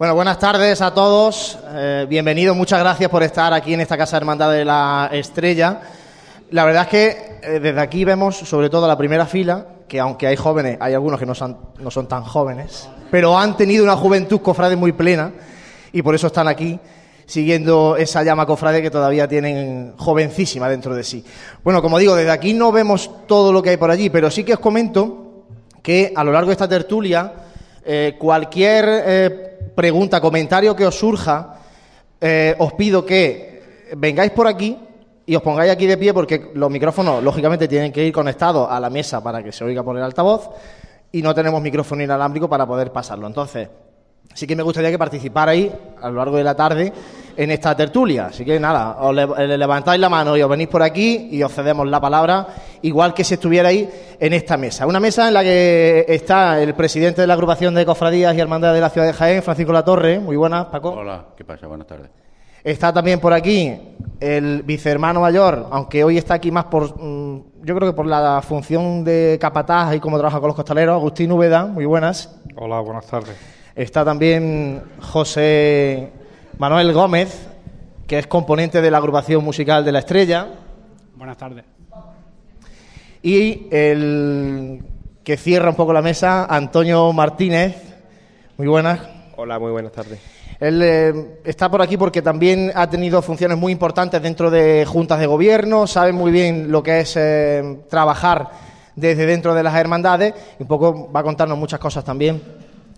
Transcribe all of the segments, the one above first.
Bueno, buenas tardes a todos. Eh, bienvenidos, muchas gracias por estar aquí en esta Casa Hermandad de la Estrella. La verdad es que eh, desde aquí vemos, sobre todo la primera fila, que aunque hay jóvenes, hay algunos que no son, no son tan jóvenes, pero han tenido una juventud cofrade muy plena y por eso están aquí siguiendo esa llama cofrade que todavía tienen jovencísima dentro de sí. Bueno, como digo, desde aquí no vemos todo lo que hay por allí, pero sí que os comento que a lo largo de esta tertulia, eh, cualquier eh, pregunta, comentario que os surja, eh, os pido que vengáis por aquí y os pongáis aquí de pie porque los micrófonos, lógicamente, tienen que ir conectados a la mesa para que se oiga por el altavoz y no tenemos micrófono inalámbrico para poder pasarlo. Entonces, sí que me gustaría que participarais a lo largo de la tarde en esta tertulia. Así que nada, os levantáis la mano y os venís por aquí y os cedemos la palabra, igual que si estuvierais en esta mesa. Una mesa en la que está el presidente de la agrupación de cofradías y hermandades de la ciudad de Jaén, Francisco Latorre. Muy buenas, Paco. Hola, ¿qué pasa? Buenas tardes. Está también por aquí el vicehermano mayor, aunque hoy está aquí más por, mm, yo creo que por la función de capataz y cómo trabaja con los costaleros, Agustín Úbeda. Muy buenas. Hola, buenas tardes. Está también José Manuel Gómez, que es componente de la agrupación musical de La Estrella. Buenas tardes. Y el que cierra un poco la mesa, Antonio Martínez. Muy buenas. Hola, muy buenas tardes. Él eh, está por aquí porque también ha tenido funciones muy importantes dentro de juntas de gobierno, sabe muy bien lo que es eh, trabajar desde dentro de las hermandades y un poco va a contarnos muchas cosas también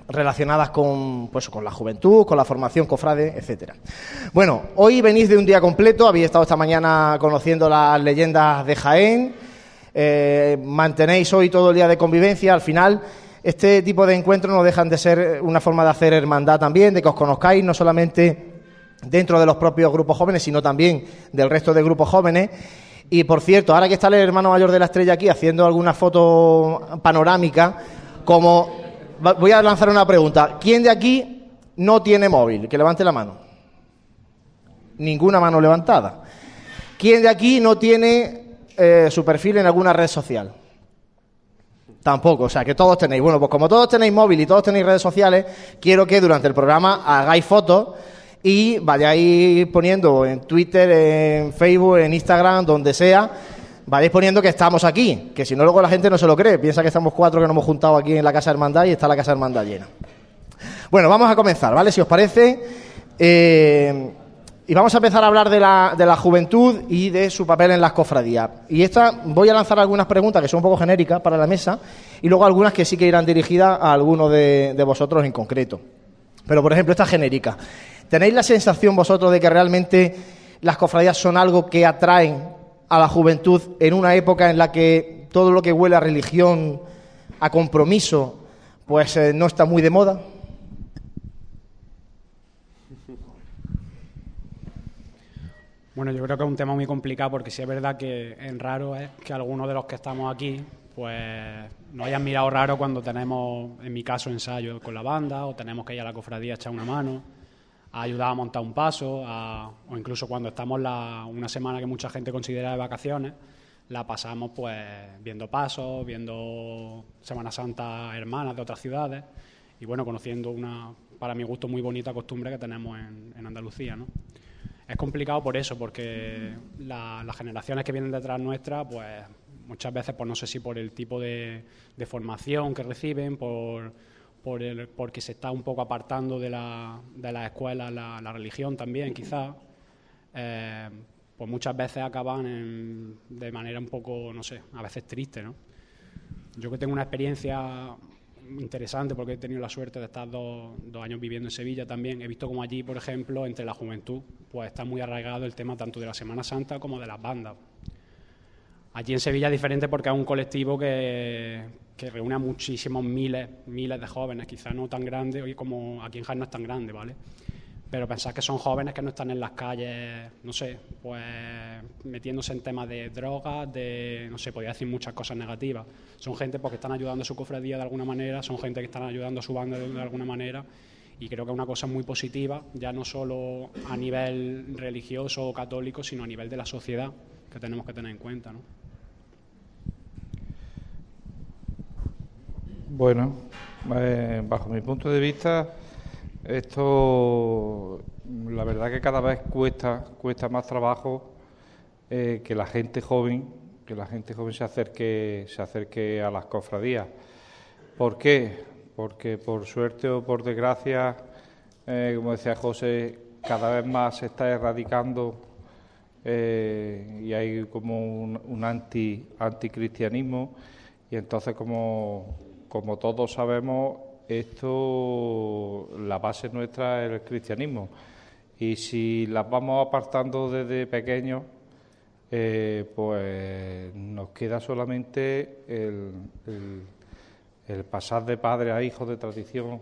relacionadas con, pues, con la juventud, con la formación cofrade, etcétera. Bueno, hoy venís de un día completo, habéis estado esta mañana conociendo las leyendas de Jaén, eh, mantenéis hoy todo el día de convivencia, al final este tipo de encuentros no dejan de ser una forma de hacer hermandad también, de que os conozcáis no solamente dentro de los propios grupos jóvenes, sino también del resto de grupos jóvenes. Y por cierto, ahora que está el hermano mayor de la estrella aquí haciendo alguna foto panorámica, como voy a lanzar una pregunta. ¿Quién de aquí no tiene móvil? Que levante la mano. Ninguna mano levantada. ¿Quién de aquí no tiene eh, su perfil en alguna red social? Tampoco, o sea, que todos tenéis. Bueno, pues como todos tenéis móvil y todos tenéis redes sociales, quiero que durante el programa hagáis fotos y vayáis poniendo en Twitter, en Facebook, en Instagram, donde sea, vayáis poniendo que estamos aquí, que si no luego la gente no se lo cree, piensa que estamos cuatro que nos hemos juntado aquí en la Casa Hermandad y está la Casa Hermandad llena. Bueno, vamos a comenzar, ¿vale? Si os parece. Eh, y vamos a empezar a hablar de la, de la, juventud y de su papel en las cofradías. Y esta voy a lanzar algunas preguntas que son un poco genéricas para la mesa y luego algunas que sí que irán dirigidas a alguno de, de vosotros en concreto. Pero, por ejemplo, esta genérica. ¿Tenéis la sensación vosotros de que realmente las cofradías son algo que atraen a la juventud en una época en la que todo lo que huele a religión, a compromiso, pues eh, no está muy de moda? Bueno, yo creo que es un tema muy complicado porque sí es verdad que en raro es que algunos de los que estamos aquí pues nos hayan mirado raro cuando tenemos, en mi caso, ensayo con la banda o tenemos que ir a la cofradía a echar una mano ha ayudado a montar un paso, o incluso cuando estamos la, una semana que mucha gente considera de vacaciones, la pasamos pues viendo pasos, viendo Semana Santa hermanas de otras ciudades y bueno, conociendo una, para mi gusto, muy bonita costumbre que tenemos en, en Andalucía, ¿no? Es complicado por eso, porque las generaciones que vienen detrás nuestra, pues muchas veces, pues no sé si por el tipo de, de formación que reciben, por por el, porque se está un poco apartando de la, de la escuela la, religión también, quizás, eh, pues muchas veces acaban de manera un poco, no sé, a veces triste, ¿no? Yo que tengo una experiencia interesante porque he tenido la suerte de estar dos, dos, años viviendo en Sevilla también. He visto como allí, por ejemplo, entre la juventud, pues está muy arraigado el tema tanto de la Semana Santa como de las bandas. Allí en Sevilla es diferente porque es un colectivo que, reúne a muchísimos miles, miles de jóvenes, quizás no tan grandes, hoy como aquí en Jaén no es tan grande, ¿vale? Pero pensar que son jóvenes que no están en las calles, no sé, pues metiéndose en temas de drogas, de, no sé, podría decir muchas cosas negativas. Son gente porque están ayudando a su cofradía de alguna manera, son gente que están ayudando a su banda de, de alguna manera y creo que es una cosa muy positiva, ya no solo a nivel religioso o católico, sino a nivel de la sociedad que tenemos que tener en cuenta, ¿no? Bueno, eh, bajo mi punto de vista, esto la verdad que cada vez cuesta, cuesta más trabajo eh, que la gente joven, que la gente joven se acerque, se acerque a las cofradías. ¿Por qué? Porque por suerte o por desgracia, eh, como decía José, cada vez más se está erradicando y hay como un, un anti, anticristianismo y entonces como, como todos sabemos esto la base nuestra es el cristianismo. Y si las vamos apartando desde pequeños eh, pues nos queda solamente el, pasar de padre a hijo de tradición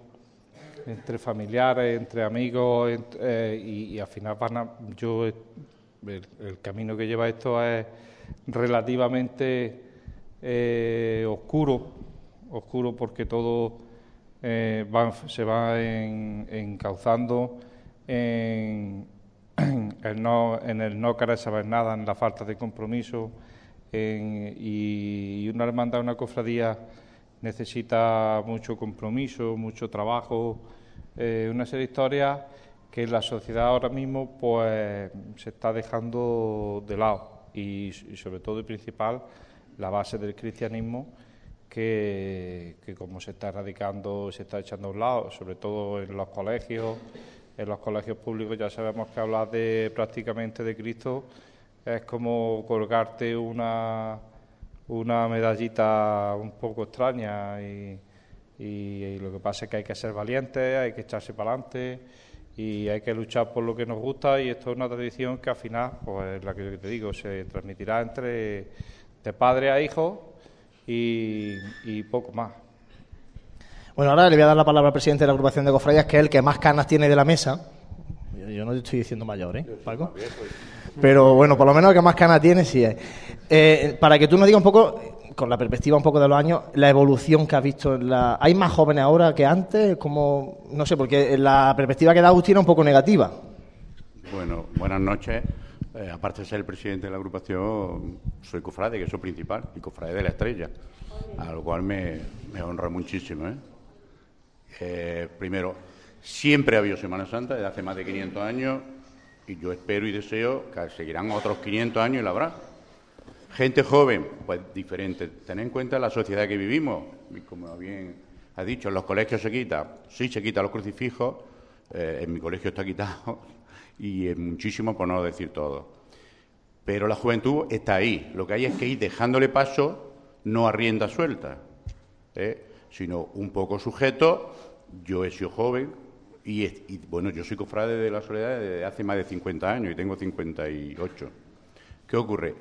entre familiares, entre amigos eh, y, al final van yo el, camino que lleva esto es relativamente eh, oscuro, oscuro porque todo eh, se va encauzando en, el no, en el no querer saber nada, en la falta de compromiso. y, una hermandad, una cofradía necesita mucho compromiso, mucho trabajo, eh, una serie de historias que la sociedad ahora mismo pues se está dejando de lado y, sobre todo y principal la base del cristianismo que, como se está erradicando, se está echando a un lado, sobre todo en los colegios, en los colegios públicos ya sabemos que hablar de prácticamente de Cristo es como colgarte una, una medallita un poco extraña y, lo que pasa es que hay que ser valiente, hay que echarse para adelante y hay que luchar por lo que nos gusta y esto es una tradición que al final, pues la que te digo, se transmitirá entre de padre a hijo y, poco más. Bueno, ahora le voy a dar la palabra al presidente de la agrupación de cofradías, que es el que más canas tiene de la mesa. Yo no estoy diciendo mayor, ¿eh, Paco? Pero bueno, por lo menos el que más canas tiene sí es. Eh, para que tú nos digas un poco, con la perspectiva un poco de los años, la evolución que has visto. la... ¿Hay más jóvenes ahora que antes? como No sé, porque la perspectiva que da Agustín es un poco negativa. Bueno, buenas noches. Eh, aparte de ser el presidente de la agrupación, soy cofrade, que es su principal, y cofrade de la estrella, a lo cual me, honra muchísimo. ¿eh? ¿eh? primero, siempre ha habido Semana Santa desde hace más de 500 años y yo espero y deseo que seguirán otros 500 años y la habrá. Gente joven, pues diferente. Ten en cuenta la sociedad que vivimos. Y como bien ha dicho, en los colegios se quita, sí se quita los crucifijos, en mi colegio está quitado y es muchísimo por no decir todo. Pero la juventud está ahí. Lo que hay es que ir dejándole paso, no a rienda suelta, ¿eh? sino un poco sujeto. Yo he sido joven y, bueno, yo soy cofrade de la soledad desde hace más de 50 años y tengo 58. ¿Qué ocurre?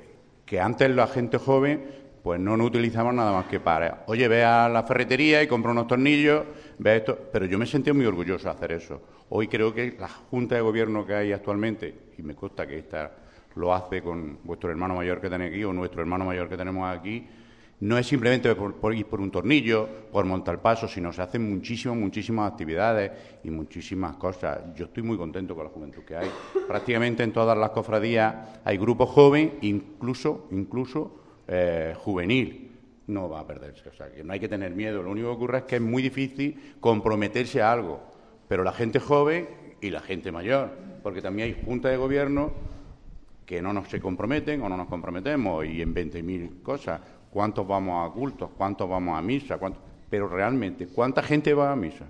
Que antes la gente joven pues no nos utilizamos nada más que para, oye, ve a la ferretería y compra unos tornillos, ve esto, pero yo me sentí muy orgulloso de hacer eso. Hoy creo que la Junta de Gobierno que hay actualmente, y me consta que esta lo hace con vuestro hermano mayor que tenéis aquí o nuestro hermano mayor que tenemos aquí, no es simplemente por, ir por un tornillo, por montar pasos, sino se hacen muchísimas, muchísimas actividades y muchísimas cosas. Yo estoy muy contento con la juventud que hay. Prácticamente en todas las cofradías hay grupos jóvenes, incluso, incluso eh, juvenil. No va a perderse. O sea, que no hay que tener miedo. Lo único que ocurre es que es muy difícil comprometerse a algo pero la gente joven y la gente mayor, porque también hay juntas de gobierno que no nos se comprometen o no nos comprometemos y en 20.000 cosas. ¿Cuántos vamos a cultos? ¿Cuántos vamos a misa? Pero realmente, ¿cuánta gente va a misa?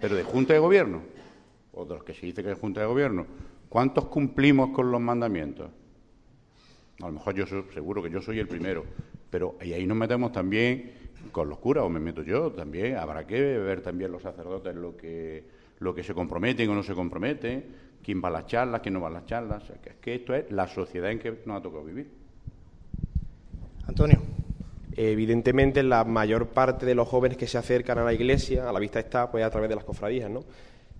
Pero de junta de gobierno, o de los que se dice que es junta de gobierno, ¿cuántos cumplimos con los mandamientos? A lo mejor yo soy, seguro que yo soy el primero, pero ahí nos metemos también con los curas, o me meto yo también, habrá que ver también los sacerdotes lo que, lo que se comprometen o no se comprometen, quién va a las charlas, quién no va a las charlas. que, es que esto es la sociedad en que nos ha tocado vivir. Antonio. Evidentemente, la mayor parte de los jóvenes que se acercan a la iglesia, a la vista está, pues a través de las cofradías, ¿no?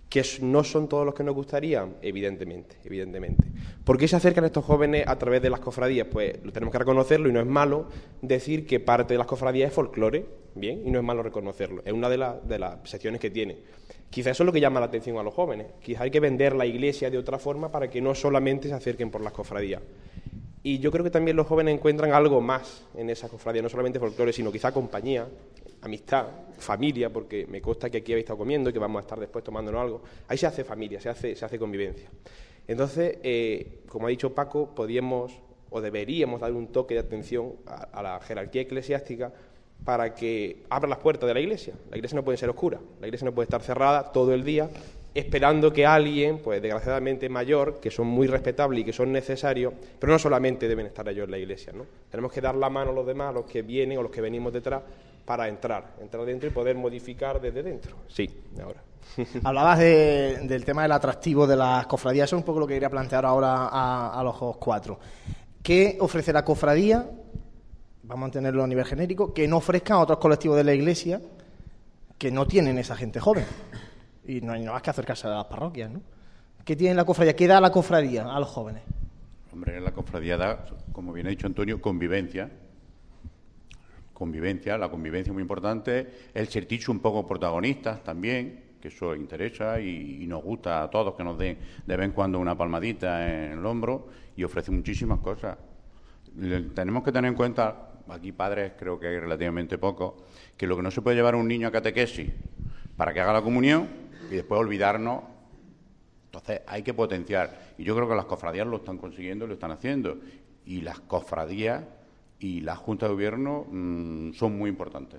Que no son todos los que nos gustaría, evidentemente, evidentemente. ¿Por qué se acercan estos jóvenes a través de las cofradías? Pues tenemos que reconocerlo y no es malo decir que parte de las cofradías es folclore, bien, y no es malo reconocerlo. Es una de, las secciones que tiene. Quizá eso es lo que llama la atención a los jóvenes. Quizá hay que vender la iglesia de otra forma para que no solamente se acerquen por las cofradías. Y yo creo que también los jóvenes encuentran algo más en esa cofradía, no solamente folclore, sino quizá compañía, amistad, familia, porque me consta que aquí habéis estado comiendo y que vamos a estar después tomándonos algo, ahí se hace familia, se hace, se hace convivencia. Entonces, eh, como ha dicho Paco, podíamos o deberíamos dar un toque de atención a, la jerarquía eclesiástica para que abra las puertas de la iglesia. La iglesia no puede ser oscura, la iglesia no puede estar cerrada todo el día esperando que alguien, pues desgraciadamente mayor, que son muy respetables y que son necesarios, pero no solamente deben estar ellos en la iglesia, ¿no? Tenemos que dar la mano a los demás, a los que vienen o los que venimos detrás, para entrar, entrar dentro y poder modificar desde dentro. Sí, ahora. Hablabas del tema del atractivo de las cofradías, eso es un poco lo que quería plantear ahora a, los cuatro. ¿Qué ofrece la cofradía? Vamos a tenerlo a nivel genérico, que no ofrezcan a otros colectivos de la iglesia que no tienen esa gente joven. Y no hay nada más que acercarse a las parroquias, ¿no? ¿Qué tiene la cofradía? ¿Qué da la cofradía a los jóvenes? Hombre, la cofradía da, como bien ha dicho Antonio, convivencia. Convivencia, la convivencia muy importante. El certicho un poco protagonista también, que eso interesa y, nos gusta a todos que nos den de vez en cuando una palmadita en el hombro y ofrece muchísimas cosas. tenemos que tener en cuenta, aquí padres creo que hay relativamente pocos, que lo que no se puede llevar un niño a catequesis para que haga la comunión y después olvidarnos. Entonces hay que potenciar. Y yo creo que las cofradías lo están consiguiendo y lo están haciendo. Y las cofradías y las juntas de gobierno mm, son muy importantes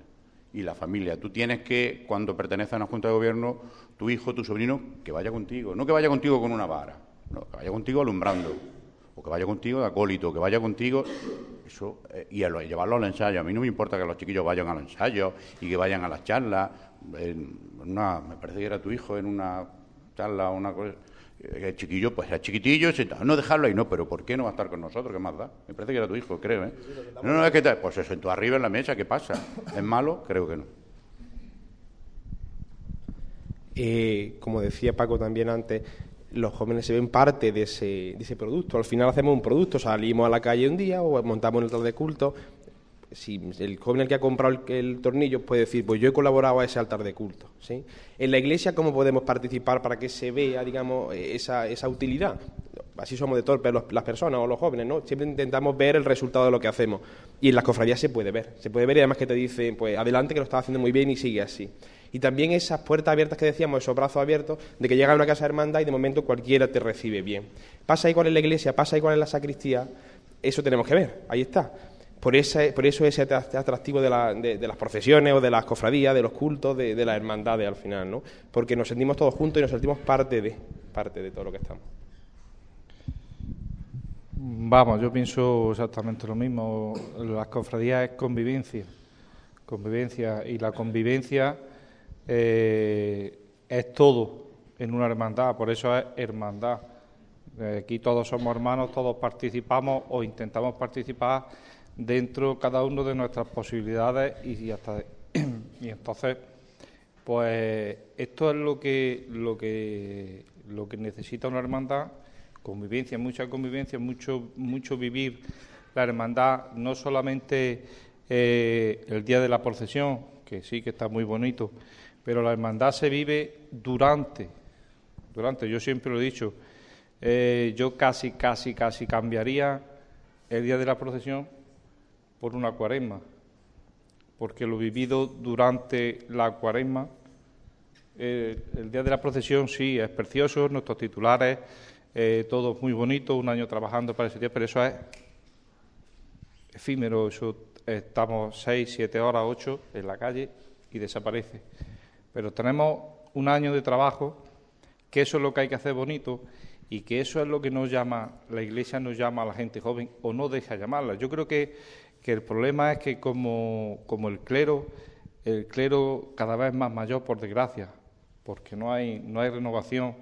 y la familia. Tú tienes que, cuando perteneces a una junta de gobierno, tu hijo, tu sobrino, que vaya contigo. No que vaya contigo con una vara, no, que vaya contigo alumbrando. O que vaya contigo de acólito, que vaya contigo. Eso, eh, y a lo, llevarlo al ensayo. A mí no me importa que los chiquillos vayan al ensayo y que vayan a las charlas. En una, me parece que era tu hijo en una charla o una cosa el chiquillo, pues es chiquitillo, no dejarlo ahí, no, pero ¿por qué no va a estar con nosotros? ¿Qué más da? Me parece que era tu hijo, creo, ¿eh? No, no, es que te, pues se sentó arriba en la mesa, ¿qué pasa? ¿Es malo? Creo que no. Eh, como decía Paco también antes, los jóvenes se ven parte de ese, de ese producto. Al final hacemos un producto, salimos a la calle un día o montamos un altar de culto si el joven el que ha comprado el, tornillo puede decir, pues yo he colaborado a ese altar de culto. ¿sí? En la iglesia, ¿cómo podemos participar para que se vea, digamos, esa, esa utilidad? Así somos de torpes las personas o los jóvenes, ¿no? Siempre intentamos ver el resultado de lo que hacemos. Y en las cofradías se puede ver. Se puede ver y además que te dicen, pues adelante que lo estás haciendo muy bien y sigue así. Y también esas puertas abiertas que decíamos, esos brazos abiertos, de que llega a una casa de hermandad y de momento cualquiera te recibe bien. Pasa igual en la iglesia, pasa igual en la sacristía, eso tenemos que ver, ahí está por, ese, por eso ese atractivo de, las profesiones o de las cofradías, de los cultos, de, las hermandades al final, ¿no? Porque nos sentimos todos juntos y nos sentimos parte de, parte de todo lo que estamos. Vamos, yo pienso exactamente lo mismo. Las cofradías es convivencia, convivencia y la convivencia eh, es todo en una hermandad, por eso es hermandad. Eh, aquí todos somos hermanos, todos participamos o intentamos participar dentro cada uno de nuestras posibilidades y, hasta y entonces pues esto es lo que lo que lo que necesita una hermandad convivencia mucha convivencia mucho mucho vivir la hermandad no solamente eh, el día de la procesión que sí que está muy bonito pero la hermandad se vive durante durante yo siempre lo he dicho eh, yo casi casi casi cambiaría el día de la procesión por una cuaresma, porque lo vivido durante la cuaresma, eh, el día de la procesión sí es precioso, nuestros titulares, eh, todo muy bonito, un año trabajando para ese día, pero eso es efímero, eso estamos seis, siete horas, ocho en la calle y desaparece. Pero tenemos un año de trabajo, que eso es lo que hay que hacer bonito y que eso es lo que nos llama, la Iglesia nos llama a la gente joven o no deja llamarla. Yo creo que que el problema es que como, el clero, el clero cada vez más mayor, por desgracia, porque no hay, no hay renovación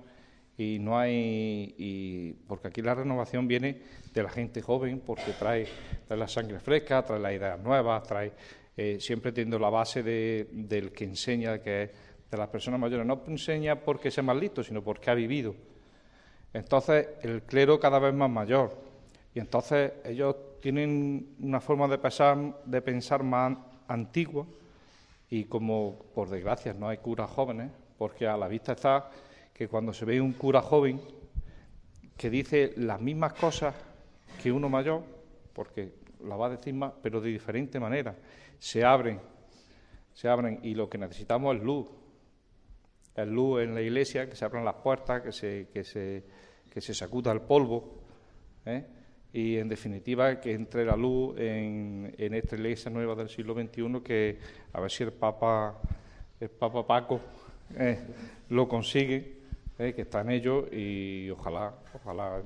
y no hay y porque aquí la renovación viene de la gente joven porque trae, la sangre fresca, trae las ideas nuevas, trae eh, siempre teniendo la base de, del que enseña, que es de las personas mayores. No enseña porque sea más listo, sino porque ha vivido. Entonces, el clero cada vez más mayor. Y entonces ellos tienen una forma de pensar, más antigua y como por desgracia no hay curas jóvenes, porque a la vista está que cuando se ve un cura joven que dice las mismas cosas que uno mayor, porque la va a decir más, pero de diferente manera, se abren se abren y lo que necesitamos es luz. Es luz en la iglesia, que se abran las puertas, que se, que se, que se sacuda el polvo. ¿eh? Y en definitiva que entre la luz en, esta iglesia nueva del siglo XXI, que a ver si el Papa, el Papa Paco eh, lo consigue, eh, que está en ello y ojalá, ojalá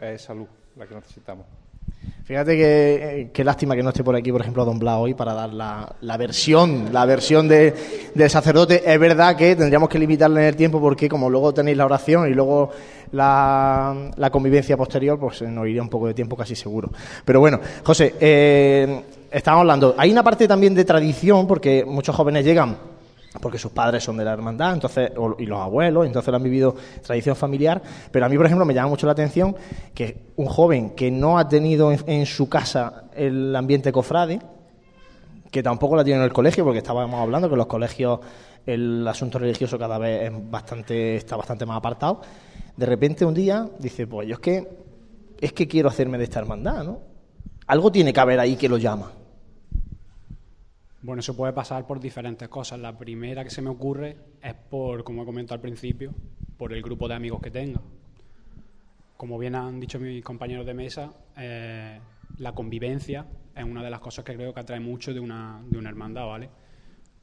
es esa luz la que necesitamos. Fíjate que eh, qué lástima que no esté por aquí, por ejemplo, Don Blas hoy para dar la, la versión, la versión de, del sacerdote. Es verdad que tendríamos que limitarle en el tiempo porque como luego tenéis la oración y luego la, la convivencia posterior, pues eh, nos iría un poco de tiempo casi seguro. Pero bueno, José, eh, estábamos hablando. Hay una parte también de tradición porque muchos jóvenes llegan porque sus padres son de la hermandad, entonces y los abuelos, entonces lo han vivido tradición familiar, pero a mí, por ejemplo, me llama mucho la atención que un joven que no ha tenido en, en su casa el ambiente cofrade, que tampoco la tiene en el colegio, porque estábamos hablando que en los colegios el asunto religioso cada vez es bastante, está bastante más apartado, de repente un día dice, pues yo es que es que quiero hacerme de esta hermandad, ¿no? Algo tiene que haber ahí que lo llama. Bueno, eso puede pasar por diferentes cosas. La primera que se me ocurre es por, como he comentado al principio, por el grupo de amigos que tenga. Como bien han dicho mis compañeros de mesa, eh, la convivencia es una de las cosas que creo que atrae mucho de una, de una hermandad, ¿vale?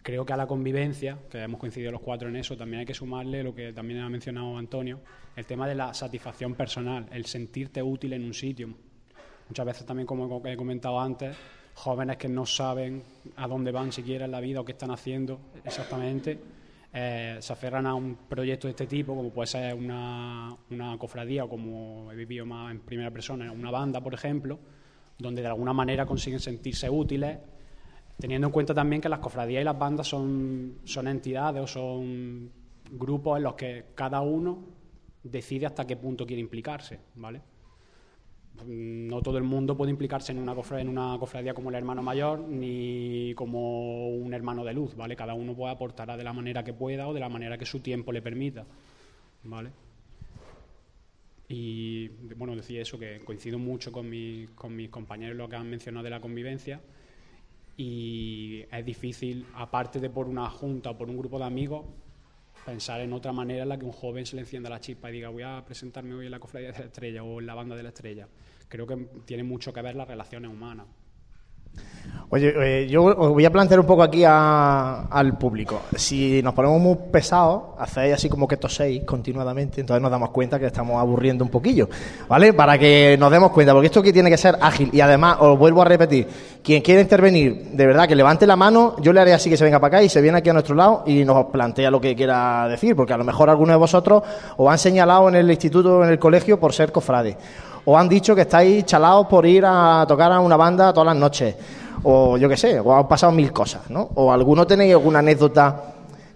Creo que a la convivencia, que hemos coincidido los cuatro en eso, también hay que sumarle lo que también ha mencionado Antonio, el tema de la satisfacción personal, el sentirte útil en un sitio. Muchas veces también, como he comentado antes, jóvenes que no saben a dónde van siquiera en la vida o qué están haciendo exactamente, eh, se aferran a un proyecto de este tipo, como puede ser una, una cofradía o como he vivido más en primera persona, una banda, por ejemplo, donde de alguna manera consiguen sentirse útiles, teniendo en cuenta también que las cofradías y las bandas son, son entidades o son grupos en los que cada uno decide hasta qué punto quiere implicarse, ¿vale? No todo el mundo puede implicarse en una, cofradía, en una cofradía como el hermano mayor ni como un hermano de luz, ¿vale? Cada uno puede aportar de la manera que pueda o de la manera que su tiempo le permita, ¿vale? Y bueno, decía eso, que coincido mucho con, mi, con mis compañeros lo que han mencionado de la convivencia y es difícil, aparte de por una junta o por un grupo de amigos, pensar en otra manera en la que un joven se le encienda la chispa y diga voy a presentarme hoy en la cofradía de la estrella o en la banda de la estrella. Creo que tiene mucho que ver las relaciones humanas. Oye, eh, yo os voy a plantear un poco aquí a- al público. Si nos ponemos muy pesados, hacéis así como que toséis continuadamente, entonces nos damos cuenta que estamos aburriendo un poquillo, ¿vale? Para que nos demos cuenta, porque esto aquí tiene que ser ágil. Y además, os vuelvo a repetir, quien quiera intervenir, de verdad, que levante la mano, yo le haré así que se venga para acá y se viene aquí a nuestro lado y nos plantea lo que quiera decir, porque a lo mejor alguno de vosotros os han señalado en el instituto o en el colegio por ser cofrade. O han dicho que estáis chalados por ir a tocar a una banda todas las noches. O yo qué sé, o han pasado mil cosas, ¿no? O alguno tenéis alguna anécdota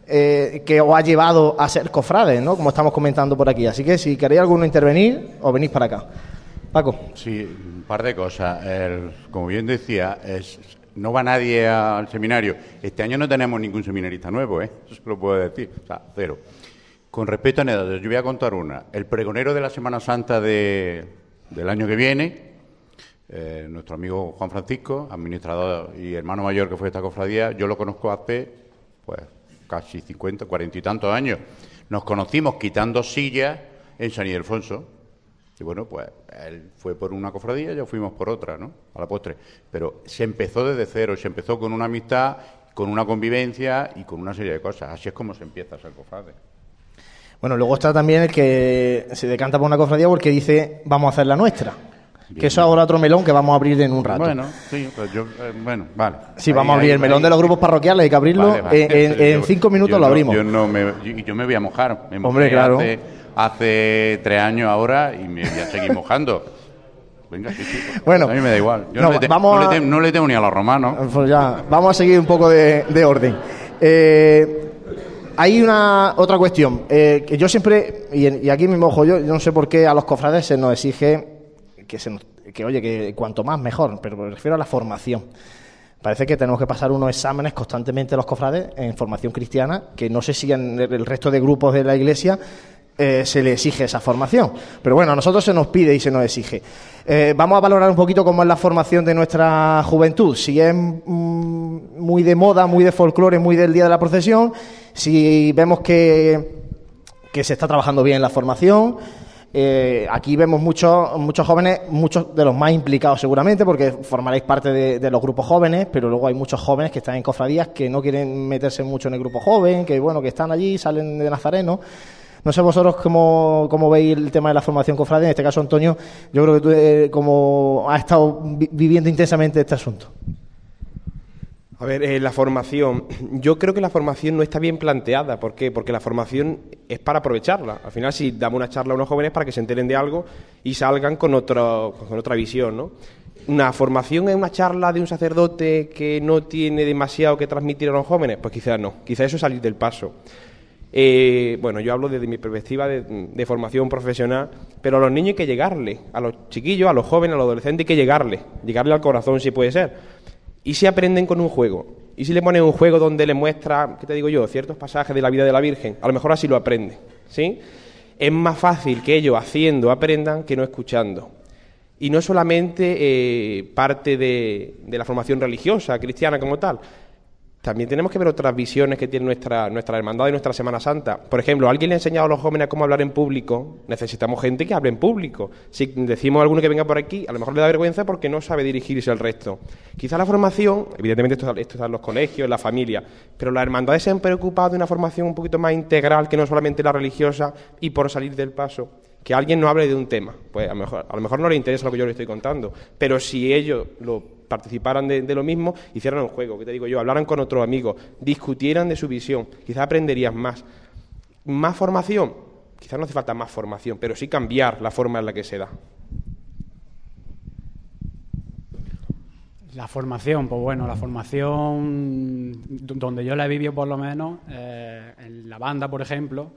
eh, que os ha llevado a ser cofrades, ¿no? Como estamos comentando por aquí. Así que si queréis alguno intervenir, os venís para acá. Paco. Sí, un par de cosas. Como bien decía, es, no va nadie al seminario. Este año no tenemos ningún seminarista nuevo, ¿eh? Eso se lo puedo decir. O sea, cero. Con respecto a anécdotas, yo voy a contar una. El pregonero de la Semana Santa de- del año que viene, eh, nuestro amigo Juan Francisco, administrador y hermano mayor que fue esta cofradía, yo lo conozco hace pues casi 50, 40 y tantos años. Nos conocimos quitando sillas en San Ildefonso. Y bueno, pues él fue por una cofradía, yo fuimos por otra, ¿no? A la postre. Pero se empezó desde cero, se empezó con una amistad, con una convivencia y con una serie de cosas. Así es como se empieza a ser cofrade. Bueno, luego está también el que se decanta por una cofradía porque dice, vamos a hacer la nuestra. Que eso es ahora otro melón que vamos a abrir en un rato. Bueno, sí, pues yo, eh, bueno, vale. Sí, Ahí, vamos a abrir ahí, el melón ahí. de los grupos parroquiales, hay que abrirlo. Vale, vale. En, en- Pero en yo- cinco minutos yo lo no- abrimos. yo no me, y yo me voy a mojar. Me Hombre, claro. Hace, hace tres años ahora y me voy a seguir mojando. Venga, sí, sí. Bueno, a mí me da igual. Yo no, no, le, te- vamos no le a- te- no le tengo ni a los romanos. Pues ya, vamos a seguir un poco de, de orden. Eh, hay una otra cuestión eh, que yo siempre, y, y aquí me mojo yo, yo no sé por qué a los cofrades se nos exige que, se que, oye, que cuanto más mejor, pero me refiero a la formación. Parece que tenemos que pasar unos exámenes constantemente los cofrades en formación cristiana, que no sé si en el resto de grupos de la iglesia eh, se le exige esa formación. Pero bueno, a nosotros se nos pide y se nos exige. Eh, vamos a valorar un poquito cómo es la formación de nuestra juventud. Si es mm, muy de moda, muy de folclore, muy del día de la procesión, si vemos que, que se está trabajando bien la formación. Eh, aquí vemos muchos, muchos jóvenes, muchos de los más implicados seguramente, porque formaréis parte de, de, los grupos jóvenes, pero luego hay muchos jóvenes que están en cofradías que no quieren meterse mucho en el grupo joven, que bueno, que están allí, salen de Nazareno. No sé vosotros cómo, cómo, veis el tema de la formación cofrade. En este caso, Antonio, yo creo que tú, eh, como has estado vi viviendo intensamente este asunto. A ver, eh, la formación. Yo creo que la formación no está bien planteada. ¿Por qué? Porque la formación es para aprovecharla. Al final, si damos una charla a unos jóvenes para que se enteren de algo y salgan con, otro, con otra visión, ¿no? Una formación es una charla de un sacerdote que no tiene demasiado que transmitir a los jóvenes. Pues quizás no. Quizás eso es salir del paso. Eh, bueno, yo hablo desde mi perspectiva de, formación profesional, pero a los niños hay que llegarle, a los chiquillos, a los jóvenes, a los adolescentes hay que llegarle, llegarle al corazón si puede ser. Y si aprenden con un juego, y si le ponen un juego donde le muestra, ¿qué te digo yo?, ciertos pasajes de la vida de la Virgen, a lo mejor así lo aprende, ¿sí? Es más fácil que ellos haciendo aprendan que no escuchando. Y no solamente eh, parte de la formación religiosa, cristiana como tal, también tenemos que ver otras visiones que tiene nuestra, nuestra hermandad y nuestra Semana Santa. Por ejemplo, ¿alguien le ha enseñado a los jóvenes cómo hablar en público? Necesitamos gente que hable en público. Si decimos a alguno que venga por aquí, a lo mejor le da vergüenza porque no sabe dirigirse al resto. Quizá la formación, evidentemente esto, está en los colegios, en la familia, pero las hermandades se han preocupado de una formación un poquito más integral que no solamente la religiosa y por salir del paso que alguien no hable de un tema. Pues a lo mejor, a lo mejor no le interesa lo que yo le estoy contando, pero si ellos lo participaran de, lo mismo, hicieran un juego, que te digo yo, hablaran con otros amigos, discutieran de su visión, quizás aprenderían más. Más formación, quizás no hace falta más formación, pero sí cambiar la forma en la que se da. La formación, pues bueno, la formación donde yo la he vivido por lo menos, eh, en la banda, por ejemplo,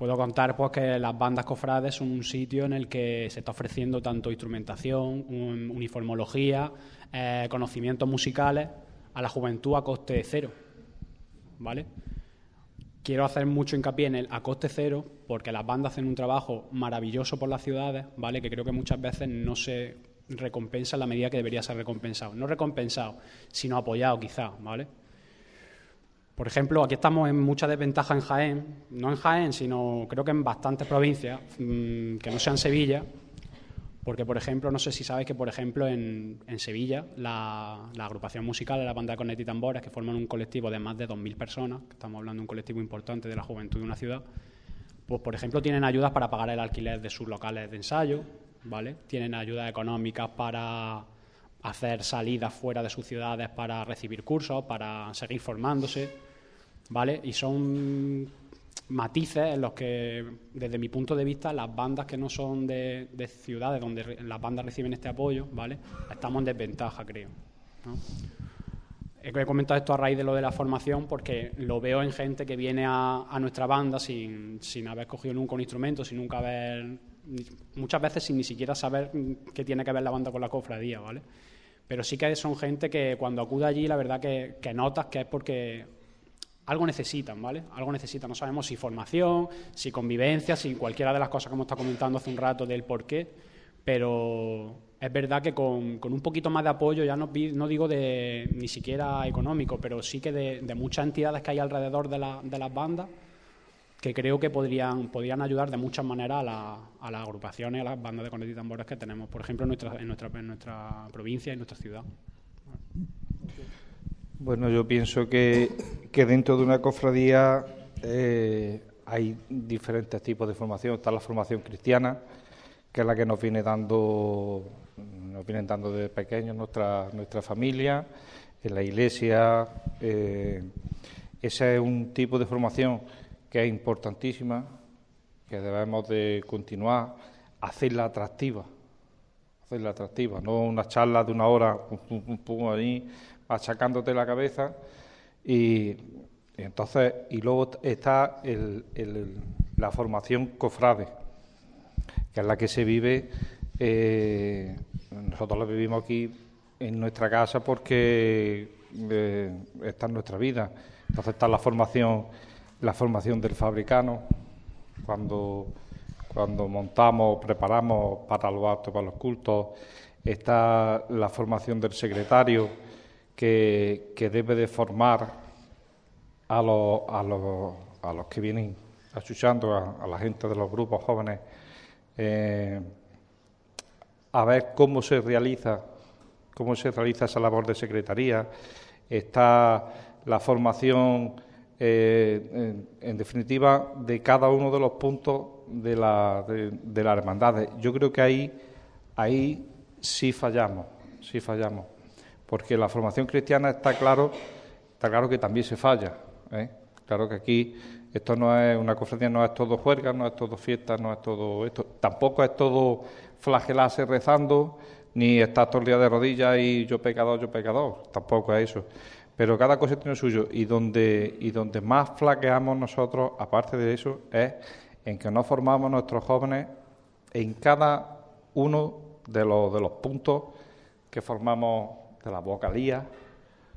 puedo contar pues que las bandas cofrades son un sitio en el que se está ofreciendo tanto instrumentación, un, uniformología, eh, conocimientos musicales a la juventud a coste cero, ¿vale? Quiero hacer mucho hincapié en el a coste cero porque las bandas hacen un trabajo maravilloso por las ciudades, ¿vale? Que creo que muchas veces no se recompensa en la medida que debería ser recompensado. No recompensado, sino apoyado quizá, ¿vale? Por ejemplo, aquí estamos en mucha desventaja en Jaén, no en Jaén, sino creo que en bastantes provincias, mmm, que no sean Sevilla, porque, por ejemplo, no sé si sabéis que, por ejemplo, en, en Sevilla, la, agrupación musical de la banda de y tambores, que forman un colectivo de más de 2.000 personas, que estamos hablando de un colectivo importante de la juventud de una ciudad, pues, por ejemplo, tienen ayudas para pagar el alquiler de sus locales de ensayo, ¿vale? Tienen ayudas económicas para hacer salidas fuera de sus ciudades para recibir cursos, para seguir formándose, ¿vale? Y son matices en los que, desde mi punto de vista, las bandas que no son de, de ciudades donde las bandas reciben este apoyo, ¿vale? Estamos en desventaja, creo. ¿no? He comentado esto a raíz de lo de la formación porque lo veo en gente que viene a, nuestra banda sin, sin, haber cogido nunca un instrumento, sin nunca haber, muchas veces sin ni siquiera saber qué tiene que ver la banda con la cofradía, ¿vale? Pero sí que son gente que cuando acude allí, la verdad que notas que es porque algo necesitan, ¿vale? Algo necesitan. No sabemos si formación, si convivencia, si cualquiera de las cosas que hemos estado comentando hace un rato del por qué, pero es verdad que con, un poquito más de apoyo, ya no, digo de ni siquiera económico, pero sí que de, de muchas entidades que hay alrededor de, la, de, las bandas, que creo que podrían, podrían ayudar de muchas maneras a, la, a las agrupaciones, a las bandas de cornetas tambores que tenemos, por ejemplo, en nuestra, en nuestra, provincia y en nuestra ciudad. Yo pienso que, que dentro de una cofradía eh, hay diferentes tipos de formación. Está la formación cristiana, que es la que nos viene dando, nos vienen dando desde pequeños nuestra, nuestra familia, en la iglesia. Eh, ese es un tipo de formación que es importantísima, que debemos de continuar, hacerla atractiva, hacerla atractiva, no una charla de una hora, pum, pum, pum ahí, achacándote la cabeza y, entonces y luego está la formación cofrade que es la que se vive eh, nosotros la vivimos aquí en nuestra casa porque eh, está en nuestra vida. Entonces está la formación la formación del fabricano cuando, cuando montamos, preparamos para los actos, para los cultos, está la formación del secretario que, debe de formar a los, a los, a los que vienen escuchando, a, la gente de los grupos jóvenes, eh, a ver cómo se realiza, cómo se realiza esa labor de secretaría. Está la formación, eh, en, definitiva, de cada uno de los puntos de la, de, de la hermandad. Yo creo que ahí, ahí sí fallamos, sí fallamos, porque la formación cristiana está claro, está claro que también se falla. ¿eh? Claro que aquí esto no es una cofradía, no es todo juerga, no es todo fiesta, no es todo esto, tampoco es todo flagelarse rezando, ni estar todo el día de rodillas y yo pecador, yo pecador, tampoco es eso. Pero cada cosa tiene suyo y donde, y donde más flaqueamos nosotros, aparte de eso, es en que no formamos nuestros jóvenes en cada uno de los, de los puntos que formamos de la vocalía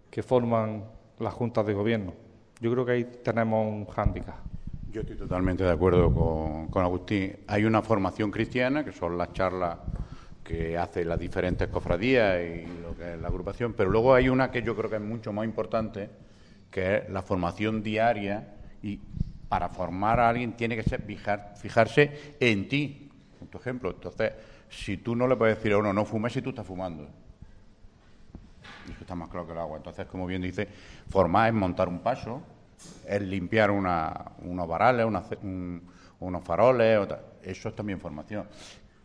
que forman las juntas de gobierno. Yo creo que ahí tenemos un hándicap. Yo estoy totalmente de acuerdo con, con, Agustín. Hay una formación cristiana, que son las charlas que hacen las diferentes cofradías y lo que es la agrupación, pero luego hay una que yo creo que es mucho más importante, que es la formación diaria y para formar a alguien tiene que ser fijar, fijarse en ti, tu ejemplo. Entonces, si tú no le puedes decir a uno no fumes si tú estás fumando. Eso está más claro que el agua. Entonces, como bien dice, formar es montar un paso, es limpiar unos varales, unos faroles, eso es también formación.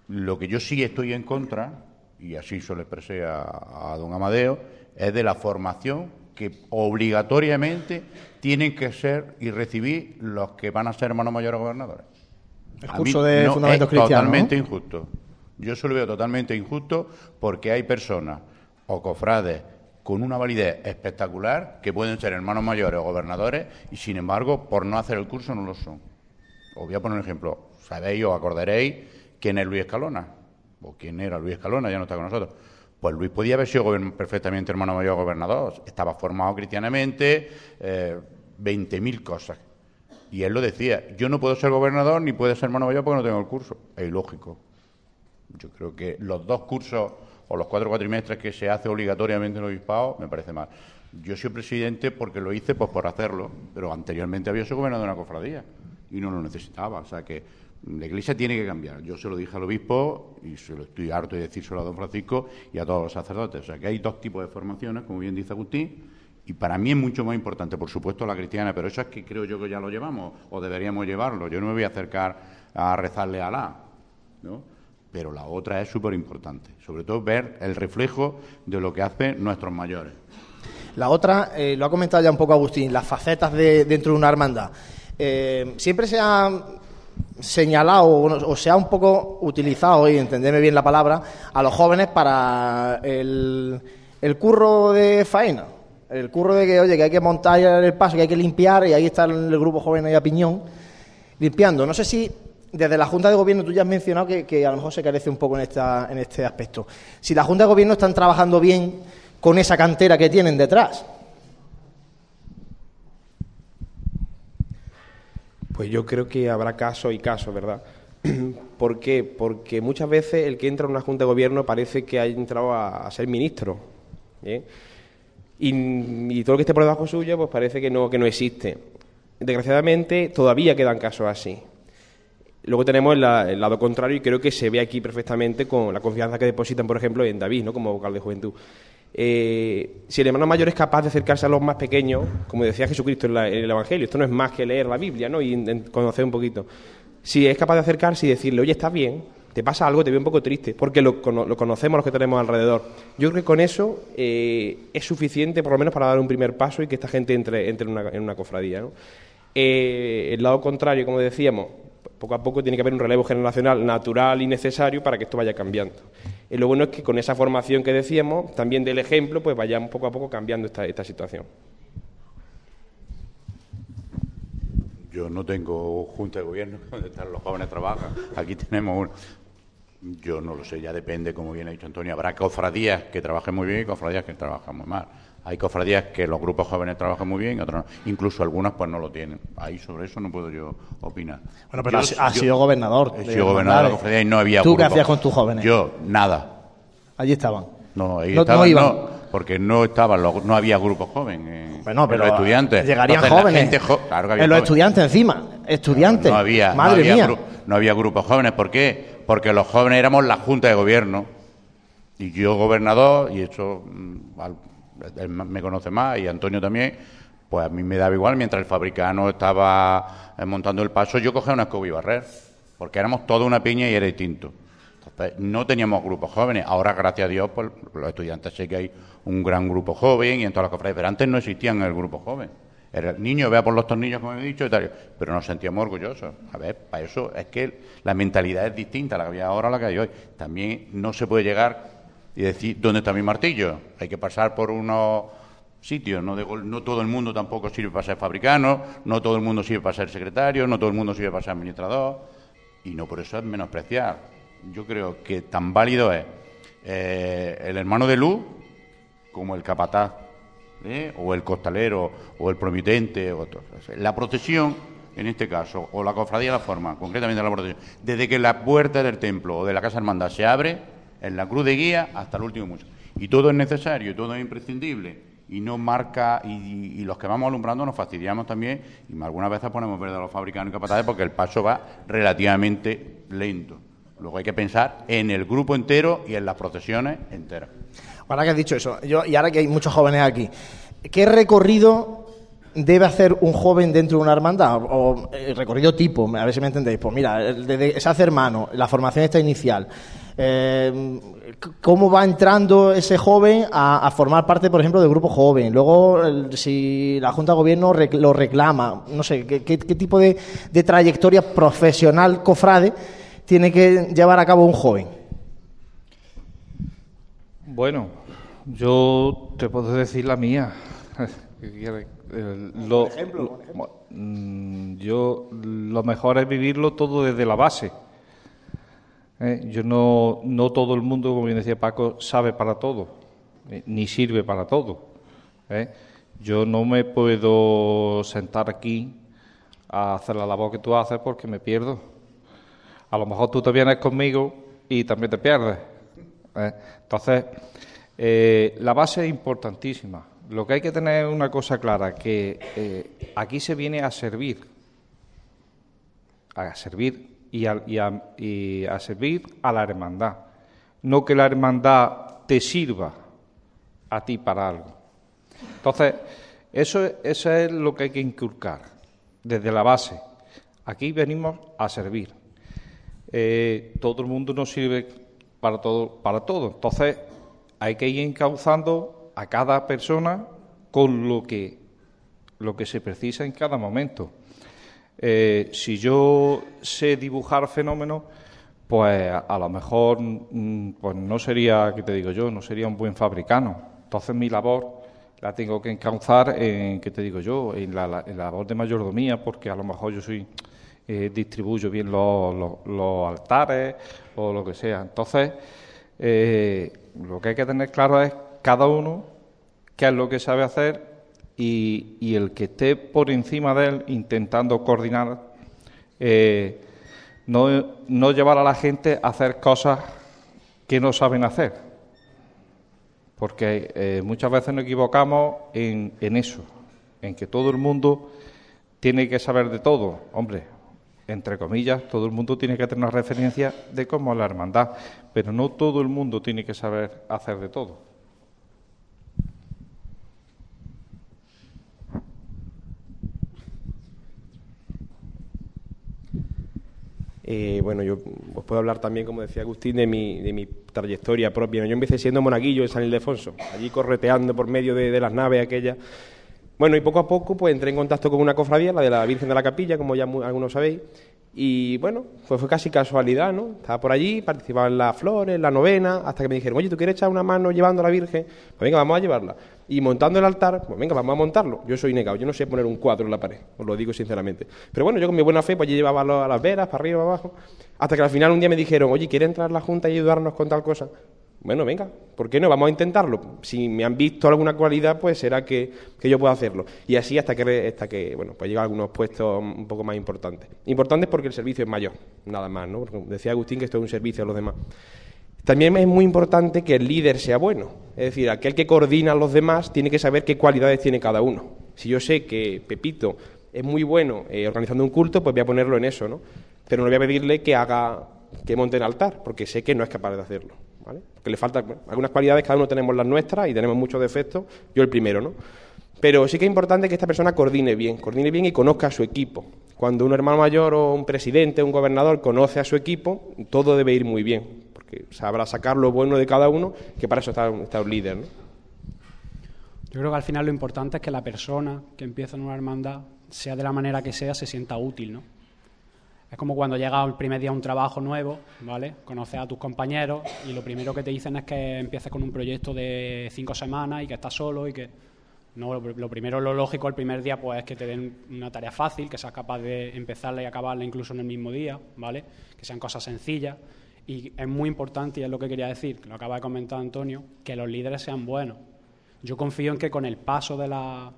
Lo que yo sí estoy en contra, y así se lo expresé a, don Amadeo, es de la formación que obligatoriamente tienen que ser y recibir los que van a ser hermanos mayores gobernadores. El curso de fundamentos cristianos. Totalmente injusto. Yo eso lo veo totalmente injusto porque hay personas o cofrades con una validez espectacular que pueden ser hermanos mayores o gobernadores y sin embargo por no hacer el curso no lo son. Os voy a poner un ejemplo. Sabéis o acordaréis quién es Luis Escalona o quién era Luis Escalona, ya no está con nosotros. Pues Luis podía haber sido perfectamente hermano mayor o gobernador. Estaba formado cristianamente, eh, 20.000 cosas. Y él lo decía, yo no puedo ser gobernador ni puedo ser hermano mayor porque no tengo el curso. Es ilógico. Yo creo que los dos cursos o los cuatro cuatrimestres que se hace obligatoriamente en el obispado me parece mal. Yo soy presidente porque lo hice pues por hacerlo, pero anteriormente había sido gobernador de una cofradía y no lo necesitaba. O sea que la Iglesia tiene que cambiar. Yo se lo dije al obispo y se lo estoy harto de decírselo a don Francisco y a todos los sacerdotes. O sea que hay dos tipos de formaciones, como bien dice Agustín, y para mí es mucho más importante, por supuesto, la cristiana, pero eso es que creo yo que ya lo llevamos o deberíamos llevarlo. Yo no me voy a acercar a rezarle a Alá, ¿no? Pero la otra es súper importante, sobre todo ver el reflejo de lo que hacen nuestros mayores. La otra, eh, lo ha comentado ya un poco Agustín, las facetas de, dentro de una hermandad. Eh, siempre se ha señalado o, se ha un poco utilizado, y entendeme bien la palabra, a los jóvenes para el, el curro de faena. El curro de que, oye, que hay que montar el paso, que hay que limpiar, y ahí está el grupo joven ahí a piñón, limpiando. No sé si desde la Junta de Gobierno tú ya has mencionado que, a lo mejor se carece un poco en, esta, en este aspecto. Si la Junta de Gobierno están trabajando bien con esa cantera que tienen detrás. Pues yo creo que habrá casos y casos, ¿verdad? ¿Por qué? Porque muchas veces el que entra en una Junta de Gobierno parece que ha entrado a, ser ministro. ¿eh? Y, todo lo que esté por debajo suyo, pues parece que no, que no existe. Desgraciadamente, todavía quedan casos así. Luego tenemos el, lado contrario y creo que se ve aquí perfectamente con la confianza que depositan, por ejemplo, en David, ¿no? como vocal de juventud. Eh, si el hermano mayor es capaz de acercarse a los más pequeños, como decía Jesucristo en, el Evangelio, esto no es más que leer la Biblia ¿no? y conocer un poquito. Si es capaz de acercarse y decirle, oye, estás bien, te pasa algo, te veo un poco triste, porque lo, conocemos los que tenemos alrededor. Yo creo que con eso eh, es suficiente, por lo menos, para dar un primer paso y que esta gente entre, en, una, en una cofradía. ¿no? Eh, el lado contrario, como decíamos, poco a poco tiene que haber un relevo generacional natural y necesario para que esto vaya cambiando. Y lo bueno es que con esa formación que decíamos, también del ejemplo, pues vayamos poco a poco cambiando esta, situación. Yo no tengo junta de gobierno donde están los jóvenes trabajan. Aquí tenemos uno. Yo no lo sé, ya depende, como bien ha dicho Antonio. Habrá cofradías que trabajen muy bien y cofradías que trabajan muy mal. Hay cofradías que los grupos jóvenes trabajan muy bien y otros no. Incluso algunas pues no lo tienen. Ahí sobre eso no puedo yo opinar. Bueno, pero Yo- has, has yo- sido gobernador. He sido gobernador de la cofradía y no había ¿Tú qué hacías con tus jóvenes? Yo, nada. Allí estaban. No, ahí No- no estaban, iban. no, porque no estaban los- no había grupos jóvenes. Bueno, en pero los estudiantes. Llegarían Entonces, jóvenes. gente jo- claro que había en los jóvenes. estudiantes encima. Estudiantes. No había, no Madre había mía. no había grupos jóvenes. ¿Por qué? Porque los jóvenes éramos la Junta de Gobierno. Y yo, gobernador, y eso él me conoce más, y Antonio también, pues a mí me daba igual. Mientras el fabricano estaba eh, montando el paso, yo cogía una escoba y barrer. Porque éramos toda una piña y era distinto. Entonces, no teníamos grupos jóvenes. Ahora, gracias a Dios, pues los estudiantes sé que hay un gran grupo joven y en todas las cofradías. Pero antes no existían el grupo joven. Era el niño, vea por los tornillos, como he dicho. Pero nos sentíamos orgullosos. A ver, para eso es que la mentalidad es distinta la que había ahora a la que hay hoy. También no se puede llegar y decir, ¿dónde está mi martillo? Hay que pasar por unos sitios. No, de no todo el mundo tampoco sirve para ser fabricano, no todo el mundo sirve para ser secretario, no todo el mundo sirve para ser administrador. Y no por eso es menospreciar. Yo creo que tan válido es eh, el hermano de luz como el capataz, ¿eh? o el costalero, o el promitente, o otro. O sea, La procesión, en este caso, o la cofradía la forma, concretamente la procesión, desde que la puerta del templo o de la casa hermandad se abre, en la cruz de guía hasta el último mucho. Y todo es necesario, todo es imprescindible. Y no marca, y, los que vamos alumbrando nos fastidiamos también, y algunas veces ponemos verde a los fabricanos y capataces porque el paso va relativamente lento. Luego hay que pensar en el grupo entero y en las procesiones enteras. Ahora que has dicho eso, yo, y ahora que hay muchos jóvenes aquí, ¿qué recorrido debe hacer un joven dentro de una hermandad? O el recorrido tipo, a ver si me entendéis. Pues mira, desde se hace hermano, la formación está inicial. Eh, ¿Cómo va entrando ese joven a, a formar parte, por ejemplo, del grupo joven? Luego, el- si la Junta de Gobierno rec- lo reclama, no sé, ¿qué, qué- qué tipo de, de trayectoria profesional cofrade tiene que llevar a cabo un joven? Bueno, yo te puedo decir la mía. Lo- lo- mm, yo lo mejor es vivirlo todo desde la base. ¿Eh? Yo no, no todo el mundo, como bien decía Paco, sabe para todo, eh, ni sirve para todo. ¿eh? Yo no me puedo sentar aquí a hacer la labor que tú haces porque me pierdo. A lo mejor tú te vienes conmigo y también te pierdes. ¿eh? Entonces, la base es importantísima. Lo que hay que tener es una cosa clara, que aquí se viene a servir, a servir y a, y a- y a servir a la hermandad, no que la hermandad te sirva a ti para algo. Entonces, eso, eso es lo que hay que inculcar desde la base. Aquí venimos a servir. Eh, todo el mundo nos sirve para todo, para todo. Entonces, hay que ir encauzando a cada persona con lo que, lo que se precisa en cada momento. Eh, si yo sé dibujar fenómenos, pues a, lo mejor mm, pues no sería, ¿qué te digo yo? No sería un buen fabricano. Entonces mi labor la tengo que encauzar en, ¿qué te digo yo? En la, en la labor de mayordomía, porque a lo mejor yo soy eh, distribuyo bien los altares o lo que sea. Entonces, eh, lo que hay que tener claro es cada uno qué es lo que sabe hacer y, el que esté por encima de él intentando coordinar, eh, no, no llevar a la gente a hacer cosas que no saben hacer. Porque eh, muchas veces nos equivocamos en, en eso, en que todo el mundo tiene que saber de todo. Hombre, entre comillas, todo el mundo tiene que tener una referencia de cómo es la hermandad, pero no todo el mundo tiene que saber hacer de todo. Eh, bueno, yo os puedo hablar también, como decía Agustín, de mi, de mi trayectoria propia. Yo empecé siendo monaguillo en San Ildefonso, allí correteando por medio de, de las naves aquellas. Bueno, y poco a poco pues entré en contacto con una cofradía, la de la Virgen de la Capilla, como ya algunos sabéis, Y bueno, pues fue casi casualidad, ¿no? Estaba por allí, participaba en las flores, la novena, hasta que me dijeron, oye, ¿tú quieres echar una mano llevando a la Virgen? Pues venga, vamos a llevarla. Y montando el altar, pues venga, vamos a montarlo. Yo soy negado, yo no sé poner un cuadro en la pared, os lo digo sinceramente. Pero bueno, yo con mi buena fe, pues allí llevaba las veras, para arriba, para abajo, hasta que al final un día me dijeron, oye, ¿quiere entrar a la Junta y ayudarnos con tal cosa? Bueno, venga, ¿por qué no? Vamos a intentarlo. Si me han visto alguna cualidad, pues será que, yo pueda hacerlo. Y así hasta que, hasta que bueno, pues llega a algunos puestos un poco más importantes. Importantes porque el servicio es mayor, nada más, ¿no? Porque decía Agustín que esto es un servicio a los demás. También es muy importante que el líder sea bueno. Es decir, aquel que coordina a los demás tiene que saber qué cualidades tiene cada uno. Si yo sé que Pepito es muy bueno eh, organizando un culto, pues voy a ponerlo en eso, ¿no? Pero no voy a pedirle que haga, que monte el altar, porque sé que no es capaz de hacerlo. Que le faltan algunas cualidades, cada uno tenemos las nuestras y tenemos muchos defectos, yo el primero, ¿no? Pero sí que es importante que esta persona coordine bien, coordine bien y conozca a su equipo. Cuando un hermano mayor o un presidente, un gobernador conoce a su equipo, todo debe ir muy bien, porque sabrá sacar lo bueno de cada uno, que para eso está, está un líder, ¿no? Yo creo que al final lo importante es que la persona que empieza en una hermandad, sea de la manera que sea, se sienta útil, ¿no? Es como cuando llegas el primer día a un trabajo nuevo, ¿vale? Conoces a tus compañeros y lo primero que te dicen es que empieces con un proyecto de cinco semanas y que estás solo y que... No, lo primero, lo lógico el primer día pues es que te den una tarea fácil, que seas capaz de empezarla y acabarla incluso en el mismo día, ¿vale? Que sean cosas sencillas. Y es muy importante, y es lo que quería decir, que lo acaba de comentar Antonio, que los líderes sean buenos. Yo confío en que con el paso de,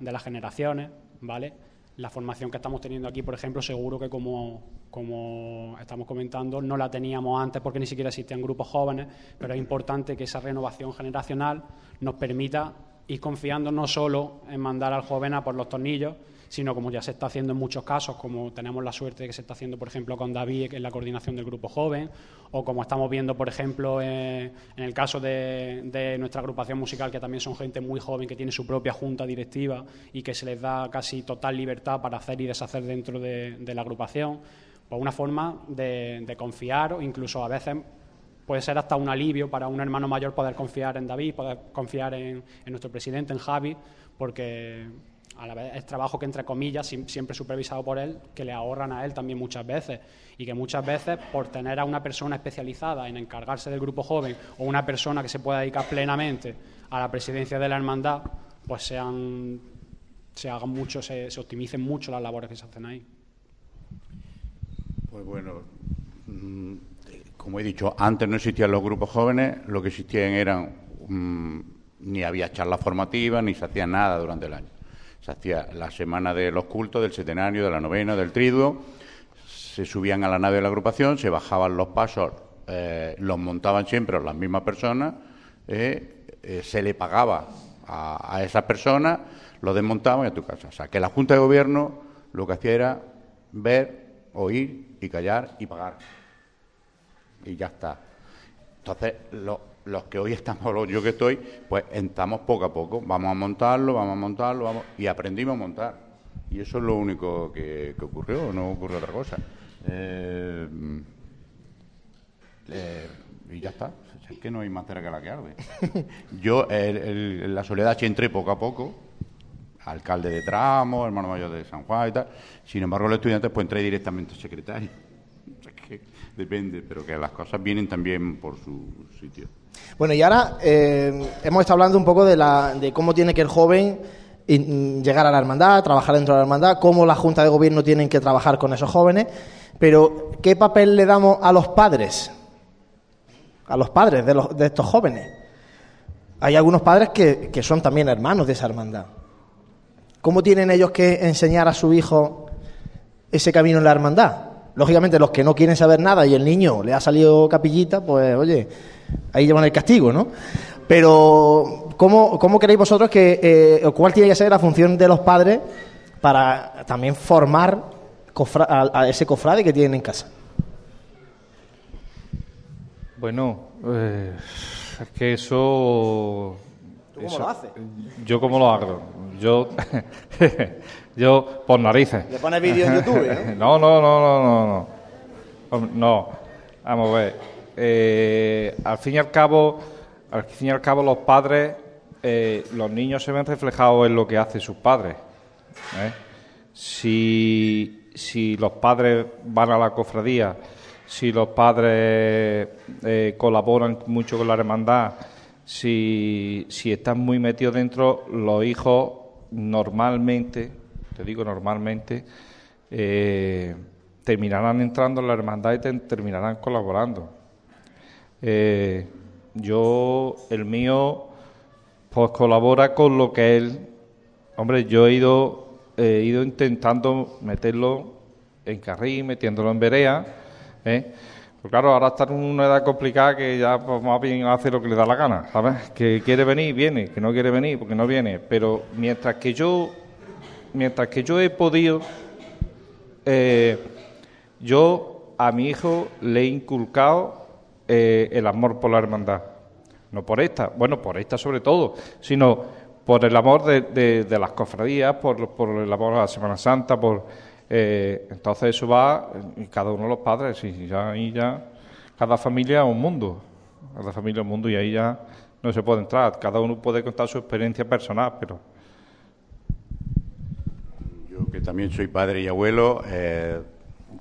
de las generaciones, ¿vale? La formación que estamos teniendo aquí, por ejemplo, seguro que como, como estamos comentando, no la teníamos antes porque ni siquiera existían grupos jóvenes, pero es importante que esa renovación generacional nos permita ir confiando no solo en mandar al joven a por los tornillos, sino como ya se está haciendo en muchos casos, como tenemos la suerte de que se está haciendo, por ejemplo, con David en la coordinación del grupo joven, o como estamos viendo, por ejemplo, en el caso de, nuestra agrupación musical, que también son gente muy joven, que tiene su propia junta directiva y que se les da casi total libertad para hacer y deshacer dentro de, la agrupación, pues una forma de, confiar o incluso a veces puede ser hasta un alivio para un hermano mayor poder confiar en David, poder confiar en nuestro presidente, en Javi, porque a la vez es trabajo que, entre comillas, siempre supervisado por él, que le ahorran a él también muchas veces. Y que muchas veces, por tener a una persona especializada en encargarse del grupo joven o una persona que se pueda dedicar plenamente a la presidencia de la hermandad, pues sean, se hagan mucho, se, optimicen mucho las labores que se hacen ahí. Pues bueno, mm, como he dicho, antes no existían los grupos jóvenes, lo que existían eran, mm, ni había charlas formativas, ni se hacía nada durante el año se hacía la semana de los cultos, del centenario, de la novena, del triduo, se subían a la nave de la agrupación, se bajaban los pasos, eh, los montaban siempre las mismas personas, eh, eh, se le pagaba a, a esas personas, lo desmontaban y a tu casa. O sea, que la Junta de Gobierno lo que hacía era ver, oír y callar y pagar. Y ya está. Entonces, lo, los que hoy estamos, yo que estoy, pues entramos poco a poco, vamos a montarlo, vamos a montarlo, vamos, y aprendimos a montar. Y eso es lo único que, ocurrió, no ocurrió otra cosa. Eh, eh, y ya está, es que no hay más cera que la que arde. Yo en la soledad entré poco a poco, alcalde de Tramo, hermano mayor de San Juan y tal. Sin embargo, los estudiantes pues entré directamente secretario. depende, pero que las cosas vienen también por su sitio. Bueno, y ahora eh, hemos estado hablando un poco de, la, de cómo tiene que el joven mm, llegar a la hermandad, trabajar dentro de la hermandad, cómo la Junta de Gobierno tienen que trabajar con esos jóvenes, pero ¿qué papel le damos a los padres? A los padres de, los, de estos jóvenes. Hay algunos padres que, que son también hermanos de esa hermandad. ¿Cómo tienen ellos que enseñar a su hijo ese camino en la hermandad? Lógicamente, los que no quieren saber nada y el niño le ha salido capillita, pues oye, ahí llevan el castigo, ¿no? Pero, ¿cómo, cómo creéis vosotros que, eh, cuál tiene que ser la función de los padres para también formar a, ese cofrade que tienen en casa? Bueno, eh, es que eso... ¿Tú cómo lo haces? Yo cómo lo hago. Yo, yo por narices. ¿Le pones vídeo en YouTube? ¿eh? no, no, no, no, no, no. No, vamos a ver. Eh, al fin y al cabo, al fin y al cabo los padres, eh, los niños se ven reflejados en lo que hacen sus padres. ¿eh? Si si los padres van a la cofradía, si los padres eh, colaboran mucho con la hermandad, si, si están muy metidos dentro, los hijos normalmente, te digo normalmente, terminarán entrando en la hermandad y terminarán colaborando. Eh, yo, el mío, pues colabora con lo que él. Hombre, yo he ido, he ido intentando meterlo en carril, metiéndolo en verea. ¿eh? Pues claro, ahora está en una edad complicada que ya pues, más bien hace lo que le da la gana, ¿sabes? Que quiere venir, viene, que no quiere venir, porque no viene. Pero mientras que yo, mientras que yo he podido, eh, yo a mi hijo le he inculcado eh, el amor por la hermandad. No por esta, bueno, por esta sobre todo, sino por el amor de, las cofradías, por, por, el amor a la Semana Santa, por eh, entonces eso va en cada uno de los padres y ya ahí ya cada familia un mundo, cada familia un mundo y ahí ya no se puede entrar. Cada uno puede contar su experiencia personal, pero yo que también soy padre y abuelo, eh,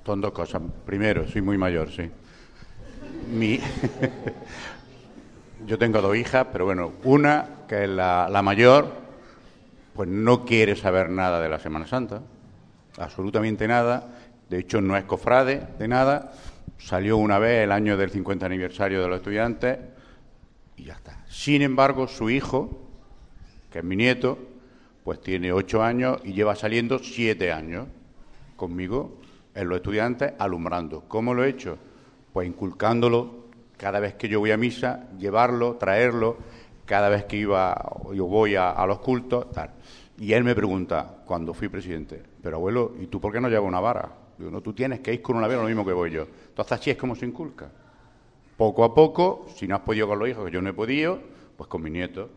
son dos cosas. Primero, soy muy mayor, sí. Mi... Yo tengo dos hijas, pero bueno, una, que es la, la mayor, pues no quiere saber nada de la Semana Santa, absolutamente nada. De hecho, no es cofrade de nada. Salió una vez el año del 50 aniversario de los estudiantes y ya está. Sin embargo, su hijo, que es mi nieto, pues tiene ocho años y lleva saliendo siete años conmigo en los estudiantes alumbrando. ¿Cómo lo he hecho? Pues inculcándolo cada vez que yo voy a misa, llevarlo, traerlo, cada vez que iba, yo voy a, los cultos, tal. Y él me pregunta, cuando fui presidente, pero abuelo, ¿y tú por qué no llevas una vara? Digo, no, tú tienes que ir con una vara lo mismo que voy yo. Entonces así es como se inculca. Poco a poco, si no has podido con los hijos, que yo no he podido, pues con mi nieto.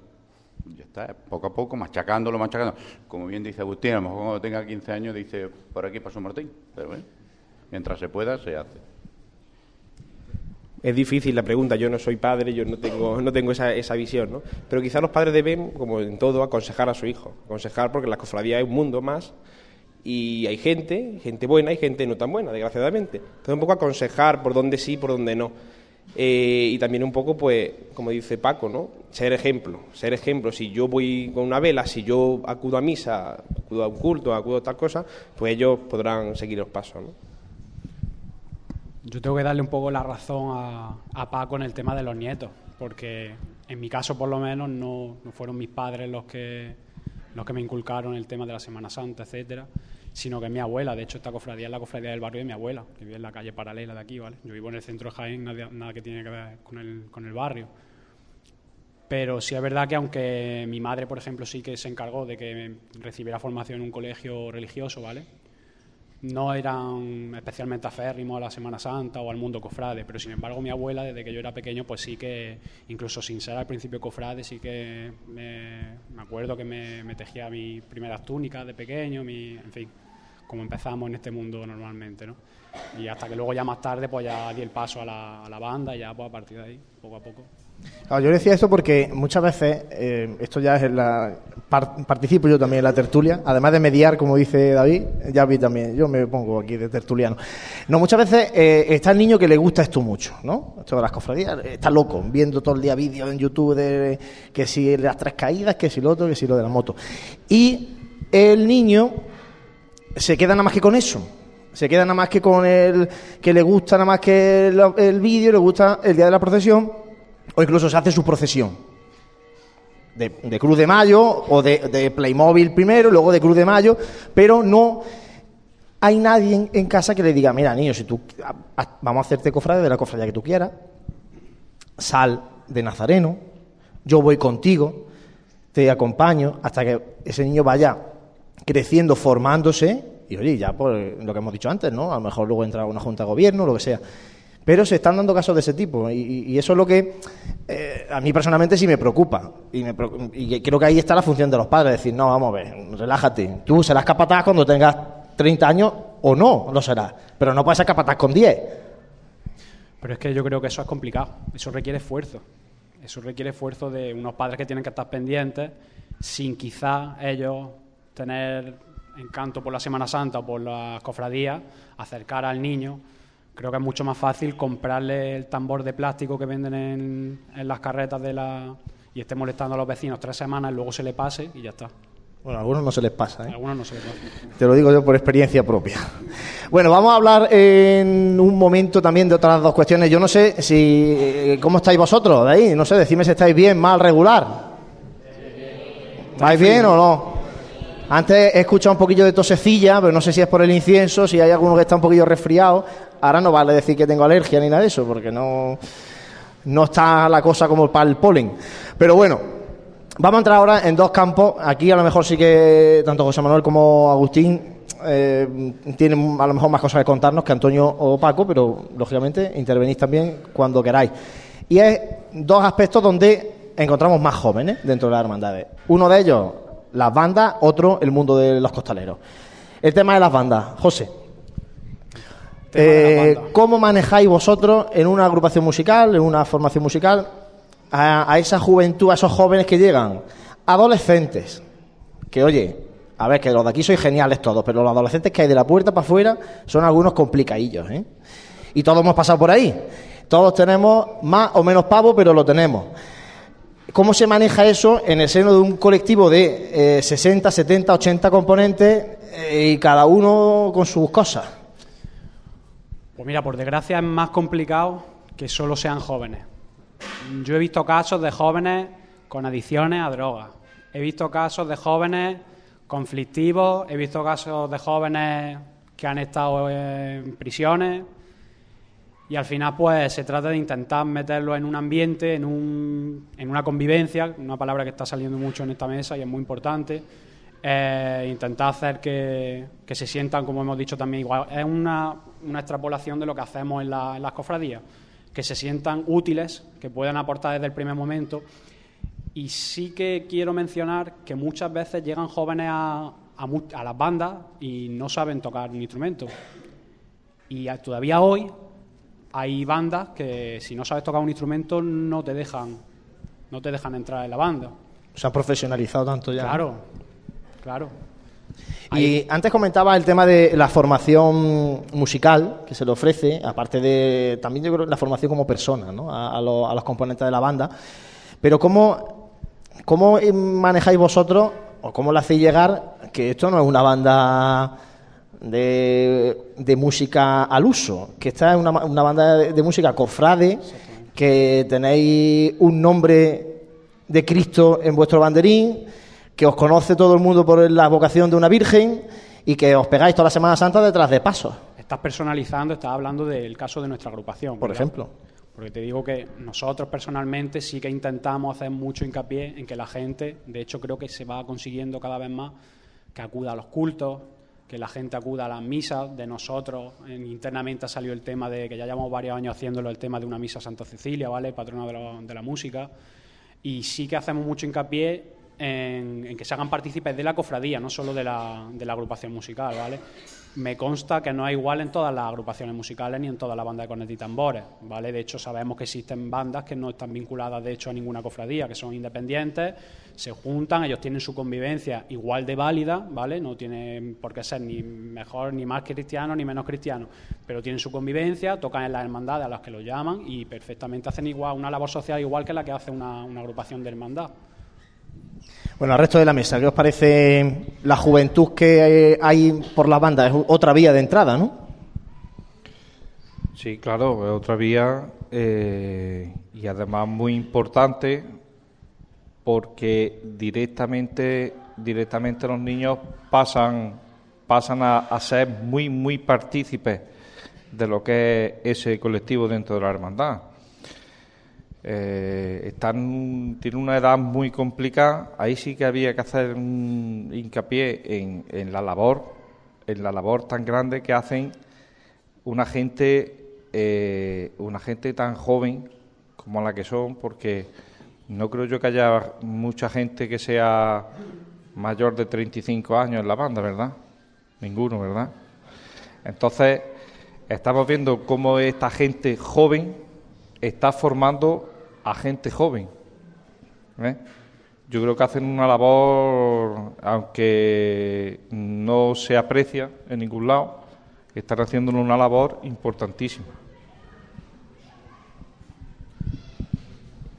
Ya está, poco a poco, machacándolo, machacándolo. Como bien dice Agustín, a lo mejor cuando tenga 15 años dice, por aquí pasó Martín. Pero bueno, mientras se pueda, se hace. Es difícil la pregunta, yo no soy padre, yo no tengo, no tengo esa, esa visión, ¿no? Pero quizás los padres deben, como en todo, aconsejar a su hijo. Aconsejar porque la cofradía es un mundo más y hay gente, gente buena y gente no tan buena, desgraciadamente. Entonces un poco aconsejar por dónde sí, por dónde no. Eh, y también un poco, pues, como dice Paco, ¿no? Ser ejemplo, ser ejemplo. Si yo voy con una vela, si yo acudo a misa, acudo a un culto, acudo a tal cosa, pues ellos podrán seguir los pasos, ¿no? Yo tengo que darle un poco la razón a, a, Paco en el tema de los nietos, porque en mi caso por lo menos no, no, fueron mis padres los que, los que me inculcaron el tema de la Semana Santa, etcétera, sino que mi abuela. De hecho, esta cofradía es la cofradía del barrio de mi abuela, que vive en la calle paralela de aquí, ¿vale? Yo vivo en el centro de Jaén, nada, nada que tiene que ver con el, con el barrio. Pero sí es verdad que aunque mi madre, por ejemplo, sí que se encargó de que recibiera formación en un colegio religioso, ¿vale? No eran especialmente aférrimos a la Semana Santa o al mundo cofrade, pero sin embargo mi abuela, desde que yo era pequeño, pues sí que, incluso sin ser al principio cofrade, sí que me, acuerdo que me, tejía mis primeras túnicas de pequeño, mi, en fin, como empezamos en este mundo normalmente, ¿no? Y hasta que luego ya más tarde pues ya di el paso a la, a la banda y ya pues a partir de ahí, poco a poco yo decía esto porque muchas veces, eh, esto ya es la. participo yo también en la tertulia, además de mediar, como dice David, ya vi también, yo me pongo aquí de tertuliano. No, muchas veces eh, está el niño que le gusta esto mucho, ¿no? Esto de las cofradías, está loco, viendo todo el día vídeos en YouTube de que si las tres caídas, que si lo otro, que si lo de la moto. Y el niño se queda nada más que con eso. Se queda nada más que con el que le gusta nada más que el, el vídeo, le gusta el día de la procesión o incluso se hace su procesión. De, Cruz de Mayo o de, Playmobil primero, luego de Cruz de Mayo, pero no hay nadie en, casa que le diga, mira, niño, si tú vamos a hacerte cofrade de la cofradía que tú quieras, sal de Nazareno, yo voy contigo, te acompaño hasta que ese niño vaya creciendo, formándose, y oye, ya por lo que hemos dicho antes, ¿no? A lo mejor luego entra una junta de gobierno, lo que sea. Pero se están dando casos de ese tipo y, eso es lo que eh, a mí personalmente sí me preocupa. Y, creo que ahí está la función de los padres, decir, no, vamos a ver, relájate. Tú serás capataz cuando tengas 30 años o no lo serás, pero no puedes ser capataz con 10. Pero es que yo creo que eso es complicado, eso requiere esfuerzo. Eso requiere esfuerzo de unos padres que tienen que estar pendientes sin quizá ellos tener encanto por la Semana Santa o por las cofradías, acercar al niño, creo que es mucho más fácil comprarle el tambor de plástico que venden en, en las carretas de la y esté molestando a los vecinos tres semanas, luego se le pase y ya está. Bueno, a algunos no se les pasa, ¿eh? A algunos no se les pasa. Te lo digo yo por experiencia propia. Bueno, vamos a hablar en un momento también de otras dos cuestiones. Yo no sé si eh, cómo estáis vosotros de ahí. No sé, decidme si estáis bien, mal, regular. ¿Vais bien o no? Antes he escuchado un poquillo de tosecilla, pero no sé si es por el incienso, si hay alguno que está un poquillo resfriado. Ahora no vale decir que tengo alergia ni nada de eso, porque no, no está la cosa como para el polen. Pero bueno, vamos a entrar ahora en dos campos. Aquí a lo mejor sí que tanto José Manuel como Agustín eh, tienen a lo mejor más cosas que contarnos que Antonio o Paco, pero lógicamente intervenís también cuando queráis. Y es dos aspectos donde encontramos más jóvenes dentro de las hermandades. Uno de ellos, las bandas, otro, el mundo de los costaleros. El tema de las bandas. José. Eh. ¿Cómo manejáis vosotros en una agrupación musical, en una formación musical, a, a esa juventud, a esos jóvenes que llegan? Adolescentes. Que oye, a ver, que los de aquí sois geniales todos, pero los adolescentes que hay de la puerta para afuera son algunos complicadillos, ¿eh? Y todos hemos pasado por ahí. Todos tenemos más o menos pavo, pero lo tenemos. ¿Cómo se maneja eso en el seno de un colectivo de eh, 60, 70, 80 componentes eh, y cada uno con sus cosas? Pues mira, por desgracia es más complicado que solo sean jóvenes. Yo he visto casos de jóvenes con adicciones a drogas. He visto casos de jóvenes conflictivos. He visto casos de jóvenes que han estado en prisiones. Y al final, pues se trata de intentar meterlo en un ambiente, en, un, en una convivencia, una palabra que está saliendo mucho en esta mesa y es muy importante. eh, intentar hacer que, que se sientan, como hemos dicho también, igual. Es una, una extrapolación de lo que hacemos en, la- las cofradías, que se sientan útiles, que puedan aportar desde el primer momento. Y sí que quiero mencionar que muchas veces llegan jóvenes a, a a las bandas y no saben tocar un instrumento. Y todavía hoy hay bandas que si no sabes tocar un instrumento no te dejan, no te dejan entrar en la banda. Se han profesionalizado tanto ya. Claro, claro. Y antes comentaba el tema de la formación musical que se le ofrece, aparte de también yo creo la formación como persona, ¿no? a, a los, a los componentes de la banda. Pero ¿cómo, cómo manejáis vosotros o cómo le hacéis llegar que esto no es una banda de, de música al uso, que esta es una, una banda de, de música cofrade, que tenéis un nombre de Cristo en vuestro banderín, que os conoce todo el mundo por la vocación de una virgen y que os pegáis toda la Semana Santa detrás de pasos, Estás personalizando, estás hablando del caso de nuestra agrupación. por ¿verdad? ejemplo. Porque te digo que nosotros personalmente sí que intentamos hacer mucho hincapié en que la gente, de hecho creo que se va consiguiendo cada vez más, que acuda a los cultos, que la gente acuda a las misas de nosotros. En- internamente ha salido el tema de que ya llevamos varios años haciéndolo, el tema de una misa a Santa Cecilia, ¿vale? Patrona de la, de la música. Y sí que hacemos mucho hincapié en, en que se hagan partícipes de la cofradía, no solo de la, de la agrupación musical, ¿vale? Me consta que no es igual en todas las agrupaciones musicales ni en todas las bandas de cornetas y tambores, ¿vale? De hecho, sabemos que existen bandas que no están vinculadas, de hecho, a ninguna cofradía, que son independientes, se juntan, ellos tienen su convivencia igual de válida, ¿vale? No tienen por qué ser ni mejor ni más cristiano ni menos cristiano, pero tienen su convivencia, tocan en las hermandades a las que los llaman y perfectamente hacen igual una labor social igual que la que hace una agrupación de hermandad. Bueno, al resto de la mesa, ¿qué os parece la juventud que eh, hay por la banda? Es otra vía de entrada, ¿no? Sí, claro, es otra vía eh, y además muy importante porque directamente, directamente los niños pasan, pasan a, a ser muy, muy partícipes de lo que es ese colectivo dentro de la hermandad. Eh, tienen una edad muy complicada, ahí sí que había que hacer un hincapié en, en la labor, en la labor tan grande que hacen una gente, eh, una gente tan joven como la que son, porque no creo yo que haya mucha gente que sea mayor de 35 años en la banda, ¿verdad? Ninguno, ¿verdad? Entonces, estamos viendo cómo esta gente joven está formando a gente joven. ¿eh? yo creo que hacen una labor, aunque no se aprecia en ningún lado, están haciendo una labor importantísima.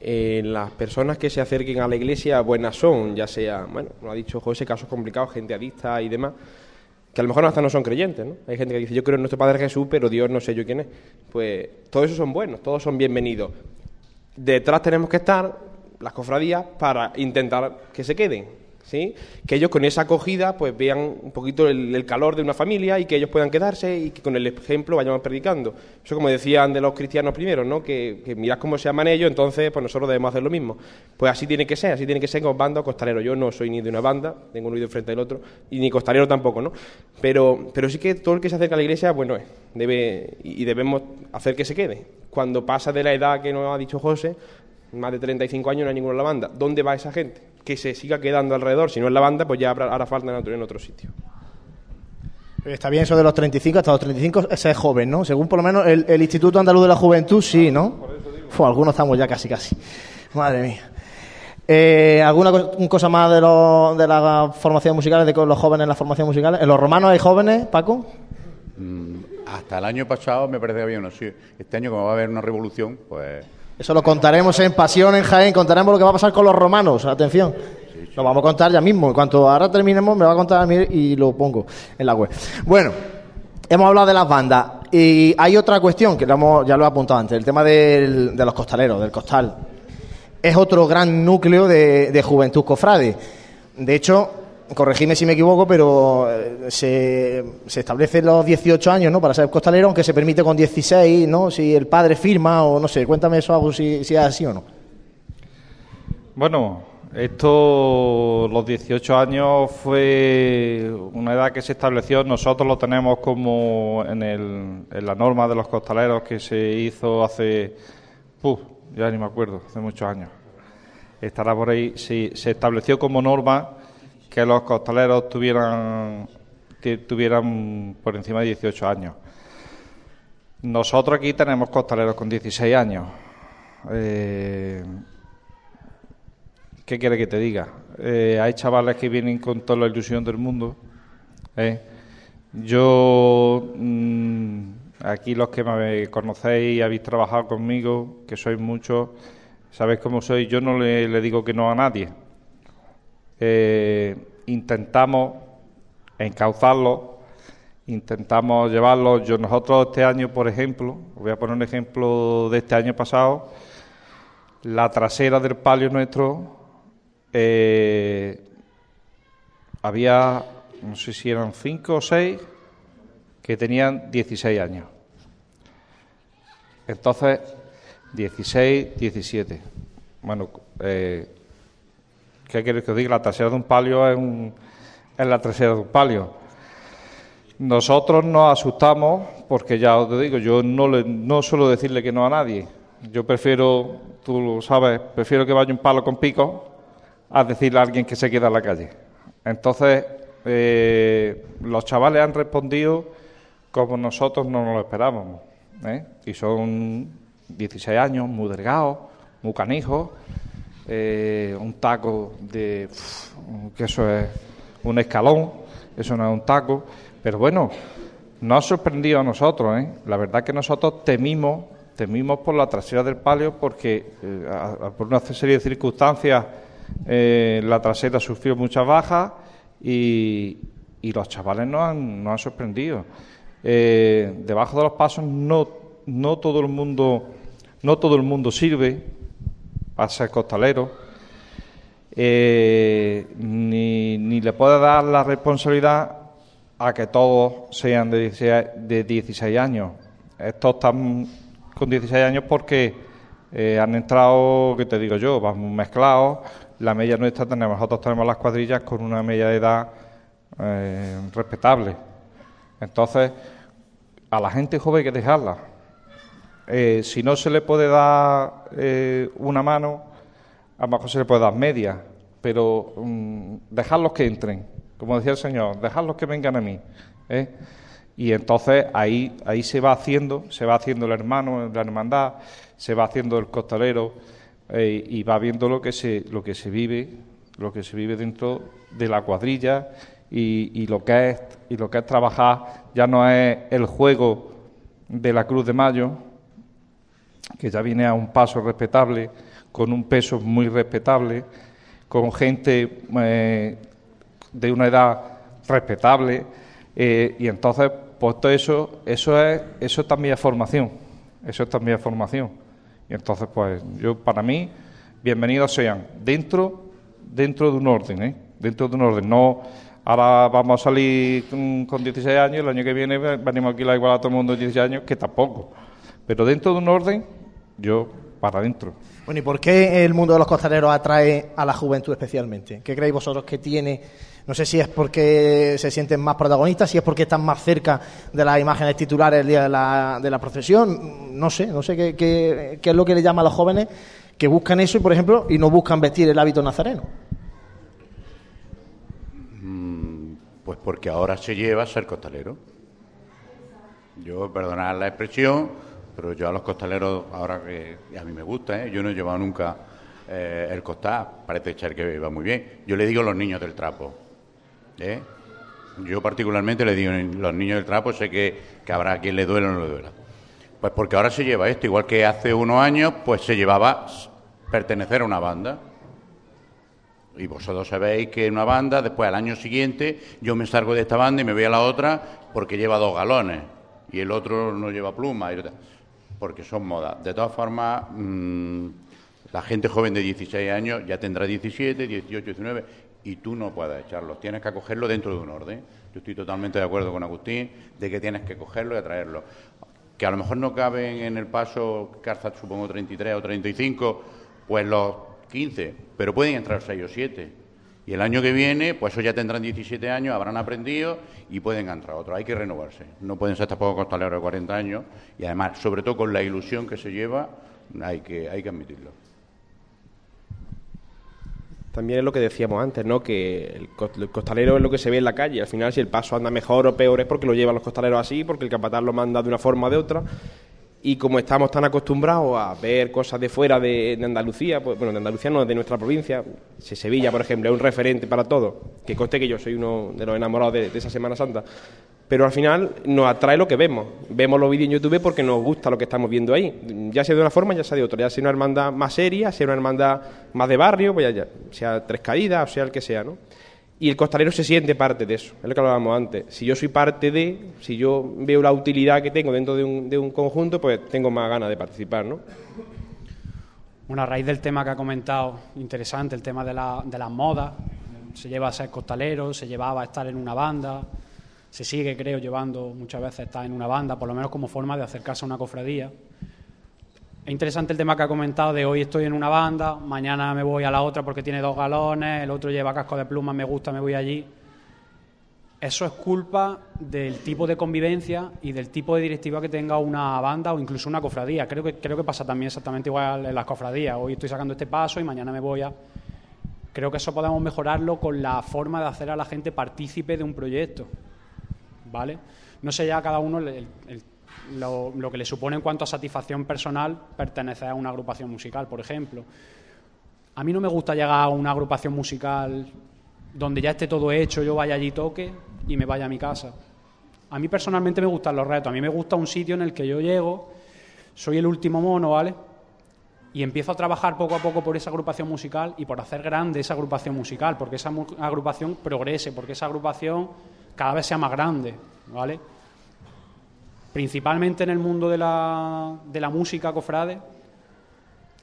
Eh, las personas que se acerquen a la iglesia buenas son, ya sea, bueno, lo ha dicho José, casos complicados, gente adicta y demás, que a lo mejor hasta no son creyentes, ¿no? Hay gente que dice, yo creo en nuestro Padre Jesús, pero Dios no sé yo quién es. Pues todos esos son buenos, todos son bienvenidos. Detrás tenemos que estar las cofradías para intentar que se queden, ¿sí? Que ellos con esa acogida pues vean un poquito el, calor de una familia y que ellos puedan quedarse y que con el ejemplo vayan predicando. Eso como decían de los cristianos primeros, ¿no? Que, que mirad cómo se aman ellos, entonces pues nosotros debemos hacer lo mismo. Pues así tiene que ser, así tiene que ser con banda o costalero. Yo no soy ni de una banda, tengo un oído frente al otro, y ni costalero tampoco, ¿no? Pero, pero sí que todo el que se acerca a la iglesia, bueno, debe y debemos hacer que se quede. Cuando pasa de la edad que nos ha dicho José, más de 35 años no hay ninguna en la banda. ¿Dónde va esa gente? Que se siga quedando alrededor. Si no es la banda, pues ya hará falta en otro sitio. Está bien eso de los 35, hasta los 35 ese es joven, ¿no? Según por lo menos el, Instituto Andaluz de la Juventud, sí, ¿no? Fue, algunos estamos ya casi, casi. Madre mía. Eh, ¿Alguna cosa más de, lo, de las formaciones musicales, de los jóvenes en las formaciones musicales? ¿En los romanos hay jóvenes, Paco? Mm, hasta el año pasado me parece que había unos. Este año, como va a haber una revolución, pues eso lo contaremos en Pasión en Jaén, contaremos lo que va a pasar con los romanos, atención. Lo vamos a contar ya mismo. En cuanto ahora terminemos, me va a contar a mí y lo pongo en la web. Bueno, hemos hablado de las bandas. Y hay otra cuestión que ya lo he apuntado antes, el tema de los costaleros, del costal. Es otro gran núcleo de, de juventud cofrade. De hecho, corregidme si me equivoco, pero eh, se, se establecen los 18 años ¿no? para ser costalero, aunque se permite con 16, ¿no? si el padre firma o no sé, cuéntame eso algo si, si es así o no. Bueno, esto, los 18 años fue una edad que se estableció, nosotros lo tenemos como en, el, en la norma de los costaleros que se hizo hace, puf, ya ni me acuerdo, hace muchos años. Estará por ahí, sí, se estableció como norma que los costaleros tuvieran, tuvieran por encima de 18 años. Nosotros aquí tenemos costaleros con 16 años. Eh, ¿Qué quiere que te diga? Eh, hay chavales que vienen con toda la ilusión del mundo. ¿eh? Yo, mm, aquí los que me conocéis y habéis trabajado conmigo, que sois muchos, sabéis cómo soy, yo no le digo que no a nadie eh, intentamos encauzarlo, intentamos llevarlo. Yo nosotros este año, por ejemplo, voy a poner un ejemplo de este año pasado, la trasera del palio nuestro eh, había, no sé si eran cinco o seis, que tenían 16 años. Entonces, 16, 17. Bueno, eh, ¿Qué quieres que os diga? La trasera de un palio es, la trasera de un palio. Nosotros nos asustamos porque ya os digo, yo no, le, no suelo decirle que no a nadie. Yo prefiero, tú lo sabes, prefiero que vaya un palo con pico a decirle a alguien que se queda en la calle. Entonces, eh, los chavales han respondido como nosotros no nos lo esperábamos. ¿eh? Y son 16 años, muy delgados, muy canijos eh, un taco de. que eso es un escalón, eso no es un taco, pero bueno, nos ha sorprendido a nosotros, ¿eh? La verdad que nosotros temimos, temimos por la trasera del palio porque eh, por una serie de circunstancias la trasera sufrió muchas bajas y, y los chavales nos han, nos han sorprendido. debajo de los pasos no, no todo el mundo no todo el mundo sirve a ser costalero, eh, ni, ni, le puede dar la responsabilidad a que todos sean de 16, de 16 años. Estos están con 16 años porque eh, han entrado, ¿qué te digo yo? Vamos mezclados. La media nuestra tenemos, nosotros tenemos las cuadrillas con una media de edad eh, respetable. Entonces, a la gente joven hay que dejarla eh, si no se le puede dar eh, una mano, a lo mejor se le puede dar media, pero um, dejarlos que entren, como decía el Señor, dejarlos que vengan a mí. ¿eh? Y entonces ahí, ahí se va haciendo, se va haciendo el hermano, la hermandad, se va haciendo el costalero y va viendo lo que se, lo que se vive lo que se vive dentro de la cuadrilla y, lo que es y lo que es trabajar ya no es el juego de la Cruz de Mayo, que ya viene a un paso respetable, con un peso muy respetable, con gente eh, de una edad respetable, eh, y entonces, pues todo eso, eso es, eso también es formación, eso también es formación. Y entonces, pues yo, para mí, bienvenidos sean, dentro, dentro de un orden, ¿eh? dentro de un orden, no ahora vamos a salir con, 16 años, el año que viene venimos aquí a igual a todo el mundo de 16 años, que tampoco. Pero dentro de un orden, yo para adentro. Bueno, ¿y por qué el mundo de los costaleros atrae a la juventud especialmente? ¿Qué creéis vosotros que tiene? No sé si es porque se sienten más protagonistas, si es porque están más cerca de las imágenes titulares el día de la, de la procesión. No sé, no sé qué, qué, qué es lo que le llama a los jóvenes que buscan eso y, por ejemplo, y no buscan vestir el hábito nazareno. Pues porque ahora se lleva ser costalero. Yo, perdonad la expresión, pero yo a los costaleros, ahora que a mí me gusta, ¿eh? yo no he llevado nunca eh, el costal, parece ser que va muy bien. Yo le digo los niños del trapo. ¿eh? Yo particularmente le digo los niños del trapo, sé que, que habrá quien le duele o no le duela. Pues porque ahora se lleva esto, igual que hace unos años, pues se llevaba pertenecer a una banda. Y vosotros sabéis que en una banda, después al año siguiente, yo me salgo de esta banda y me voy a la otra porque lleva dos galones y el otro no lleva pluma, porque son modas. De todas formas, mm, la gente joven de 16 años ya tendrá 17, 18, 19 y tú no puedes echarlos, tienes que acogerlo dentro de un orden. Yo estoy totalmente de acuerdo con Agustín de que tienes que cogerlo y atraerlo. Que a lo mejor no caben en el paso, Carzat supongo 33 o 35, pues los 15, pero pueden entrar 6 o 7. Y el año que viene, pues eso ya tendrán 17 años, habrán aprendido y pueden entrar otros. Hay que renovarse. No pueden ser tampoco costaleros de 40 años y además, sobre todo con la ilusión que se lleva, hay que, hay que admitirlo. También es lo que decíamos antes, ¿no? Que el costalero es lo que se ve en la calle. Al final, si el paso anda mejor o peor es porque lo llevan los costaleros así, porque el capataz lo manda de una forma o de otra y como estamos tan acostumbrados a ver cosas de fuera de, Andalucía, pues, bueno, de Andalucía no, de nuestra provincia, si Sevilla, por ejemplo, es un referente para todo, que conste que yo soy uno de los enamorados de, esa Semana Santa, pero al final nos atrae lo que vemos. Vemos los vídeos en YouTube porque nos gusta lo que estamos viendo ahí, ya sea de una forma, ya sea de otra, ya sea una hermandad más seria, sea una hermandad más de barrio, pues ya, sea tres caídas, o sea el que sea, ¿no? Y el costalero se siente parte de eso, es lo que hablábamos antes. Si yo soy parte de, si yo veo la utilidad que tengo dentro de un, de un conjunto, pues tengo más ganas de participar, ¿no? Bueno, a raíz del tema que ha comentado, interesante, el tema de, la, de las modas, se lleva a ser costalero, se llevaba a estar en una banda, se sigue, creo, llevando muchas veces estar en una banda, por lo menos como forma de acercarse a una cofradía. Es interesante el tema que ha comentado de hoy estoy en una banda, mañana me voy a la otra porque tiene dos galones, el otro lleva casco de pluma, me gusta, me voy allí. Eso es culpa del tipo de convivencia y del tipo de directiva que tenga una banda o incluso una cofradía. Creo que, creo que pasa también exactamente igual en las cofradías. Hoy estoy sacando este paso y mañana me voy a... Creo que eso podemos mejorarlo con la forma de hacer a la gente partícipe de un proyecto. ¿Vale? No sé ya cada uno el lo, que le supone en cuanto a satisfacción personal pertenecer a una agrupación musical, por ejemplo. A mí no me gusta llegar a una agrupación musical donde ya esté todo hecho, yo vaya allí, toque y me vaya a mi casa. A mí personalmente me gustan los retos, a mí me gusta un sitio en el que yo llego, soy el último mono, ¿vale? Y empiezo a trabajar poco a poco por esa agrupación musical y por hacer grande esa agrupación musical, porque esa agrupación progrese, porque esa agrupación cada vez sea más grande, ¿vale? Principalmente en el mundo de la, de la música, cofrade,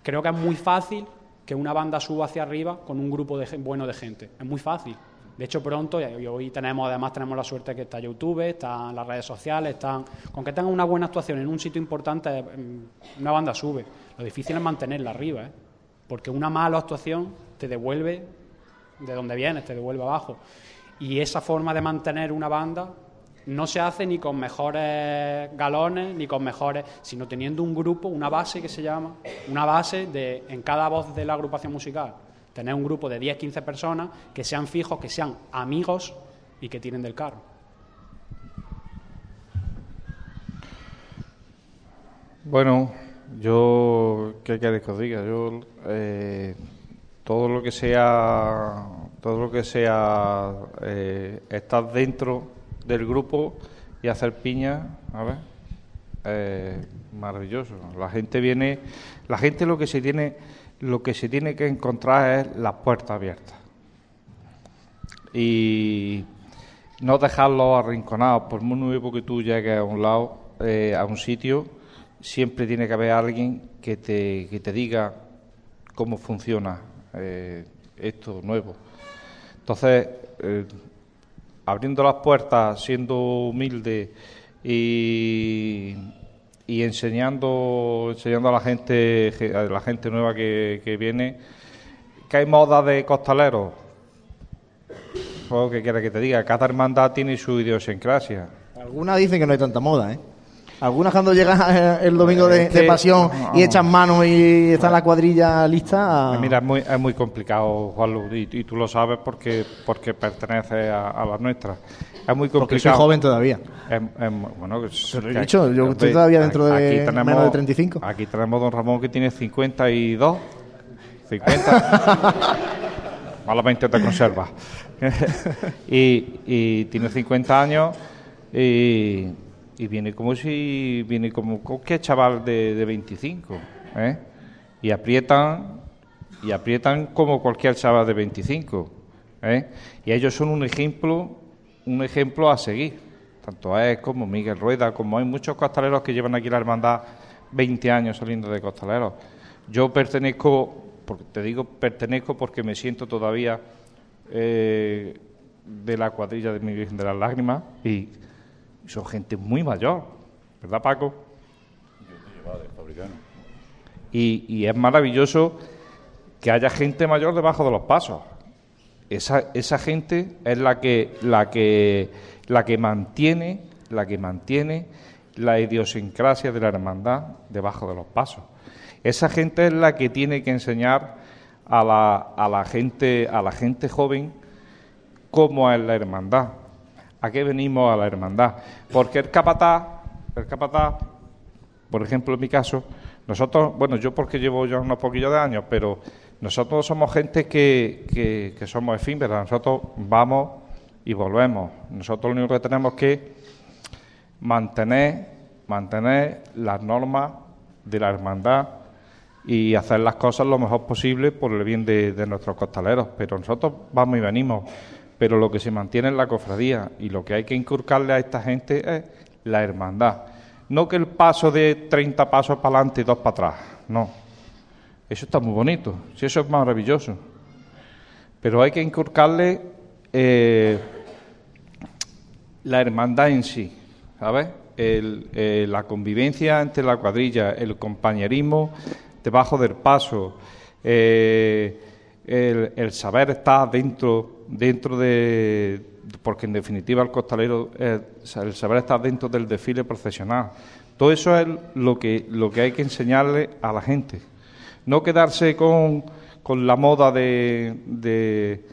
creo que es muy fácil que una banda suba hacia arriba con un grupo de, bueno de gente. Es muy fácil. De hecho, pronto, y hoy tenemos, además tenemos la suerte que está YouTube, están las redes sociales, están. Con que tengan una buena actuación en un sitio importante, mm, una banda sube. Lo difícil es mantenerla arriba, ¿eh? porque una mala actuación te devuelve de donde vienes, te devuelve abajo. Y esa forma de mantener una banda no se hace ni con mejores galones, ni con mejores, sino teniendo un grupo, una base que se llama, una base de, en cada voz de la agrupación musical. Tener un grupo de 10, 15 personas que sean fijos, que sean amigos y que tienen del carro. Bueno, yo, ¿qué queréis que os diga? Yo, eh, todo lo que sea todo lo que sea eh, estar dentro del grupo y hacer piña, a ver, eh, maravilloso. La gente viene, la gente lo que se tiene, lo que se tiene que encontrar es la puerta abierta y no dejarlo arrinconados. Por muy nuevo que tú llegues a un lado, eh, a un sitio, siempre tiene que haber alguien que te, que te diga cómo funciona eh, esto nuevo. Entonces, abriendo las puertas, siendo humilde y, y enseñando, enseñando a la gente, a la gente nueva que, que viene, que hay moda de costaleros. ¿Qué quiere que te diga? Cada hermandad tiene su idiosincrasia. Algunas dicen que no hay tanta moda, ¿eh? Algunas cuando llega el domingo de, pasión y echan mano y está la cuadrilla lista. Mira, es muy, es muy complicado, Juanlu, y, y tú lo sabes porque porque perteneces a, a la nuestra. Es muy complicado. porque soy joven todavía. Es- es muy- bueno, es- Te lo he dicho, yo que- estoy todavía dentro de aquí tenemos- menos de 35. Aquí tenemos a don Ramón que tiene 52, 50. Malamente te conserva. y, y tiene 50 años y, y viene como si viene como cualquier chaval de, de 25, ¿eh? Y aprietan y aprietan como cualquier chaval de 25, ¿eh? Y ellos son un ejemplo, un ejemplo a seguir. Tanto es como Miguel Rueda, como hay muchos costaleros que llevan aquí la hermandad 20 años saliendo de costaleros. Yo pertenezco, porque te digo pertenezco porque me siento todavía eh, de la cuadrilla de mi Virgen de las Lágrimas y son gente muy mayor, ¿verdad Paco? Y, y es maravilloso que haya gente mayor debajo de los pasos. Esa, esa gente es la que, la que, la que mantiene, la que mantiene la idiosincrasia de la hermandad debajo de los pasos. Esa gente es la que tiene que enseñar a la, a la gente, a la gente joven cómo es la hermandad, a qué venimos a la hermandad. Porque el capataz, el capataz, por ejemplo, en mi caso, nosotros, bueno, yo porque llevo ya unos poquillos de años, pero nosotros somos gente que, que, que somos efímeras, nosotros vamos y volvemos. Nosotros lo único que tenemos que mantener, mantener las normas de la hermandad y hacer las cosas lo mejor posible por el bien de, de nuestros costaleros. Pero nosotros vamos y venimos. Pero lo que se mantiene es la cofradía y lo que hay que inculcarle a esta gente es la hermandad. No que el paso de 30 pasos para adelante y dos para atrás. No. Eso está muy bonito. Sí, eso es maravilloso. Pero hay que inculcarle eh, la hermandad en sí, ¿sabes? Eh, la convivencia entre la cuadrilla, el compañerismo debajo del paso, eh, el, el saber estar dentro, dentro de, porque en definitiva el costalero, eh, el saber estar dentro del desfile profesional. Todo eso es lo que, lo que hay que enseñarle a la gente. No quedarse con, con la moda de, de-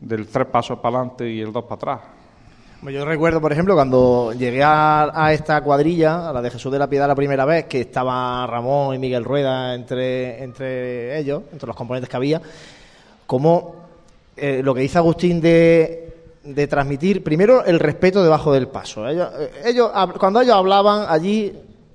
del tres pasos para adelante y el dos para atrás. Yo recuerdo, por ejemplo, cuando llegué a, a esta cuadrilla, a la de Jesús de la Piedad la primera vez, que estaba Ramón y Miguel Rueda entre, entre ellos, entre los componentes que había, como eh, lo que dice Agustín de, de transmitir, primero, el respeto debajo del paso. Ellos, eh, ellos cuando ellos hablaban allí,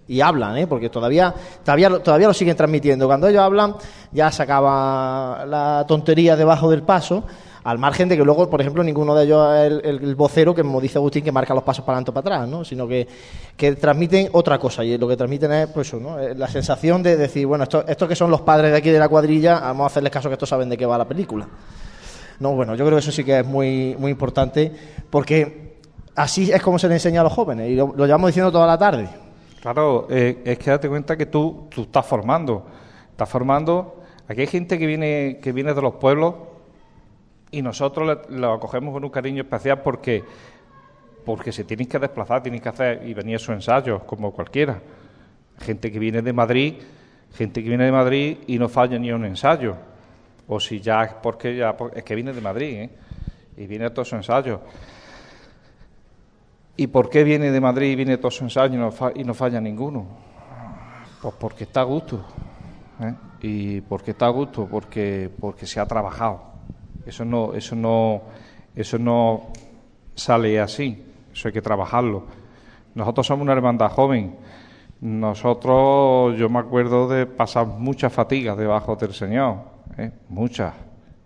y hablan, ¿eh? porque todavía, todavía, todavía lo siguen transmitiendo, cuando ellos hablan ya sacaba la tontería debajo del paso, al margen de que luego, por ejemplo, ninguno de ellos es el vocero, que como dice Agustín, que marca los pasos para adelante o para atrás, ¿no? sino que, que transmiten otra cosa, y lo que transmiten es pues, eso, ¿no? Eh, la sensación de decir, bueno, estos esto que son los padres de aquí de la cuadrilla, vamos a hacerles caso que estos saben de qué va la película. No, bueno, yo creo que eso sí que es muy, muy importante, porque así es como se le enseña a los jóvenes, y lo, lo llevamos diciendo toda la tarde. Claro, eh, es que date cuenta que tú, tú estás formando. Estás formando. Aquí hay gente que viene, que viene de los pueblos y nosotros lo acogemos con un cariño especial porque, porque se tienen que desplazar, tienen que hacer y venir a sus ensayos, como cualquiera. Gente que viene de Madrid, gente que viene de Madrid y no falla ni un ensayo. O si ya porque ya es que viene de Madrid, ¿eh? Y viene a todos sus ensayos. ¿Y por qué viene de Madrid y viene todos sus ensayos y no, y no falla ninguno? Pues porque está a gusto. ¿eh? ¿Y por qué está a gusto? Porque, porque se ha trabajado. Eso no, eso no, eso no sale así. Eso hay que trabajarlo. Nosotros somos una hermandad joven. Nosotros, yo me acuerdo de pasar muchas fatigas debajo del Señor, ¿eh? muchas.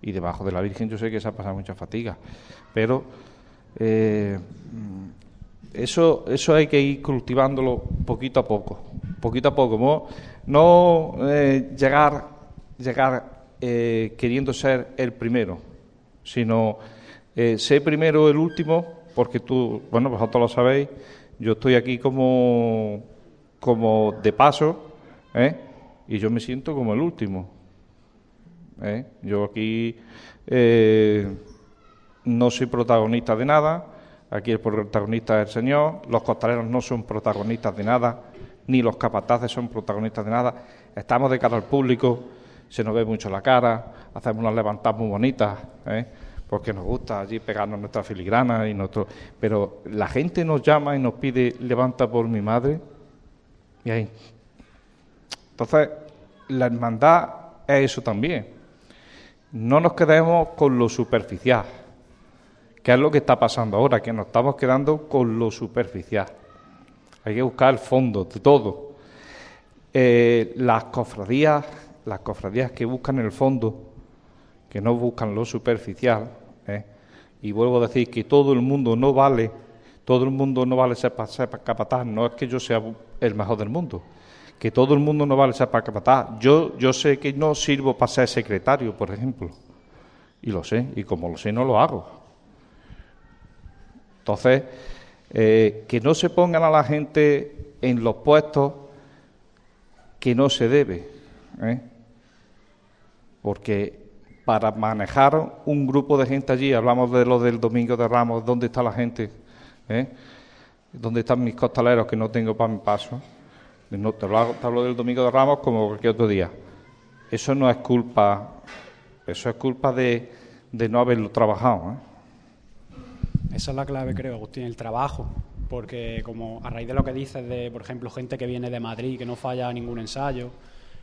Y debajo de la Virgen yo sé que se ha pasado muchas fatigas. Pero eh, eso, eso hay que ir cultivándolo poquito a poco, poquito a poco. No, no eh, llegar, llegar eh, queriendo ser el primero, sino eh, ser primero el último, porque tú, bueno, vosotros lo sabéis, yo estoy aquí como, como de paso, y yo me siento como el último. ¿Eh? Yo aquí no soy protagonista de nada, aquí el protagonista es el Señor, los costaleros no son protagonistas de nada, ni los capataces son protagonistas de nada, estamos de cara al público, se nos ve mucho la cara, hacemos unas levantadas muy bonitas, ¿eh? porque nos gusta allí pegarnos nuestra filigrana y nuestro... Pero la gente nos llama y nos pide, levanta por mi madre, y ahí. Entonces, la hermandad es eso también. No nos quedemos con lo superficial ¿Qué es lo que está pasando ahora? Que nos estamos quedando con lo superficial. Hay que buscar el fondo de todo. Eh, las cofradías, las cofradías que buscan el fondo, que no buscan lo superficial, ¿eh? y vuelvo a decir que todo el mundo no vale, todo el mundo no vale ser, ser capataz, no es que yo sea el mejor del mundo, que todo el mundo no vale para capataz. Yo, yo sé que no sirvo para ser secretario, por ejemplo, y lo sé, y como lo sé no lo hago. Entonces, eh, que no se pongan a la gente en los puestos que no se debe. ¿eh? Porque para manejar un grupo de gente allí, hablamos de lo del Domingo de Ramos, ¿dónde está la gente? ¿Eh? ¿Dónde están mis costaleros que no tengo para mi paso? No, te, hablo, del Domingo de Ramos como cualquier otro día. Eso no es culpa, eso es culpa de, de no haberlo trabajado. ¿eh? Esa es la clave, creo, Agustín, el trabajo. Porque como a raíz de lo que dices de, por ejemplo, gente que viene de Madrid, que no falla ningún ensayo,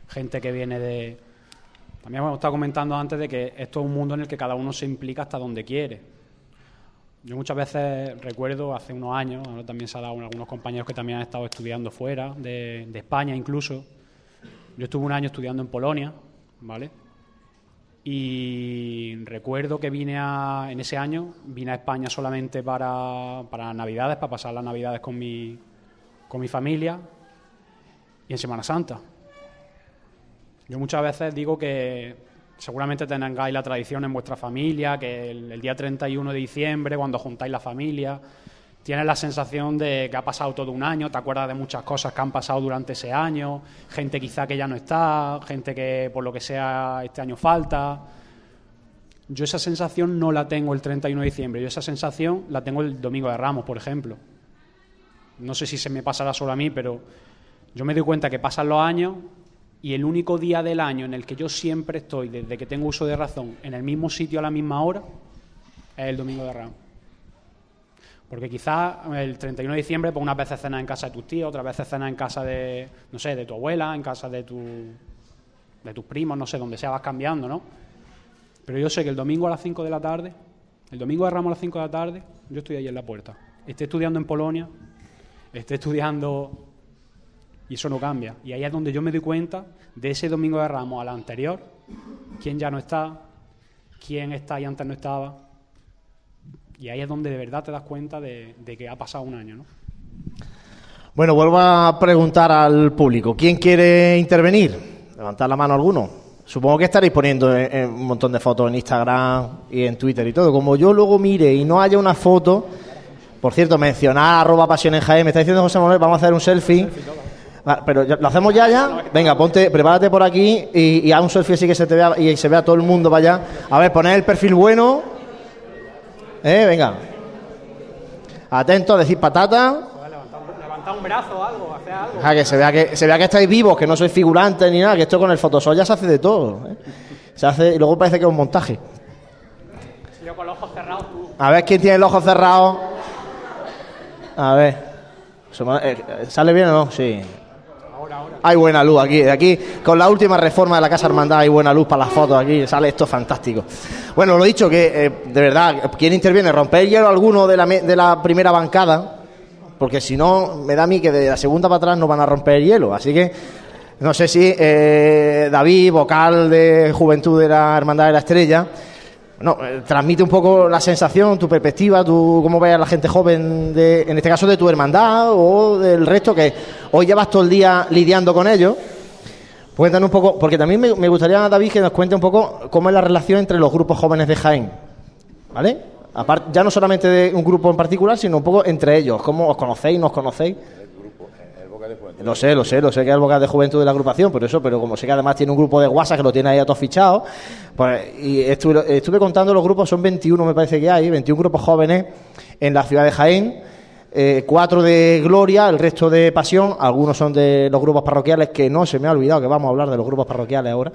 gente que viene de... También hemos estado comentando antes de que esto es un mundo en el que cada uno se implica hasta donde quiere. Yo muchas veces recuerdo, hace unos años, ahora también se ha dado algunos compañeros que también han estado estudiando fuera, de, de España incluso. Yo estuve un año estudiando en Polonia, ¿vale? Y recuerdo que vine a, en ese año, vine a España solamente para, para Navidades, para pasar las Navidades con mi, con mi familia y en Semana Santa. Yo muchas veces digo que seguramente tengáis la tradición en vuestra familia, que el, día 31 de diciembre, cuando juntáis la familia, tienes la sensación de que ha pasado todo un año, te acuerdas de muchas cosas que han pasado durante ese año, gente quizá que ya no está, gente que por lo que sea este año falta. Yo esa sensación no la tengo el 31 de diciembre, yo esa sensación la tengo el domingo de Ramos, por ejemplo. No sé si se me pasará solo a mí, pero yo me doy cuenta que pasan los años y el único día del año en el que yo siempre estoy, desde que tengo uso de razón, en el mismo sitio a la misma hora, es el domingo de Ramos. Porque quizás el 31 de diciembre, pues unas veces cenas en casa de tus tíos, otras veces cenas en casa de, no sé, de tu abuela, en casa de, tu, de tus primos, no sé, donde sea vas cambiando, ¿no? Pero yo sé que el domingo a las 5 de la tarde, el domingo de Ramos a las 5 de la tarde, yo estoy ahí en la puerta. Esté estudiando en Polonia, esté estudiando y eso no cambia. Y ahí es donde yo me doy cuenta de ese domingo de Ramos a la anterior, quién ya no está, quién está y antes no estaba, y ahí es donde de verdad te das cuenta de, que ha pasado un año, ¿no? Bueno, vuelvo a preguntar al público. ¿Quién quiere intervenir? Levantar la mano alguno. Supongo que estaréis poniendo un montón de fotos en Instagram y en Twitter y todo. Como yo luego mire y no haya una foto, por cierto, mencionar arroba pasiones me está diciendo José Manuel, vamos a hacer un selfie. Ah, pero lo hacemos ya, ya. Venga, ponte, prepárate por aquí y, y haz un selfie así que se te vea y se vea todo el mundo para allá. A ver, poner el perfil bueno. ¿Eh? Venga. Atento, decir patata. Levantar un brazo o algo, hacer algo. Ah, que se vea que se vea que estáis vivos, que no sois figurantes ni nada, que esto con el Photoshop ya se hace de todo. ¿eh? Se hace y luego parece que es un montaje. Yo con los ojos cerrados tú. A ver quién tiene el ojo cerrado. A ver. Eh, ¿Sale bien o no? Sí. Hay buena luz aquí. Aquí, con la última reforma de la Casa Hermandad, hay buena luz para las fotos aquí. Sale esto fantástico. Bueno, lo dicho, que eh, de verdad, ¿quién interviene? ¿Romper hielo alguno de la, de la primera bancada? Porque si no, me da a mí que de la segunda para atrás no van a romper el hielo. Así que, no sé si eh, David, vocal de Juventud de la Hermandad de la Estrella, no, eh, transmite un poco la sensación, tu perspectiva, tú cómo ves a la gente joven, de, en este caso de tu hermandad o del resto, que hoy llevas todo el día lidiando con ellos. Cuéntanos un poco, porque también me, gustaría, David, que nos cuente un poco cómo es la relación entre los grupos jóvenes de Jaén. ¿Vale? Ya no solamente de un grupo en particular, sino un poco entre ellos. ¿Cómo os conocéis? ¿No os conocéis? Lo sé, lo sé, lo sé que es el vocal de juventud de la agrupación, por eso, pero como sé que además tiene un grupo de WhatsApp que lo tiene ahí a todos fichados, pues y estuve, estuve contando los grupos, son 21 me parece que hay, 21 grupos jóvenes en la ciudad de Jaén, eh, cuatro de Gloria, el resto de Pasión, algunos son de los grupos parroquiales, que no se me ha olvidado que vamos a hablar de los grupos parroquiales ahora.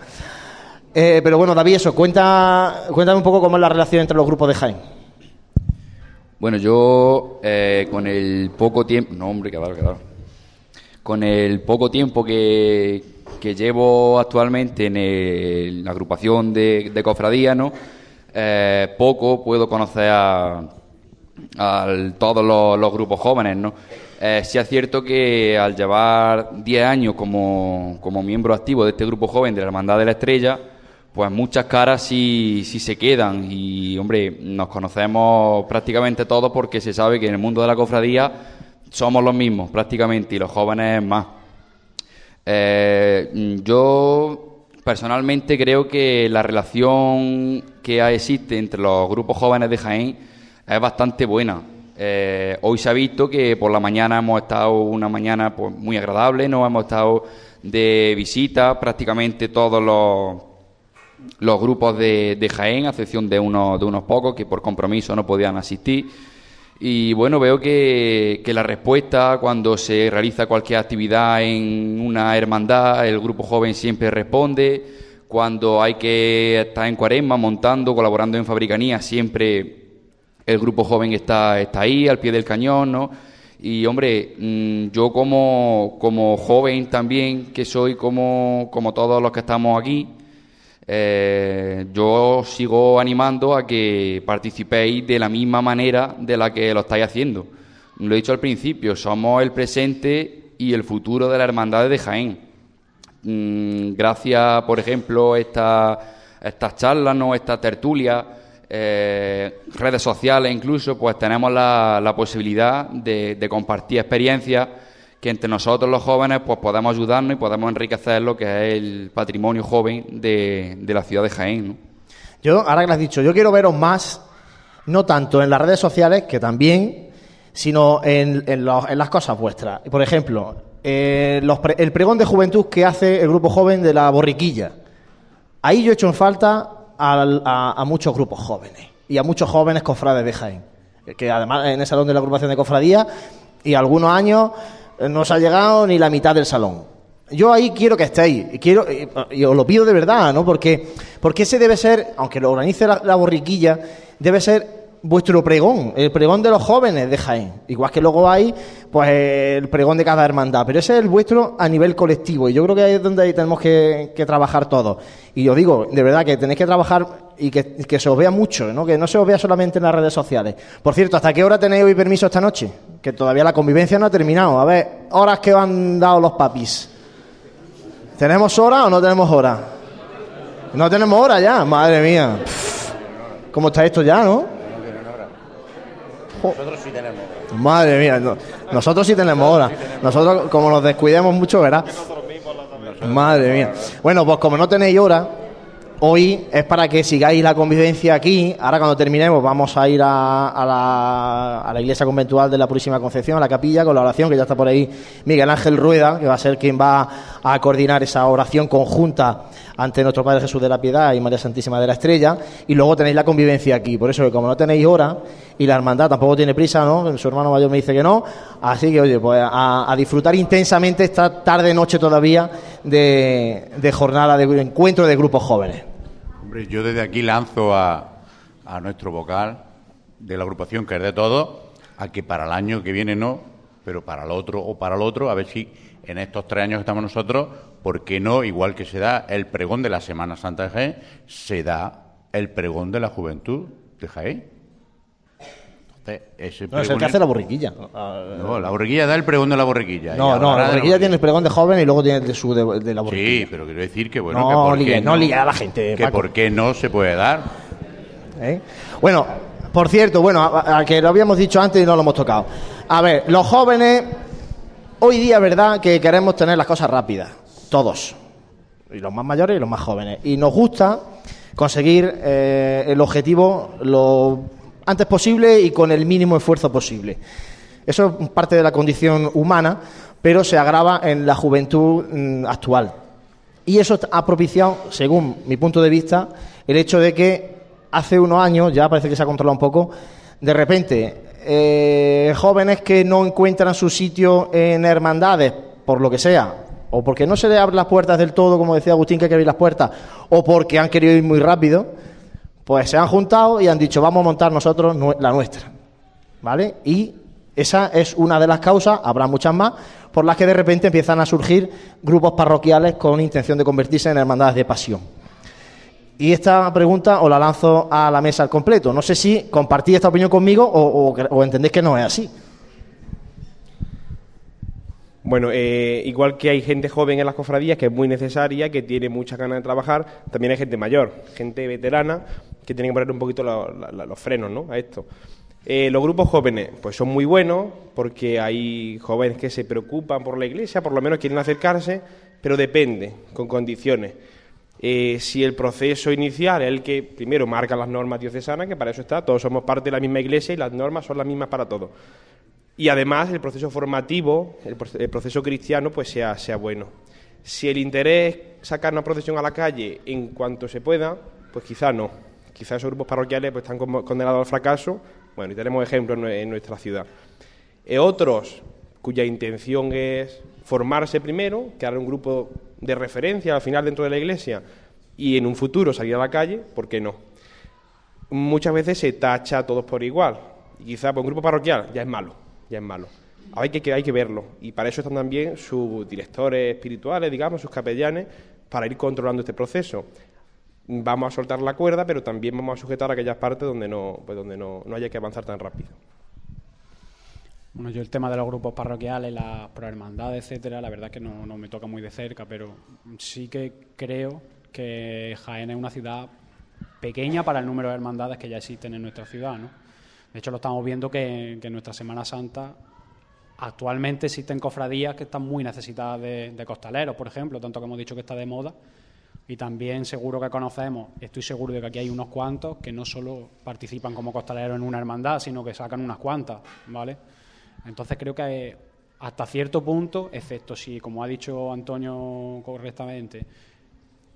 Eh, pero bueno, David, eso, cuenta, cuéntame un poco cómo es la relación entre los grupos de Jaén. Bueno, yo eh, con el poco tiempo... No, hombre, que que con el poco tiempo que, llevo actualmente en, la agrupación de, de cofradías, eh, poco puedo conocer a, todos los, grupos jóvenes. ¿no? Eh, sí es cierto que al llevar 10 años como, miembro activo de este grupo joven de la Hermandad de la Estrella, pues muchas caras sí, sí se quedan y, hombre, nos conocemos prácticamente todos porque se sabe que en el mundo de la cofradía somos los mismos prácticamente y los jóvenes más. Eh, yo personalmente creo que la relación que existe entre los grupos jóvenes de Jaén es bastante buena. Eh, hoy se ha visto que por la mañana hemos estado una mañana pues, muy agradable, no hemos estado de visita prácticamente todos los, grupos de, de Jaén, a excepción de unos, de unos pocos que por compromiso no podían asistir. Y bueno, veo que, la respuesta cuando se realiza cualquier actividad en una hermandad, el grupo joven siempre responde. Cuando hay que estar en cuaresma, montando, colaborando en fabricanía, siempre el grupo joven está, está ahí, al pie del cañón, ¿no? Y hombre, mm, yo como, como joven también, que soy como, como todos los que estamos aquí, eh, yo sigo animando a que participéis de la misma manera de la que lo estáis haciendo. Lo he dicho al principio, somos el presente y el futuro de la hermandad de Jaén. Mm, gracias, por ejemplo, a estas charlas, ¿no? esta tertulia, eh, redes sociales incluso, pues tenemos la, posibilidad de compartir experiencias que entre nosotros los jóvenes pues podemos ayudarnos y podemos enriquecer lo que es el patrimonio joven de, la ciudad de Jaén. Yo, ahora que lo has dicho, yo quiero veros más, no tanto en las redes sociales, que también, sino en, las cosas vuestras. Por ejemplo, eh, el pregón de juventud que hace el grupo joven de la borriquilla. Ahí yo he hecho en falta a, a muchos grupos jóvenes y a muchos jóvenes cofrades de Jaén. Que además en el salón de la agrupación de cofradía y algunos años no os ha llegado ni la mitad del salón. Yo ahí quiero que estéis, y, quiero, y, os lo pido de verdad, ¿no? Porque, porque ese debe ser, aunque lo organice la, borriquilla, debe ser vuestro pregón, el pregón de los jóvenes de Jaén. Igual que luego hay pues el pregón de cada hermandad, pero ese es el vuestro a nivel colectivo y yo creo que ahí es donde tenemos que, trabajar todos. Y os digo, de verdad que tenéis que trabajar y que, se os vea mucho, ¿no? que no se os vea solamente en las redes sociales. Por cierto, ¿hasta qué hora tenéis hoy permiso esta noche? Que todavía la convivencia no ha terminado. A ver, horas que han dado los papis. ¿Tenemos hora o no tenemos hora? No tenemos hora ya, madre mía. ¿Cómo está esto ya, no? Nosotros sí tenemos hora. Madre mía, nosotros sí tenemos hora. Nosotros, como nos descuidemos mucho, ¿verdad? Madre mía. Bueno, pues como no tenéis hora, hoy es para que sigáis la convivencia aquí. Ahora cuando terminemos vamos a ir a, la, iglesia conventual de la Purísima Concepción, a la capilla, con la oración, que ya está por ahí Miguel Ángel Rueda, que va a ser quien va a coordinar esa oración conjunta ante nuestro Padre Jesús de la Piedad y María Santísima de la Estrella. Y luego tenéis la convivencia aquí. Por eso que como no tenéis hora y la hermandad tampoco tiene prisa, ¿no? Su hermano mayor me dice que no. Así que, oye, pues a, disfrutar intensamente esta tarde-noche todavía de jornada de encuentro de grupos jóvenes. Yo desde aquí lanzo a, a nuestro vocal de la agrupación, que es de todos, a que para el año que viene no, pero para el otro o para el otro, a ver si en estos tres años que estamos nosotros, ¿por qué no, igual que se da el pregón de la Semana Santa de Jaén, se da el pregón de la juventud de Jaén? Entonces, ese No, es el que hace la borriquilla. No, la borriquilla da el pregón de la borriquilla. No, no, la borriquilla tiene el pregón de joven y luego tiene el de su de, de la borriquilla. Sí, pero quiero decir que bueno, No que ligue, no ligue a la gente, Que Paco. por qué no se puede dar. ¿Eh? Bueno, por cierto, bueno, a, a que lo habíamos dicho antes y no lo hemos tocado. A ver, los jóvenes, hoy día, ¿verdad?, que queremos tener las cosas rápidas. Todos. Y los más mayores y los más jóvenes. Y nos gusta conseguir eh, el objetivo lo antes posible y con el mínimo esfuerzo posible. Eso es parte de la condición humana, pero se agrava en la juventud mm, actual. Y eso ha propiciado, según mi punto de vista, el hecho de que hace unos años, ya parece que se ha controlado un poco, de repente, eh, jóvenes que no encuentran su sitio en hermandades, por lo que sea, o porque no se les abren las puertas del todo, como decía Agustín, que hay que abrir las puertas, o porque han querido ir muy rápido, pues se han juntado y han dicho, vamos a montar nosotros la nuestra. ¿Vale? Y esa es una de las causas, habrá muchas más, por las que de repente empiezan a surgir grupos parroquiales con intención de convertirse en hermandades de pasión. Y esta pregunta os la lanzo a la mesa al completo. No sé si compartís esta opinión conmigo o- o entendéis que no es así. Bueno, eh, igual que hay gente joven en las cofradías que es muy necesaria, que tiene muchas ganas de trabajar, también hay gente mayor, gente veterana, que tiene que poner un poquito los frenos ¿no? a esto. Eh, los grupos jóvenes, pues son muy buenos, porque hay jóvenes que se preocupan por la iglesia, por lo menos quieren acercarse, pero depende, con condiciones. Eh, si el proceso inicial es el que primero marca las normas diocesanas, que para eso está, todos somos parte de la misma iglesia y las normas son las mismas para todos. Y además el proceso formativo, el, proce- el proceso cristiano, pues sea, sea bueno. Si el interés es sacar una procesión a la calle en cuanto se pueda, pues quizá no. Quizá esos grupos parroquiales pues, están condenados al fracaso. Bueno, y tenemos ejemplos en, nue- en nuestra ciudad. Eh, otros cuya intención es formarse primero, crear un grupo de referencia al final dentro de la iglesia y en un futuro salir a la calle, ¿por qué no? muchas veces se tacha a todos por igual. Y quizá por un grupo parroquial ya es malo, ya es malo. Hay que, hay que verlo. Y para eso están también sus directores espirituales, digamos, sus capellanes, para ir controlando este proceso. Vamos a soltar la cuerda, pero también vamos a sujetar aquellas partes donde no, pues donde no, no haya que avanzar tan rápido. Bueno, yo el tema de los grupos parroquiales, las prohermandades, etcétera, la verdad es que no, no me toca muy de cerca, pero sí que creo que Jaén es una ciudad pequeña para el número de hermandades que ya existen en nuestra ciudad, ¿no? De hecho, lo estamos viendo que, en nuestra Semana Santa actualmente existen cofradías que están muy necesitadas de, de costaleros, por ejemplo, tanto que hemos dicho que está de moda. Y también seguro que conocemos, estoy seguro de que aquí hay unos cuantos que no solo participan como costaleros en una hermandad, sino que sacan unas cuantas, ¿vale? Entonces creo que eh, hasta cierto punto, excepto si, como ha dicho Antonio correctamente,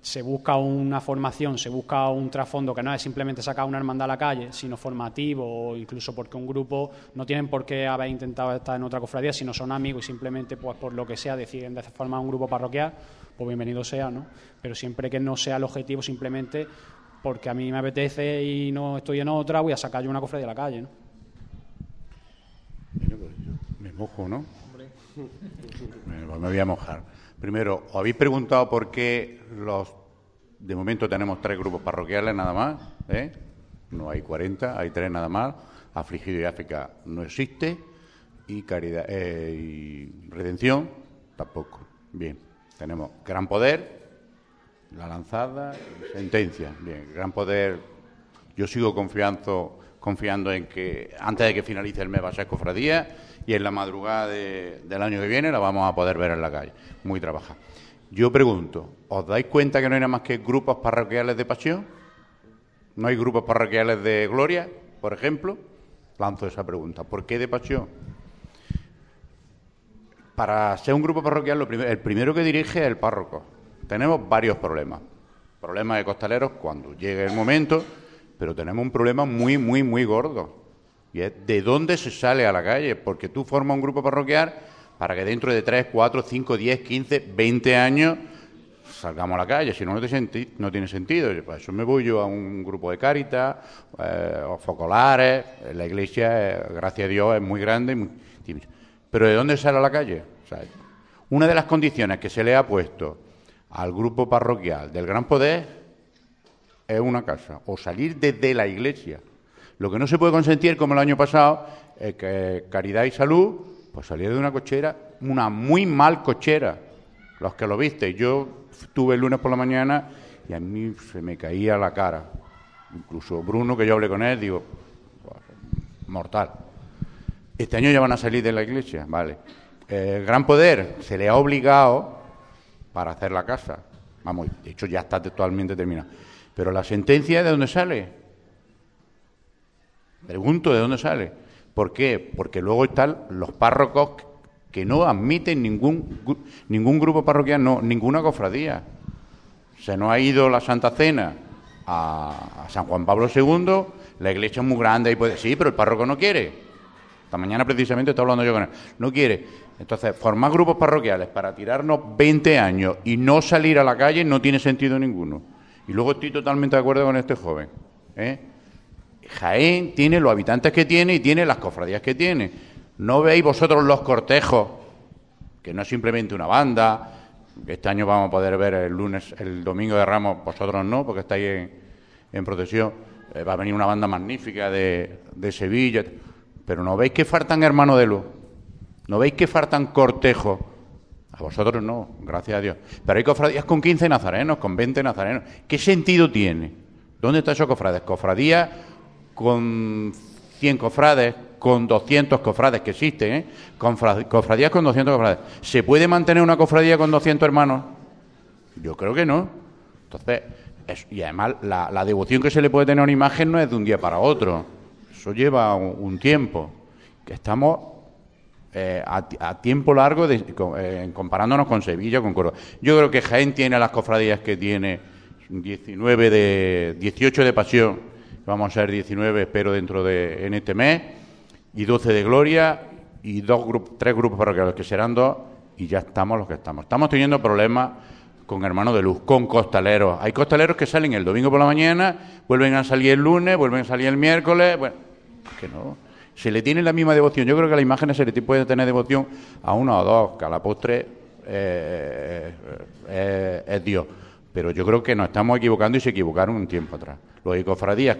se busca una formación, se busca un trasfondo que no es simplemente sacar una hermandad a la calle, sino formativo o incluso porque un grupo no tienen por qué haber intentado estar en otra cofradía, sino son amigos y simplemente pues por lo que sea deciden de formar un grupo parroquial, pues bienvenido sea, ¿no? Pero siempre que no sea el objetivo simplemente porque a mí me apetece y no estoy en otra, voy a sacar yo una cofradía a la calle, ¿no? Me mojo, ¿no? Me, me voy a mojar. Primero, ¿os habéis preguntado por qué los... De momento tenemos tres grupos parroquiales nada más, ¿eh? No hay 40, hay tres nada más. Afligido y África no existe. Y Caridad eh, y Redención tampoco. Bien, tenemos Gran Poder, La Lanzada Sentencia. Bien, Gran Poder yo sigo confiando, confiando en que antes de que finalice el mes va a ser cofradía y en la madrugada de- del año que viene la vamos a poder ver en la calle, muy trabajada. Yo pregunto, ¿os dais cuenta que no hay nada más que grupos parroquiales de pasión? ¿No hay grupos parroquiales de gloria, por ejemplo? Lanzo esa pregunta. ¿Por qué de pasión? Para ser un grupo parroquial, lo el primero que dirige es el párroco. Tenemos varios problemas. Problemas de costaleros cuando llegue el momento, pero tenemos un problema muy, muy, muy gordo. Y es de dónde se sale a la calle. Porque tú formas un grupo parroquial para que dentro de 3, 4, 5, 10, 15, 20 años salgamos a la calle. Si no, no senti- no tiene sentido. Para eso me voy yo a un grupo de Cáritas, eh, o focolares. La iglesia, eh, gracias a Dios, es muy grande. muy- Pero ¿de dónde sale a la calle? Una de las condiciones que se le ha puesto al grupo parroquial del Gran Poder es una casa, o salir desde la iglesia. Lo que no se puede consentir, como el año pasado, es que Caridad y Salud, pues salir de una cochera, una muy mal cochera. Los que lo viste, yo estuve el lunes por la mañana y a mí se me caía la cara. Incluso Bruno, que yo hablé con él, digo, mortal. Este año ya van a salir de la iglesia, vale. El Gran Poder se le ha obligado para hacer la casa. Vamos, de hecho ya está totalmente terminado. Pero la sentencia, ¿de dónde sale? Pregunto, ¿de dónde sale? ¿Por qué? Porque luego están los párrocos que no admiten ningún, ningún grupo parroquial, no, ninguna cofradía. Se nos ha ido la Santa Cena a, San Juan Pablo II, la iglesia es muy grande y puede, sí, pero el párroco no quiere. Esta mañana precisamente estoy hablando yo con él. No quiere. Entonces, formar grupos parroquiales para tirarnos 20 años y no salir a la calle no tiene sentido ninguno. Y luego estoy totalmente de acuerdo con este joven. ¿eh? Jaén tiene los habitantes que tiene y tiene las cofradías que tiene. ¿No veis vosotros los cortejos? Que no es simplemente una banda, este año vamos a poder ver el lunes, el domingo de Ramos, vosotros no, porque estáis en, en procesión. Eh, va a venir una banda magnífica de, de Sevilla. Pero ¿no veis que faltan hermanos de luz? ¿No veis que faltan cortejos? A vosotros no, gracias a Dios. Pero hay cofradías con 15 nazarenos, con 20 nazarenos. ¿Qué sentido tiene? ¿Dónde están esos cofrades? Cofradías con 100 cofrades, con 200 cofrades que existen, ¿eh? cofradías con 200 cofrades. ¿Se puede mantener una cofradía con 200 hermanos? Yo creo que no. Entonces, y además la, devoción que se le puede tener a una imagen no es de un día para otro. Eso lleva un, tiempo. Que estamos eh, a, tiempo largo eh, comparándonos con Sevilla, con Córdoba. Yo creo que Jaén tiene las cofradías que tiene 19 de 18 de pasión, vamos a ser 19 espero dentro de en este mes y 12 de gloria y dos grupos, tres grupos parroquiales que serán dos y ya estamos los que estamos. Estamos teniendo problemas con hermanos de luz, con costaleros. Hay costaleros que salen el domingo por la mañana, vuelven a salir el lunes, vuelven a salir el miércoles, bueno, que no. Se le tiene la misma devoción. Yo creo que a las imágenes se le puede tener devoción a uno o dos, que a la postre eh, eh, es Dios. Pero yo creo que nos estamos equivocando y se equivocaron un tiempo atrás. Los cofradías,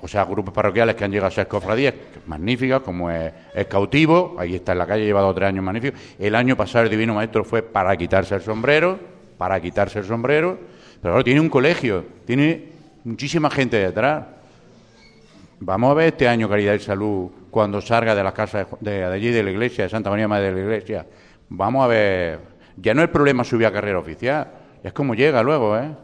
o sea, grupos parroquiales que han llegado a ser cofradías magníficas, como es, cautivo, ahí está en la calle, llevado tres años magníficos. El año pasado el Divino Maestro fue para quitarse el sombrero, para quitarse el sombrero, pero ahora tiene un colegio, tiene muchísima gente detrás. Vamos a ver este año Caridad y Salud cuando salga de la casa de, allí de la iglesia, de Santa María Madre de la Iglesia. Vamos a ver, ya no es problema subir a carrera oficial, es como llega luego, ¿eh?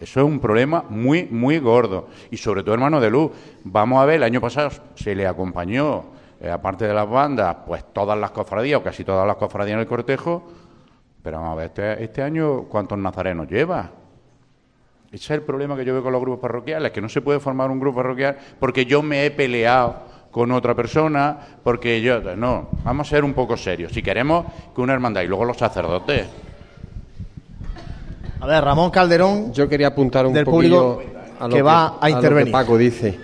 Eso es un problema muy, muy gordo. Y sobre todo, hermano de luz, vamos a ver, el año pasado se le acompañó, eh, aparte de las bandas, pues todas las cofradías, o casi todas las cofradías en el cortejo. Pero vamos a ver, este, este año, ¿cuántos nazarenos lleva? Ese es el problema que yo veo con los grupos parroquiales, que no se puede formar un grupo parroquial porque yo me he peleado con otra persona, porque yo... No, vamos a ser un poco serios. Si queremos que una hermandad y luego los sacerdotes a ver, Ramón Calderón. Yo quería apuntar un del público a lo que, va a intervenir. Paco dice.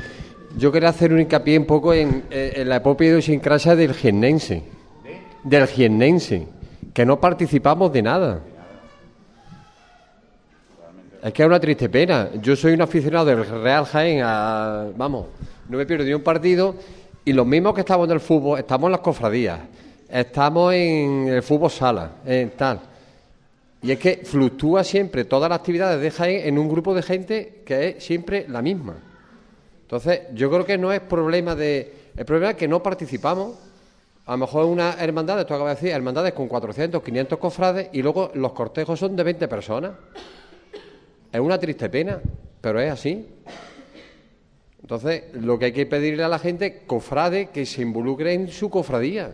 Yo quería hacer un hincapié un poco en, la epopea idiosincrasia del jiennense. Del jiennense. Que no participamos de nada. Es que es una triste pena. Yo soy un aficionado del Real Jaén, vamos, no me pierdo ni un partido, y los mismos que estamos en el fútbol, estamos en las cofradías, estamos en el fútbol sala, en tal. Y es que fluctúa siempre todas las actividades de Jaén en un grupo de gente que es siempre la misma. Entonces, yo creo que no es problema de. El problema es que no participamos. A lo mejor una hermandad, esto acaba de decir, hermandades con 400, 500 cofrades y luego los cortejos son de 20 personas. Es una triste pena, pero es así. Entonces, lo que hay que pedirle a la gente, cofrade, que se involucre en su cofradía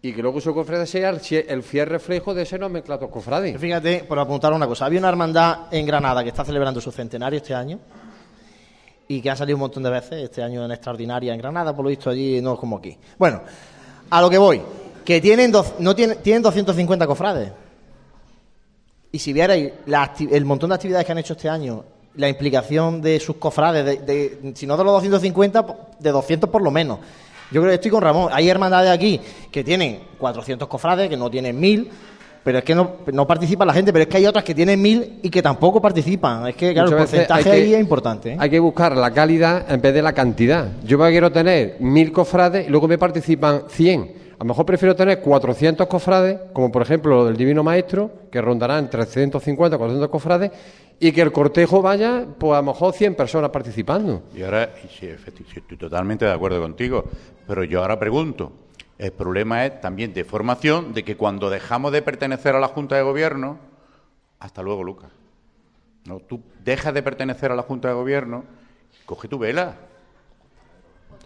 y que luego su cofrade sea el, fiel reflejo de ese nomenclato cofrade. Fíjate, por apuntar una cosa, había una hermandad en Granada que está celebrando su centenario este año y que ha salido un montón de veces, este año en extraordinaria en Granada, por lo visto allí no es como aquí. Bueno, a lo que voy, que tienen, no tienen, tienen 250 cofrades. Y si vierais el montón de actividades que han hecho este año, la implicación de sus cofrades, de, si no de los 250, de 200 por lo menos Yo creo que estoy con Ramón. Hay hermandades aquí que tienen 400 cofrades, que no tienen 1000, pero es que no, no participa la gente, pero es que hay otras que tienen 1000 y que tampoco participan. Es que, claro, el Muchas porcentaje que- ahí es importante. ¿eh? Hay que buscar la calidad en vez de la cantidad. Yo quiero tener mil cofrades y luego me participan 100. A lo mejor prefiero tener 400 cofrades, como por ejemplo lo del Divino Maestro, que rondarán 350, 400 cofrades, y que el cortejo vaya, pues a lo mejor 100 personas participando. Y ahora, sí, estoy totalmente de acuerdo contigo, pero yo ahora pregunto, el problema es también de formación, de que cuando dejamos de pertenecer a la Junta de Gobierno, hasta luego, Lucas. No, tú dejas de pertenecer a la Junta de Gobierno, coge tu vela.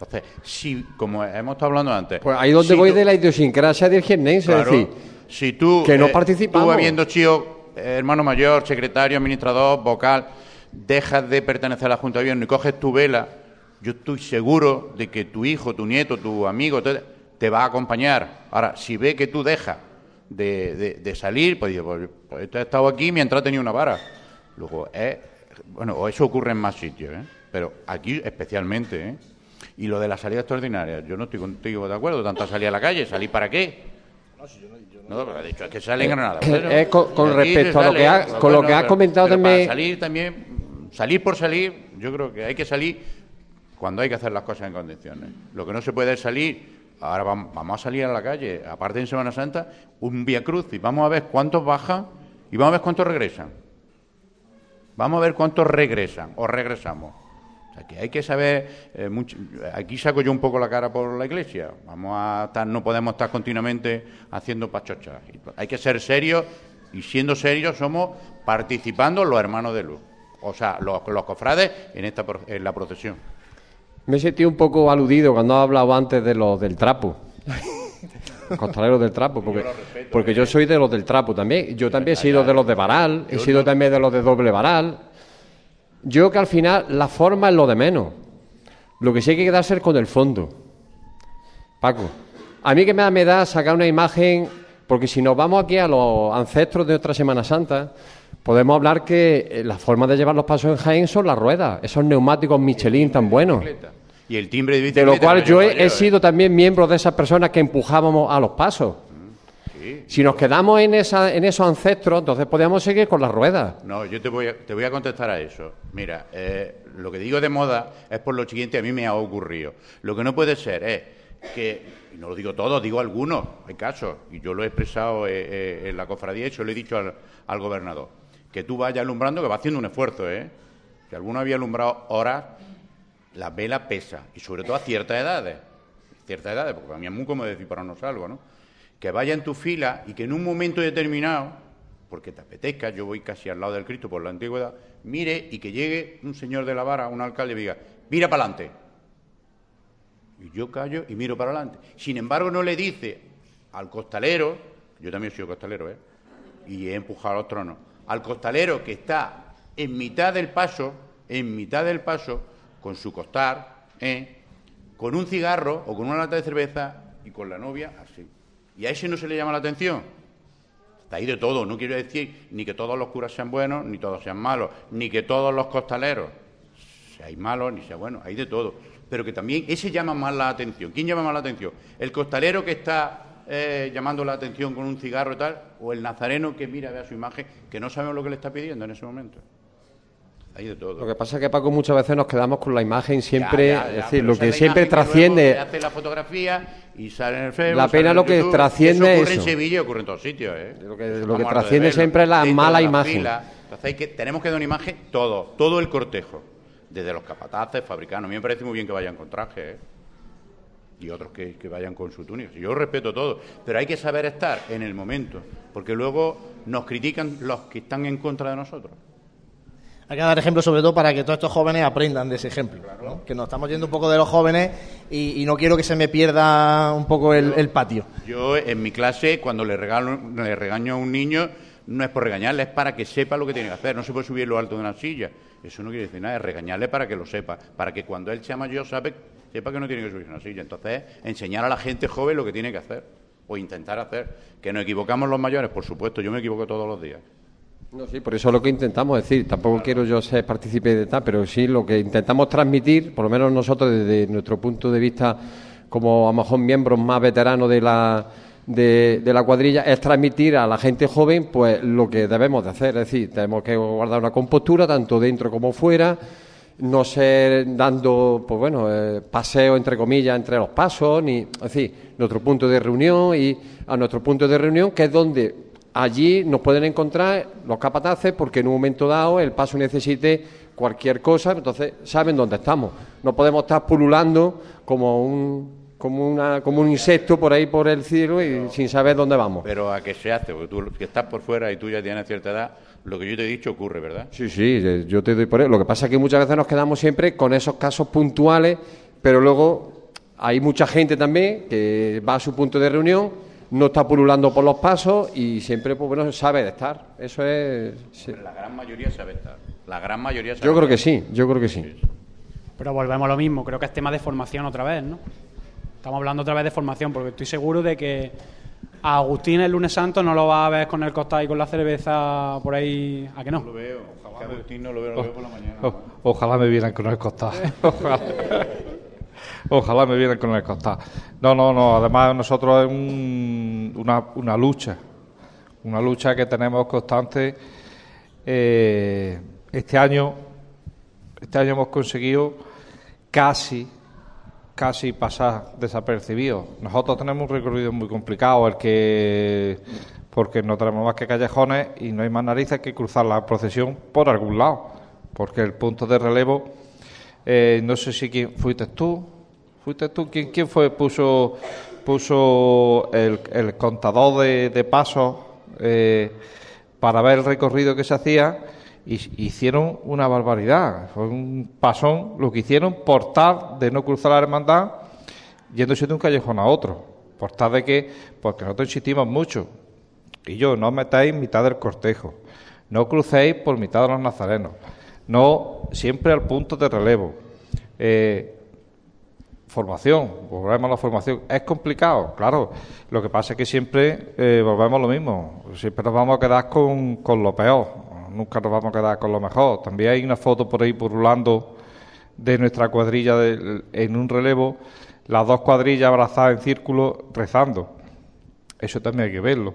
Entonces, si, como hemos estado hablando antes... Pues ahí donde si voy tú- de la idiosincrasia del jiennense, Claro, es decir, si tú, que no eh, participamos. Tú habiendo sido eh, hermano mayor, secretario, administrador, vocal, dejas de pertenecer a la Junta de Gobierno y coges tu vela, yo estoy seguro de que tu hijo, tu nieto, tu amigo te, te va a acompañar. Ahora, si ve que tú dejas de, de- de salir, pues dice, pues, pues este ha estado aquí mientras tenido una vara. Luego, es, bueno, eso ocurre en más sitios, ¿eh? pero aquí especialmente, ¿eh? Y lo de la salida extraordinaria, yo no estoy contigo de acuerdo, tanta salida a la calle, ¿salir para qué? No, pero ha dicho, es que sale en Granada. Eh, Bueno, eh, con- respecto a lo que ha- con lo que ha pero- comentado pero también- para salir también, salir por salir, yo creo que hay que salir cuando hay que hacer las cosas en condiciones. Lo que no se puede es salir, ahora vam- vamos a salir a la calle, aparte en Semana Santa, un Via Cruz y vamos a ver cuántos bajan y vamos a ver cuántos regresan. Vamos a ver cuántos regresan o regresamos. Sea, que hay que saber, eh, mucho- aquí saco yo un poco la cara por la iglesia. Vamos a estar, no podemos estar continuamente haciendo pachochas. Hay que ser serios y siendo serios somos participando los hermanos de luz. O sea, los, los cofrades en esta en la procesión. Me he sentido un poco aludido cuando ha hablado antes de los del trapo. Costaleros del trapo, porque, porque yo soy de los del trapo también. Yo también he sido de los de varal, he sido también de los de doble varal. Yo que al final la forma es lo de menos. Lo que sí hay que quedarse es con el fondo. Paco, a mí que me da, me da sacar una imagen, porque si nos vamos aquí a los ancestros de otra Semana Santa, podemos hablar que eh, la forma de llevar los pasos en Jaén son las ruedas, esos neumáticos Michelin tan buenos. Y el timbre de De lo cual yo he ¿eh? sido también miembro de esas personas que empujábamos a los pasos. Si nos quedamos en, esa, en esos ancestros, entonces podíamos seguir con las ruedas. No, yo te voy a, te voy a contestar a eso. Mira, eh, lo que digo de moda es por lo siguiente, a mí me ha ocurrido. Lo que no puede ser es que, y no lo digo todo, digo algunos, hay casos, y yo lo he expresado eh, eh, en la cofradía y se lo he dicho al, al gobernador, que tú vayas alumbrando, que va haciendo un esfuerzo, ¿eh? Si alguno había alumbrado horas, la vela pesa, y sobre todo a ciertas edades. Ciertas edades, porque a mí es muy como decir para no salgo, ¿no? Que vaya en tu fila y que en un momento determinado, porque te apetezca, yo voy casi al lado del Cristo por la antigüedad, mire y que llegue un señor de la vara, un alcalde, y diga, mira para adelante. Y yo callo y miro para adelante. Sin embargo, no le dice al costalero, yo también soy costalero, ¿eh? Y he empujado a los tronos, al costalero que está en mitad del paso, en mitad del paso, con su costar, ¿eh? con un cigarro o con una lata de cerveza y con la novia así. Y a ese no se le llama la atención. Está ahí de todo. No quiero decir ni que todos los curas sean buenos, ni todos sean malos, ni que todos los costaleros seáis malos, ni sea bueno, hay de todo. Pero que también ese llama más la atención. ¿Quién llama más la atención? ¿El costalero que está eh, llamando la atención con un cigarro y tal? ¿O el nazareno que mira, ve a su imagen, que no sabemos lo que le está pidiendo en ese momento? Hay de todo. Lo que pasa es que, Paco, muchas veces nos quedamos con la imagen siempre, Ya, ya, ya, es decir, lo que siempre que trasciende. hace la fotografía y sale en el Facebook. La pena en lo que YouTube. trasciende eso ocurre en. Sevilla ocurre en todos sitios. ¿eh? Lo que- lo trasciende siempre es la Dentro mala la imagen. fila. Entonces hay que, tenemos que dar una imagen todo, todo el cortejo. Desde los capataces, fabricanos. A mí me parece muy bien que vayan con traje, ¿eh? Y otros que, que vayan con su túnica. Yo respeto todo. Pero hay que saber estar en el momento. Porque luego nos critican los que están en contra de nosotros. Hay que dar ejemplo sobre todo para que todos estos jóvenes aprendan de ese ejemplo. ¿no? Que nos estamos yendo un poco de los jóvenes y, y no quiero que se me pierda un poco el, el patio. Yo en mi clase, cuando le, regalo, le regaño a un niño, no es por regañarle, es para que sepa lo que tiene que hacer. No se puede subir lo alto de una silla. Eso no quiere decir nada, es regañarle para que lo sepa. Para que cuando él sea mayor sabe, sepa que no tiene que subir una silla. Entonces, enseñar a la gente joven lo que tiene que hacer. O intentar hacer. Que nos equivocamos los mayores, por supuesto. Yo me equivoco todos los días. No, sí, por eso es lo que intentamos decir. Tampoco quiero yo ser partícipe de tal, pero sí lo que intentamos transmitir, por lo menos nosotros desde nuestro punto de vista como a lo mejor miembros más veteranos de la, de, de la cuadrilla, es transmitir a la gente joven pues lo que debemos de hacer. Es decir, tenemos que guardar una compostura tanto dentro como fuera, no ser dando, pues bueno, eh, paseo entre comillas entre los pasos, ni, es decir, nuestro punto de reunión y a nuestro punto de reunión, que es donde allí nos pueden encontrar los capataces, porque en un momento dado el paso necesite cualquier cosa, entonces saben dónde estamos. No podemos estar pululando como un como, una, como un insecto por ahí por el cielo y sin saber dónde vamos. Pero a qué se hace, porque tú que estás por fuera y tú ya tienes cierta edad, lo que yo te he dicho ocurre, ¿verdad? Sí, sí, yo te doy por eso. Lo que pasa es que muchas veces nos quedamos siempre con esos casos puntuales, pero luego hay mucha gente también que va a su punto de reunión, no está pululando por los pasos y siempre, pues bueno, sabe de estar. Eso es. sí. La gran mayoría sabe estar. La gran mayoría sabe Yo creo que sí, yo creo que sí. Pero volvemos a lo mismo, creo que es tema de formación otra vez, ¿no? Estamos hablando otra vez de formación, porque estoy seguro de que a Agustín el lunes santo no lo va a ver con el costal y con la cerveza por ahí, ¿a que no? Lo veo, que Agustín no lo veo, lo veo por la mañana. O- ojalá me vieran con el costal. Ojalá. Ojalá me vieran con el costal. No, no, no. Además, nosotros es un- una, lucha. Una lucha que tenemos constante. Eh, este año, este año hemos conseguido casi, casi pasar desapercibidos. Nosotros tenemos un recorrido muy complicado, el que porque no tenemos más que callejones y no hay más narices que cruzar la procesión por algún lado, porque el punto de relevo, eh, no sé si quién fuiste tú, fuiste tú, quién, quién fue puso puso el, el contador de, de pasos eh, para ver el recorrido que se hacía y hicieron una barbaridad. Fue un pasón lo que hicieron por tal de no cruzar la hermandad yéndose de un callejón a otro. Por tal de que, porque nosotros insistimos mucho, y yo, no os metáis mitad del cortejo, no crucéis por mitad de los nazarenos, no siempre al punto de relevo. Eh, Formación, volvemos a la formación. ¿Es complicado? Claro. Lo que pasa es que siempre eh, volvemos lo mismo. Siempre nos vamos a quedar con, con lo peor. Nunca nos vamos a quedar con lo mejor. También hay una foto por ahí purulando de nuestra cuadrilla de- en un relevo, las dos cuadrillas abrazadas en círculo rezando. Eso también hay que verlo.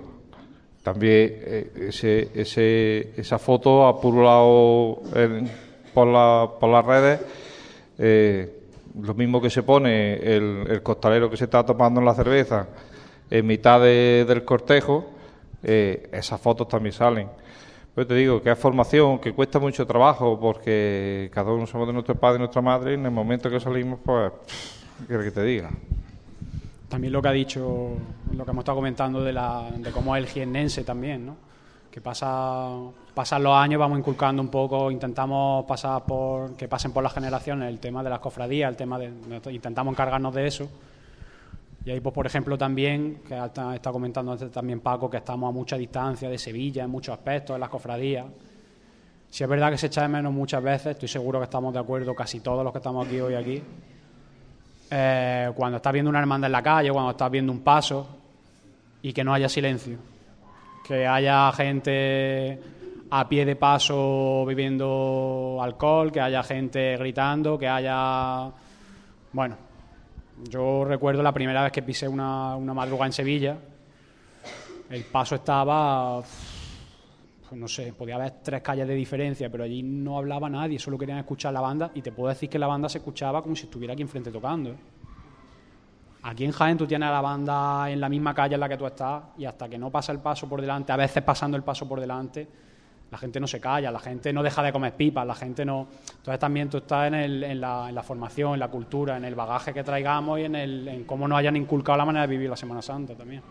También eh, ese, ese, esa foto ha pululado en- por, la- por las redes. Eh, lo mismo que se pone el, el costalero que se está tomando la cerveza en mitad de- del cortejo, eh, esas fotos también salen. Pues te digo que es formación, que cuesta mucho trabajo, porque cada uno somos de nuestro padre y nuestra madre, y en el momento que salimos, pues, ¿qué que te diga? También lo que ha dicho, lo que hemos estado comentando de, la, de cómo es el jiennense también, ¿no? Que pasa, pasan los años, vamos inculcando un poco, intentamos pasar por, que pasen por las generaciones el tema de las cofradías, el tema de, intentamos encargarnos de eso. Y ahí, pues, por ejemplo, también, que estado comentando antes también Paco, que estamos a mucha distancia de Sevilla en muchos aspectos, en las cofradías. Si es verdad que se echa de menos muchas veces, estoy seguro que estamos de acuerdo casi todos los que estamos aquí hoy aquí, eh, cuando estás viendo una hermandad en la calle, cuando estás viendo un paso y que no haya silencio, que haya gente a pie de paso bebiendo alcohol, que haya gente gritando, que haya... Bueno, yo recuerdo la primera vez que pisé una, una en Sevilla, el paso estaba, pues no sé, podía haber tres calles de diferencia, pero allí no hablaba nadie, solo querían escuchar la banda y te puedo decir que la banda se escuchaba como si estuviera aquí enfrente tocando. ¿eh? Aquí en Jaén tú tienes a la banda en la misma calle en la que tú estás y hasta que no pasa el paso por delante, a veces pasando el paso por delante, la gente no se calla, la gente no deja de comer pipas, la gente no... Entonces también tú estás en, el- en la, en la formación, en la cultura, en el bagaje que traigamos y en, el, en cómo nos hayan inculcado la manera de vivir la Semana Santa también.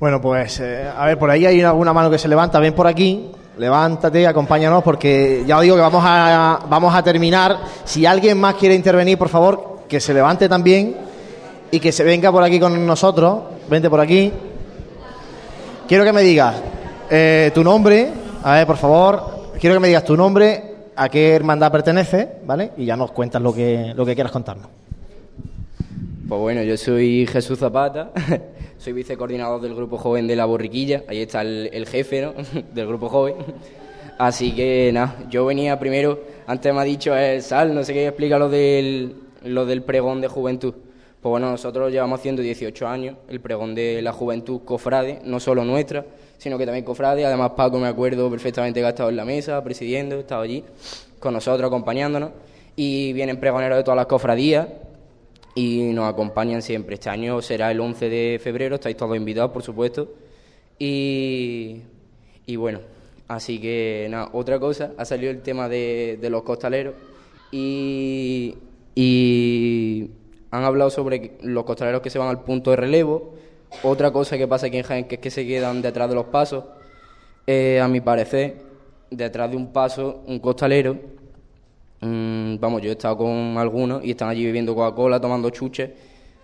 Bueno, pues eh, a ver, por ahí hay alguna mano que se levanta. Ven por aquí, levántate, acompáñanos, porque ya os digo que vamos a, terminar. Si alguien más quiere intervenir, por favor, que se levante también y que se venga por aquí con nosotros. Vente por aquí. Quiero que me digas eh, tu nombre, a ver, por favor. Quiero que me digas tu nombre, a qué hermandad pertenece, ¿vale? Y ya nos cuentas lo que, lo que quieras contarnos. Pues bueno, yo soy Jesús Zapata, soy vicecoordinador del Grupo Joven de la Borriquilla, ahí está el, el jefe ¿no? del Grupo Joven. Así que nada, yo venía primero, antes me ha dicho el Sal, no sé qué, explica lo del, lo del pregón de juventud. Pues bueno, nosotros llevamos haciendo 18 años el pregón de la juventud cofrade, no solo nuestra, sino que también cofrade. Además, Paco me acuerdo perfectamente que ha estado en la mesa, presidiendo, estaba allí con nosotros, acompañándonos. Y vienen pregoneros de todas las cofradías y nos acompañan siempre. Este año será el 11 de febrero, estáis todos invitados, por supuesto. Y, y bueno, así que nada, otra cosa, ha salido el tema de, de los costaleros y, y han hablado sobre los costaleros que se van al punto de relevo. Otra cosa que pasa aquí en Jaén que es que se quedan detrás de los pasos. A mi parecer, detrás de un paso, un costalero, mm, vamos, yo he estado con algunos y están allí bebiendo Coca-Cola, tomando chuches.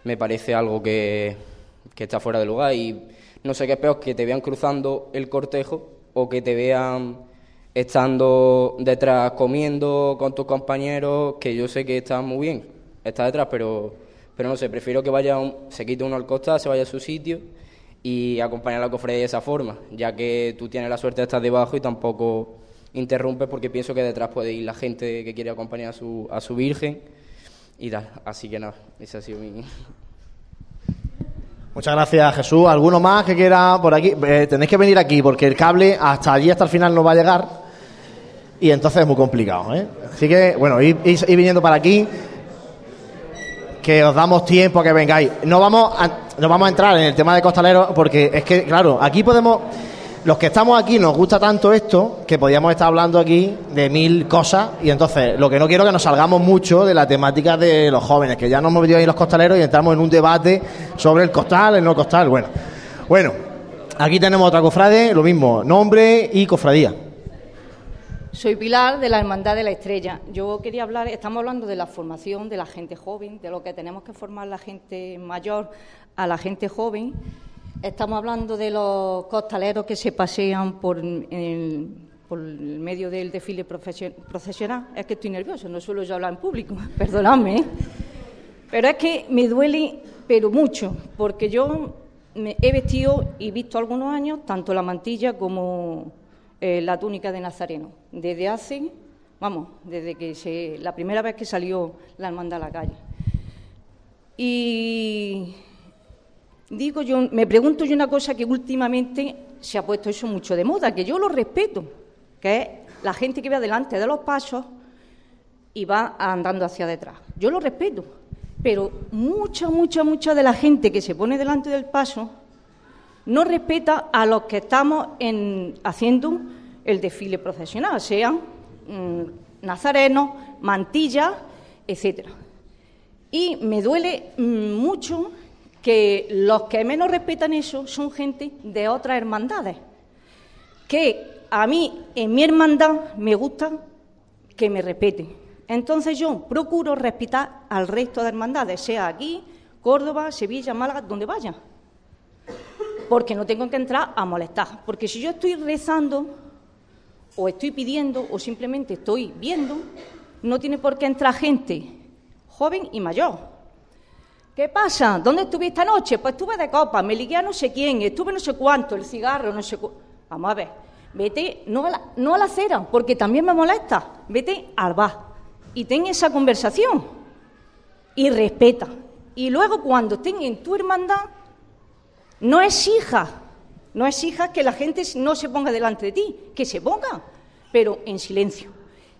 Me parece algo que, que está fuera de lugar y no sé qué es peor que te vean cruzando el cortejo o que te vean estando detrás comiendo con tus compañeros, que yo sé que está muy bien, está detrás, pero, pero no sé, prefiero que vaya, un- se quite uno al costado, se vaya a su sitio y acompañar a la cofradía de esa forma, ya que tú tienes la suerte de estar debajo y tampoco interrumpes porque pienso que detrás puede ir la gente que quiere acompañar a su, a su virgen y tal. Así que nada, ese ha sido mi... Muchas gracias, Jesús. ¿Alguno más que quiera por aquí? Eh, tenéis que venir aquí porque el cable hasta allí, hasta el final, no va a llegar. Y entonces es muy complicado. ¿eh? Así que, bueno, ir, viniendo para aquí. Que os damos tiempo a que vengáis. No vamos, a, no vamos a entrar en el tema de costaleros porque es que, claro, aquí podemos. Los que estamos aquí nos gusta tanto esto que podríamos estar hablando aquí de mil cosas y entonces lo que no quiero es que nos salgamos mucho de la temática de los jóvenes, que ya nos hemos metido ahí los costaleros y entramos en un debate sobre el costal, el no costal. Bueno, bueno, aquí tenemos otra cofrade, lo mismo, nombre y cofradía. Soy Pilar de la Hermandad de la Estrella. Yo quería hablar, estamos hablando de la formación de la gente joven, de lo que tenemos que formar la gente mayor a la gente joven. Estamos hablando de los costaleros que se pasean por el, medio del desfile procesional. Es que estoy nervioso, no suelo yo hablar en público, perdonadme. ¿eh? Pero es que me duele, pero mucho, porque yo me he vestido y visto algunos años tanto la mantilla como eh, la túnica de Nazareno. Desde hace, vamos, desde que se, la primera vez que salió la hermandad a la calle. Y digo yo, me pregunto yo una cosa que últimamente se ha puesto eso mucho de moda, que yo lo respeto, que es la gente que va delante de los pasos y va andando hacia detrás. Yo lo respeto, pero mucha, mucha, mucha de la gente que se pone delante del paso no respeta a los que estamos en- haciendo el desfile procesional, sean mm, nazarenos, mantillas, etcétera. Y me duele mm, mucho que los que menos respetan eso son gente de otras hermandades, que a mí en mi hermandad me gusta que me respeten. Entonces yo procuro respetar al resto de hermandades, sea aquí, Córdoba, Sevilla, Málaga, donde vaya. Porque no tengo que entrar a molestar. Porque si yo estoy rezando, o estoy pidiendo, o simplemente estoy viendo, no tiene por qué entrar gente joven y mayor. ¿Qué pasa? ¿Dónde estuve esta noche? Pues estuve de copa, me ligué a no sé quién, estuve no sé cuánto, el cigarro, no sé cu... Vamos a ver, vete no a, la, no a la acera, porque también me molesta, vete al bar y ten esa conversación y respeta. Y luego cuando estén en tu hermandad, no exija, no exija que la gente no se ponga delante de ti, que se ponga, pero en silencio,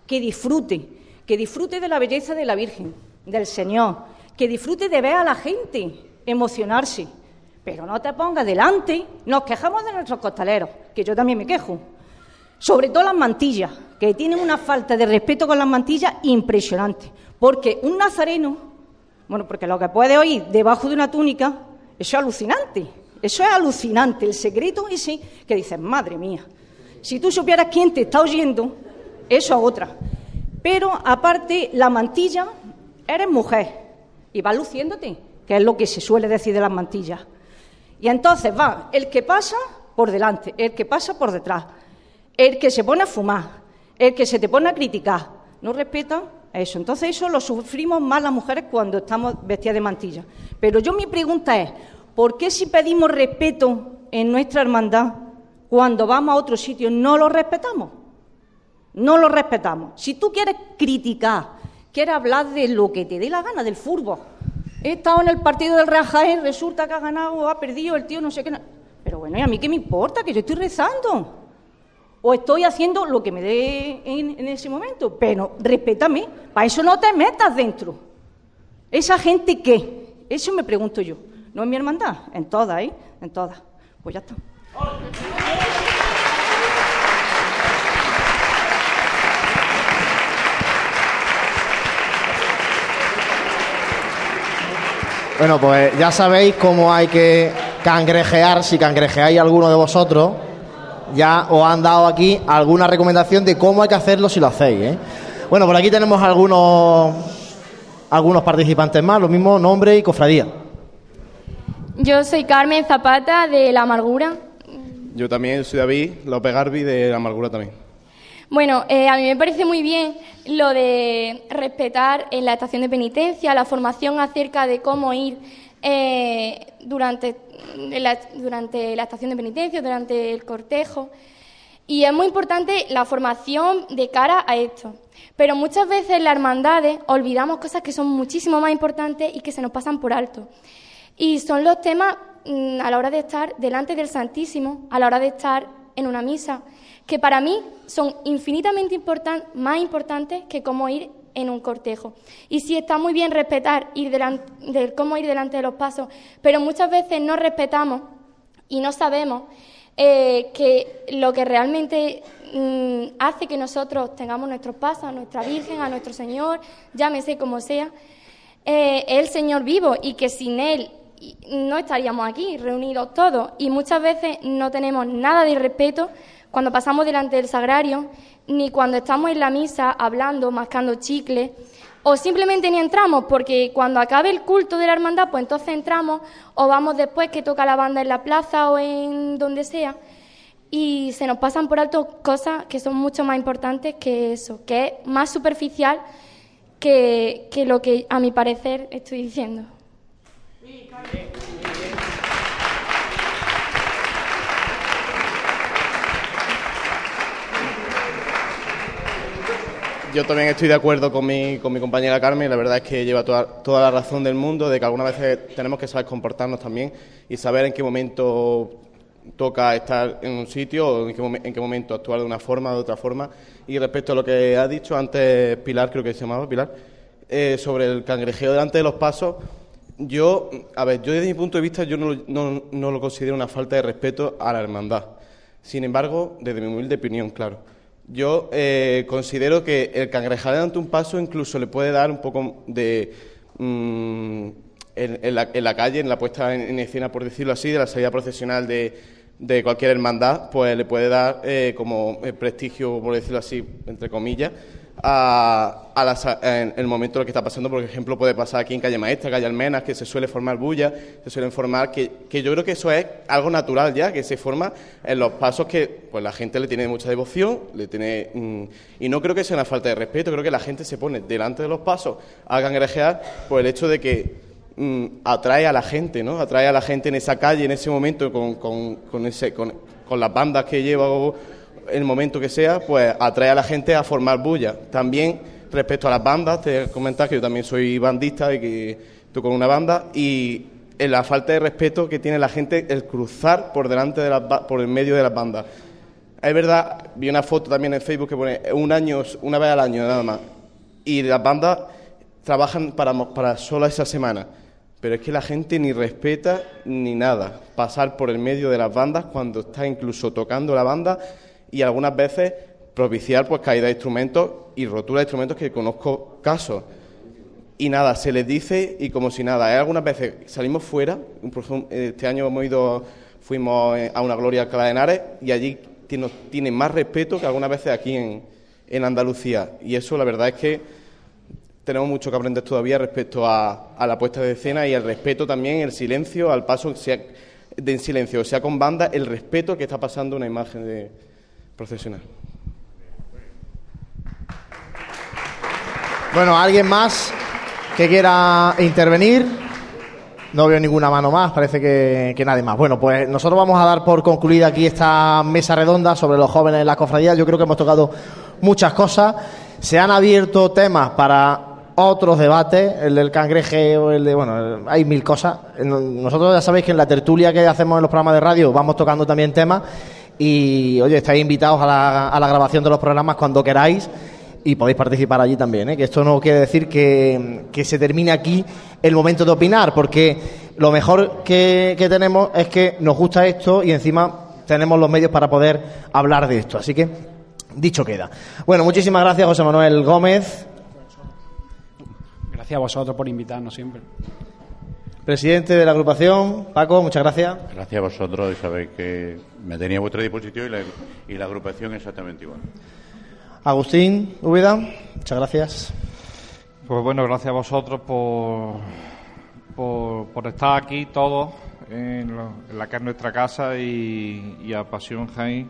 que disfrute, que disfrute de la belleza de la Virgen, del Señor, que disfrute de ver a la gente emocionarse, pero no te pongas delante. Nos quejamos de nuestros costaleros, que yo también me quejo, sobre todo las mantillas, que tienen una falta de respeto con las mantillas impresionante, porque un nazareno, bueno, porque lo que puede oír debajo de una túnica, eso es alucinante, eso es alucinante, el secreto ese que dices, madre mía, si tú supieras quién te está oyendo, eso es otra. Pero aparte, la mantilla, eres mujer y vas luciéndote, que es lo que se suele decir de las mantillas. Y entonces va el que pasa por delante, el que pasa por detrás, el que se pone a fumar, el que se te pone a criticar, no respeta eso. Entonces eso lo sufrimos más las mujeres cuando estamos vestidas de mantilla. Pero yo mi pregunta es, ¿por qué si pedimos respeto en nuestra hermandad, cuando vamos a otro sitio no lo respetamos? No lo respetamos. Si tú quieres criticar, quieres hablar de lo que te dé la gana del fútbol, he estado en el partido del Real Jaén, resulta que ha ganado o ha perdido el tío, no sé qué. Pero bueno, ¿y a mí qué me importa? Que yo estoy rezando. O estoy haciendo lo que me dé en, en ese momento. Pero respétame, para eso no te metas dentro. ¿Esa gente qué? Eso me pregunto yo. No en mi hermandad, en todas, ¿eh? En todas. Pues ya está. Bueno, pues ya sabéis cómo hay que cangrejear, si cangrejeáis alguno de vosotros, ya os han dado aquí alguna recomendación de cómo hay que hacerlo si lo hacéis. ¿eh? Bueno, por aquí tenemos algunos, algunos participantes más, lo mismo nombre y cofradía. Yo soy Carmen Zapata de La Amargura. Yo también soy David López Garbi de La Amargura también. Bueno, eh, a mí me parece muy bien lo de respetar en la estación de penitencia, la formación acerca de cómo ir eh, durante, la, durante la estación de penitencia, durante el cortejo. Y es muy importante la formación de cara a esto. Pero muchas veces en las hermandades olvidamos cosas que son muchísimo más importantes y que se nos pasan por alto. Y son los temas mm, a la hora de estar delante del Santísimo, a la hora de estar en una misa, que para mí son infinitamente importan- más importantes que cómo ir en un cortejo. Y sí está muy bien respetar ir cómo ir delante de los pasos, pero muchas veces no respetamos y no sabemos eh, que lo que realmente mm, hace que nosotros tengamos nuestros pasos, a nuestra Virgen, a nuestro Señor, llámese como sea, eh, es el Señor vivo y que sin Él no estaríamos aquí reunidos todos. Y muchas veces no tenemos nada de respeto cuando pasamos delante del sagrario, ni cuando estamos en la misa hablando, mascando chicle, o simplemente ni entramos, porque cuando acabe el culto de la hermandad, pues entonces entramos, o vamos después que toca la banda en la plaza o en donde sea, y se nos pasan por alto cosas que son mucho más importantes que eso, que es más superficial que, que lo que a mi parecer estoy diciendo. Yo también estoy de acuerdo con mi, con mi compañera Carmen, la verdad es que lleva toda, toda la razón del mundo, de que algunas veces tenemos que saber comportarnos también y saber en qué momento toca estar en un sitio o en qué, momen- en qué momento actuar de una forma o de otra forma. Y respecto a lo que ha dicho antes Pilar, creo que se llamaba Pilar, eh, sobre el cangrejeo delante de los pasos, yo, a ver, yo desde mi punto de vista yo no, lo- no, no lo considero una falta de respeto a la hermandad. Sin embargo, desde mi humilde opinión, claro, yo eh, considero que el cangrejar de un paso incluso le puede dar un poco de... mm, en, la, en la calle, en la puesta en, en escena, por decirlo así, de la salida procesional de, de cualquier hermandad, pues le puede dar eh, como eh, prestigio, por decirlo así, entre comillas, a, a la sa- en el momento en el que está pasando. Por ejemplo, puede pasar aquí en Calle Maestra, Calle Almenas, que se suele formar bulla, se suelen formar, que, que yo creo que eso es algo natural ya, que se forma en los pasos que pues la gente le tiene mucha devoción, le tiene mm, y no creo que sea una falta de respeto, creo que la gente se pone delante de los pasos a cangrejear por el hecho de que mm, atrae a la gente, ¿no? Atrae a la gente en esa calle, en ese momento, con, con, con ese, con, con las bandas que lleva o el momento que sea, pues atrae a la gente a formar bulla. También respecto a las bandas, te comentar que yo también soy bandista y que toco en una banda y la falta de respeto que tiene la gente el cruzar por delante de las por el medio de las bandas. Es verdad, vi una foto también en Facebook que pone un año, una vez al año nada más. Y las bandas trabajan para, para solo esa semana. Pero es que la gente ni respeta ni nada. Pasar por el medio de las bandas cuando está incluso tocando la banda y algunas veces propiciar pues caída de instrumentos y rotura de instrumentos que conozco casos. Y nada, se les dice y como si nada. Algunas veces salimos fuera, ejemplo, este año hemos ido, fuimos eh, a una Gloria Alcalá de y allí tiene, tienen más respeto que algunas veces aquí en, en Andalucía. Y eso la verdad es que tenemos mucho que aprender todavía respecto a, a la puesta de escena y el respeto también, el silencio, al paso sea de en silencio, sea con banda, el respeto que está pasando una imagen de Bueno, ¿alguien más que quiera intervenir? No veo ninguna mano más, parece que, que nadie más. Bueno, pues nosotros vamos a dar por concluida aquí esta mesa redonda sobre los jóvenes en la cofradía. Yo creo que hemos tocado muchas cosas. Se han abierto temas para otros debates, el del cangrejeo, el de, bueno, hay mil cosas. Nosotros ya sabéis que en la tertulia que hacemos en los programas de radio vamos tocando también temas y, oye, estáis invitados a la, a la grabación de los programas cuando queráis y podéis participar allí también, ¿eh? que esto no quiere decir que, que, se termine aquí el momento de opinar, porque lo mejor que, que tenemos es que nos gusta esto y encima tenemos los medios para poder hablar de esto. Así que, dicho queda. Bueno, muchísimas gracias, José Manuel Gómez. Gracias a vosotros por invitarnos siempre. Presidente de la agrupación, Paco, muchas gracias. Gracias a vosotros y sabéis que me tenía a vuestra disposición y la, y la agrupación exactamente igual. Agustín Úbeda, muchas gracias. Pues bueno, gracias a vosotros por, por, por estar aquí todos en, lo, en, la que es nuestra casa y, y a Pasión Jaén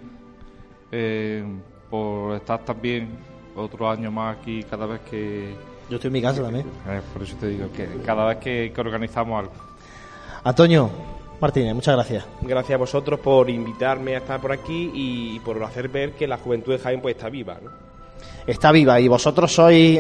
eh, por estar también otro año más aquí cada vez que... Yo estoy en mi casa también. Eh, por eso te digo que cada vez que, que organizamos algo. Antonio, Martínez, muchas gracias. Gracias a vosotros por invitarme a estar por aquí y por hacer ver que la juventud de Jaén pues está viva. ¿no? Está viva y vosotros sois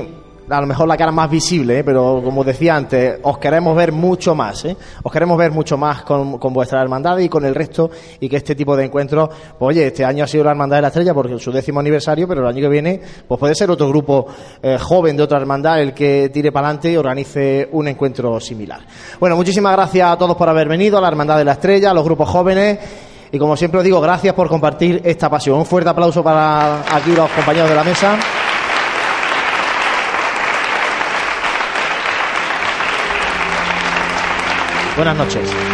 a lo mejor la cara más visible, ¿eh? pero como decía antes, os queremos ver mucho más, ¿eh? os queremos ver mucho más con, con, vuestra hermandad y con el resto y que este tipo de encuentros, pues, oye, este año ha sido la Hermandad de la Estrella porque es su décimo aniversario, pero el año que viene pues puede ser otro grupo eh, joven de otra hermandad el que tire para adelante y organice un encuentro similar. Bueno, muchísimas gracias a todos por haber venido, a la Hermandad de la Estrella, a los grupos jóvenes. Y como siempre os digo, gracias por compartir esta pasión. Un fuerte aplauso para aquí los compañeros de la mesa. Buenas noches.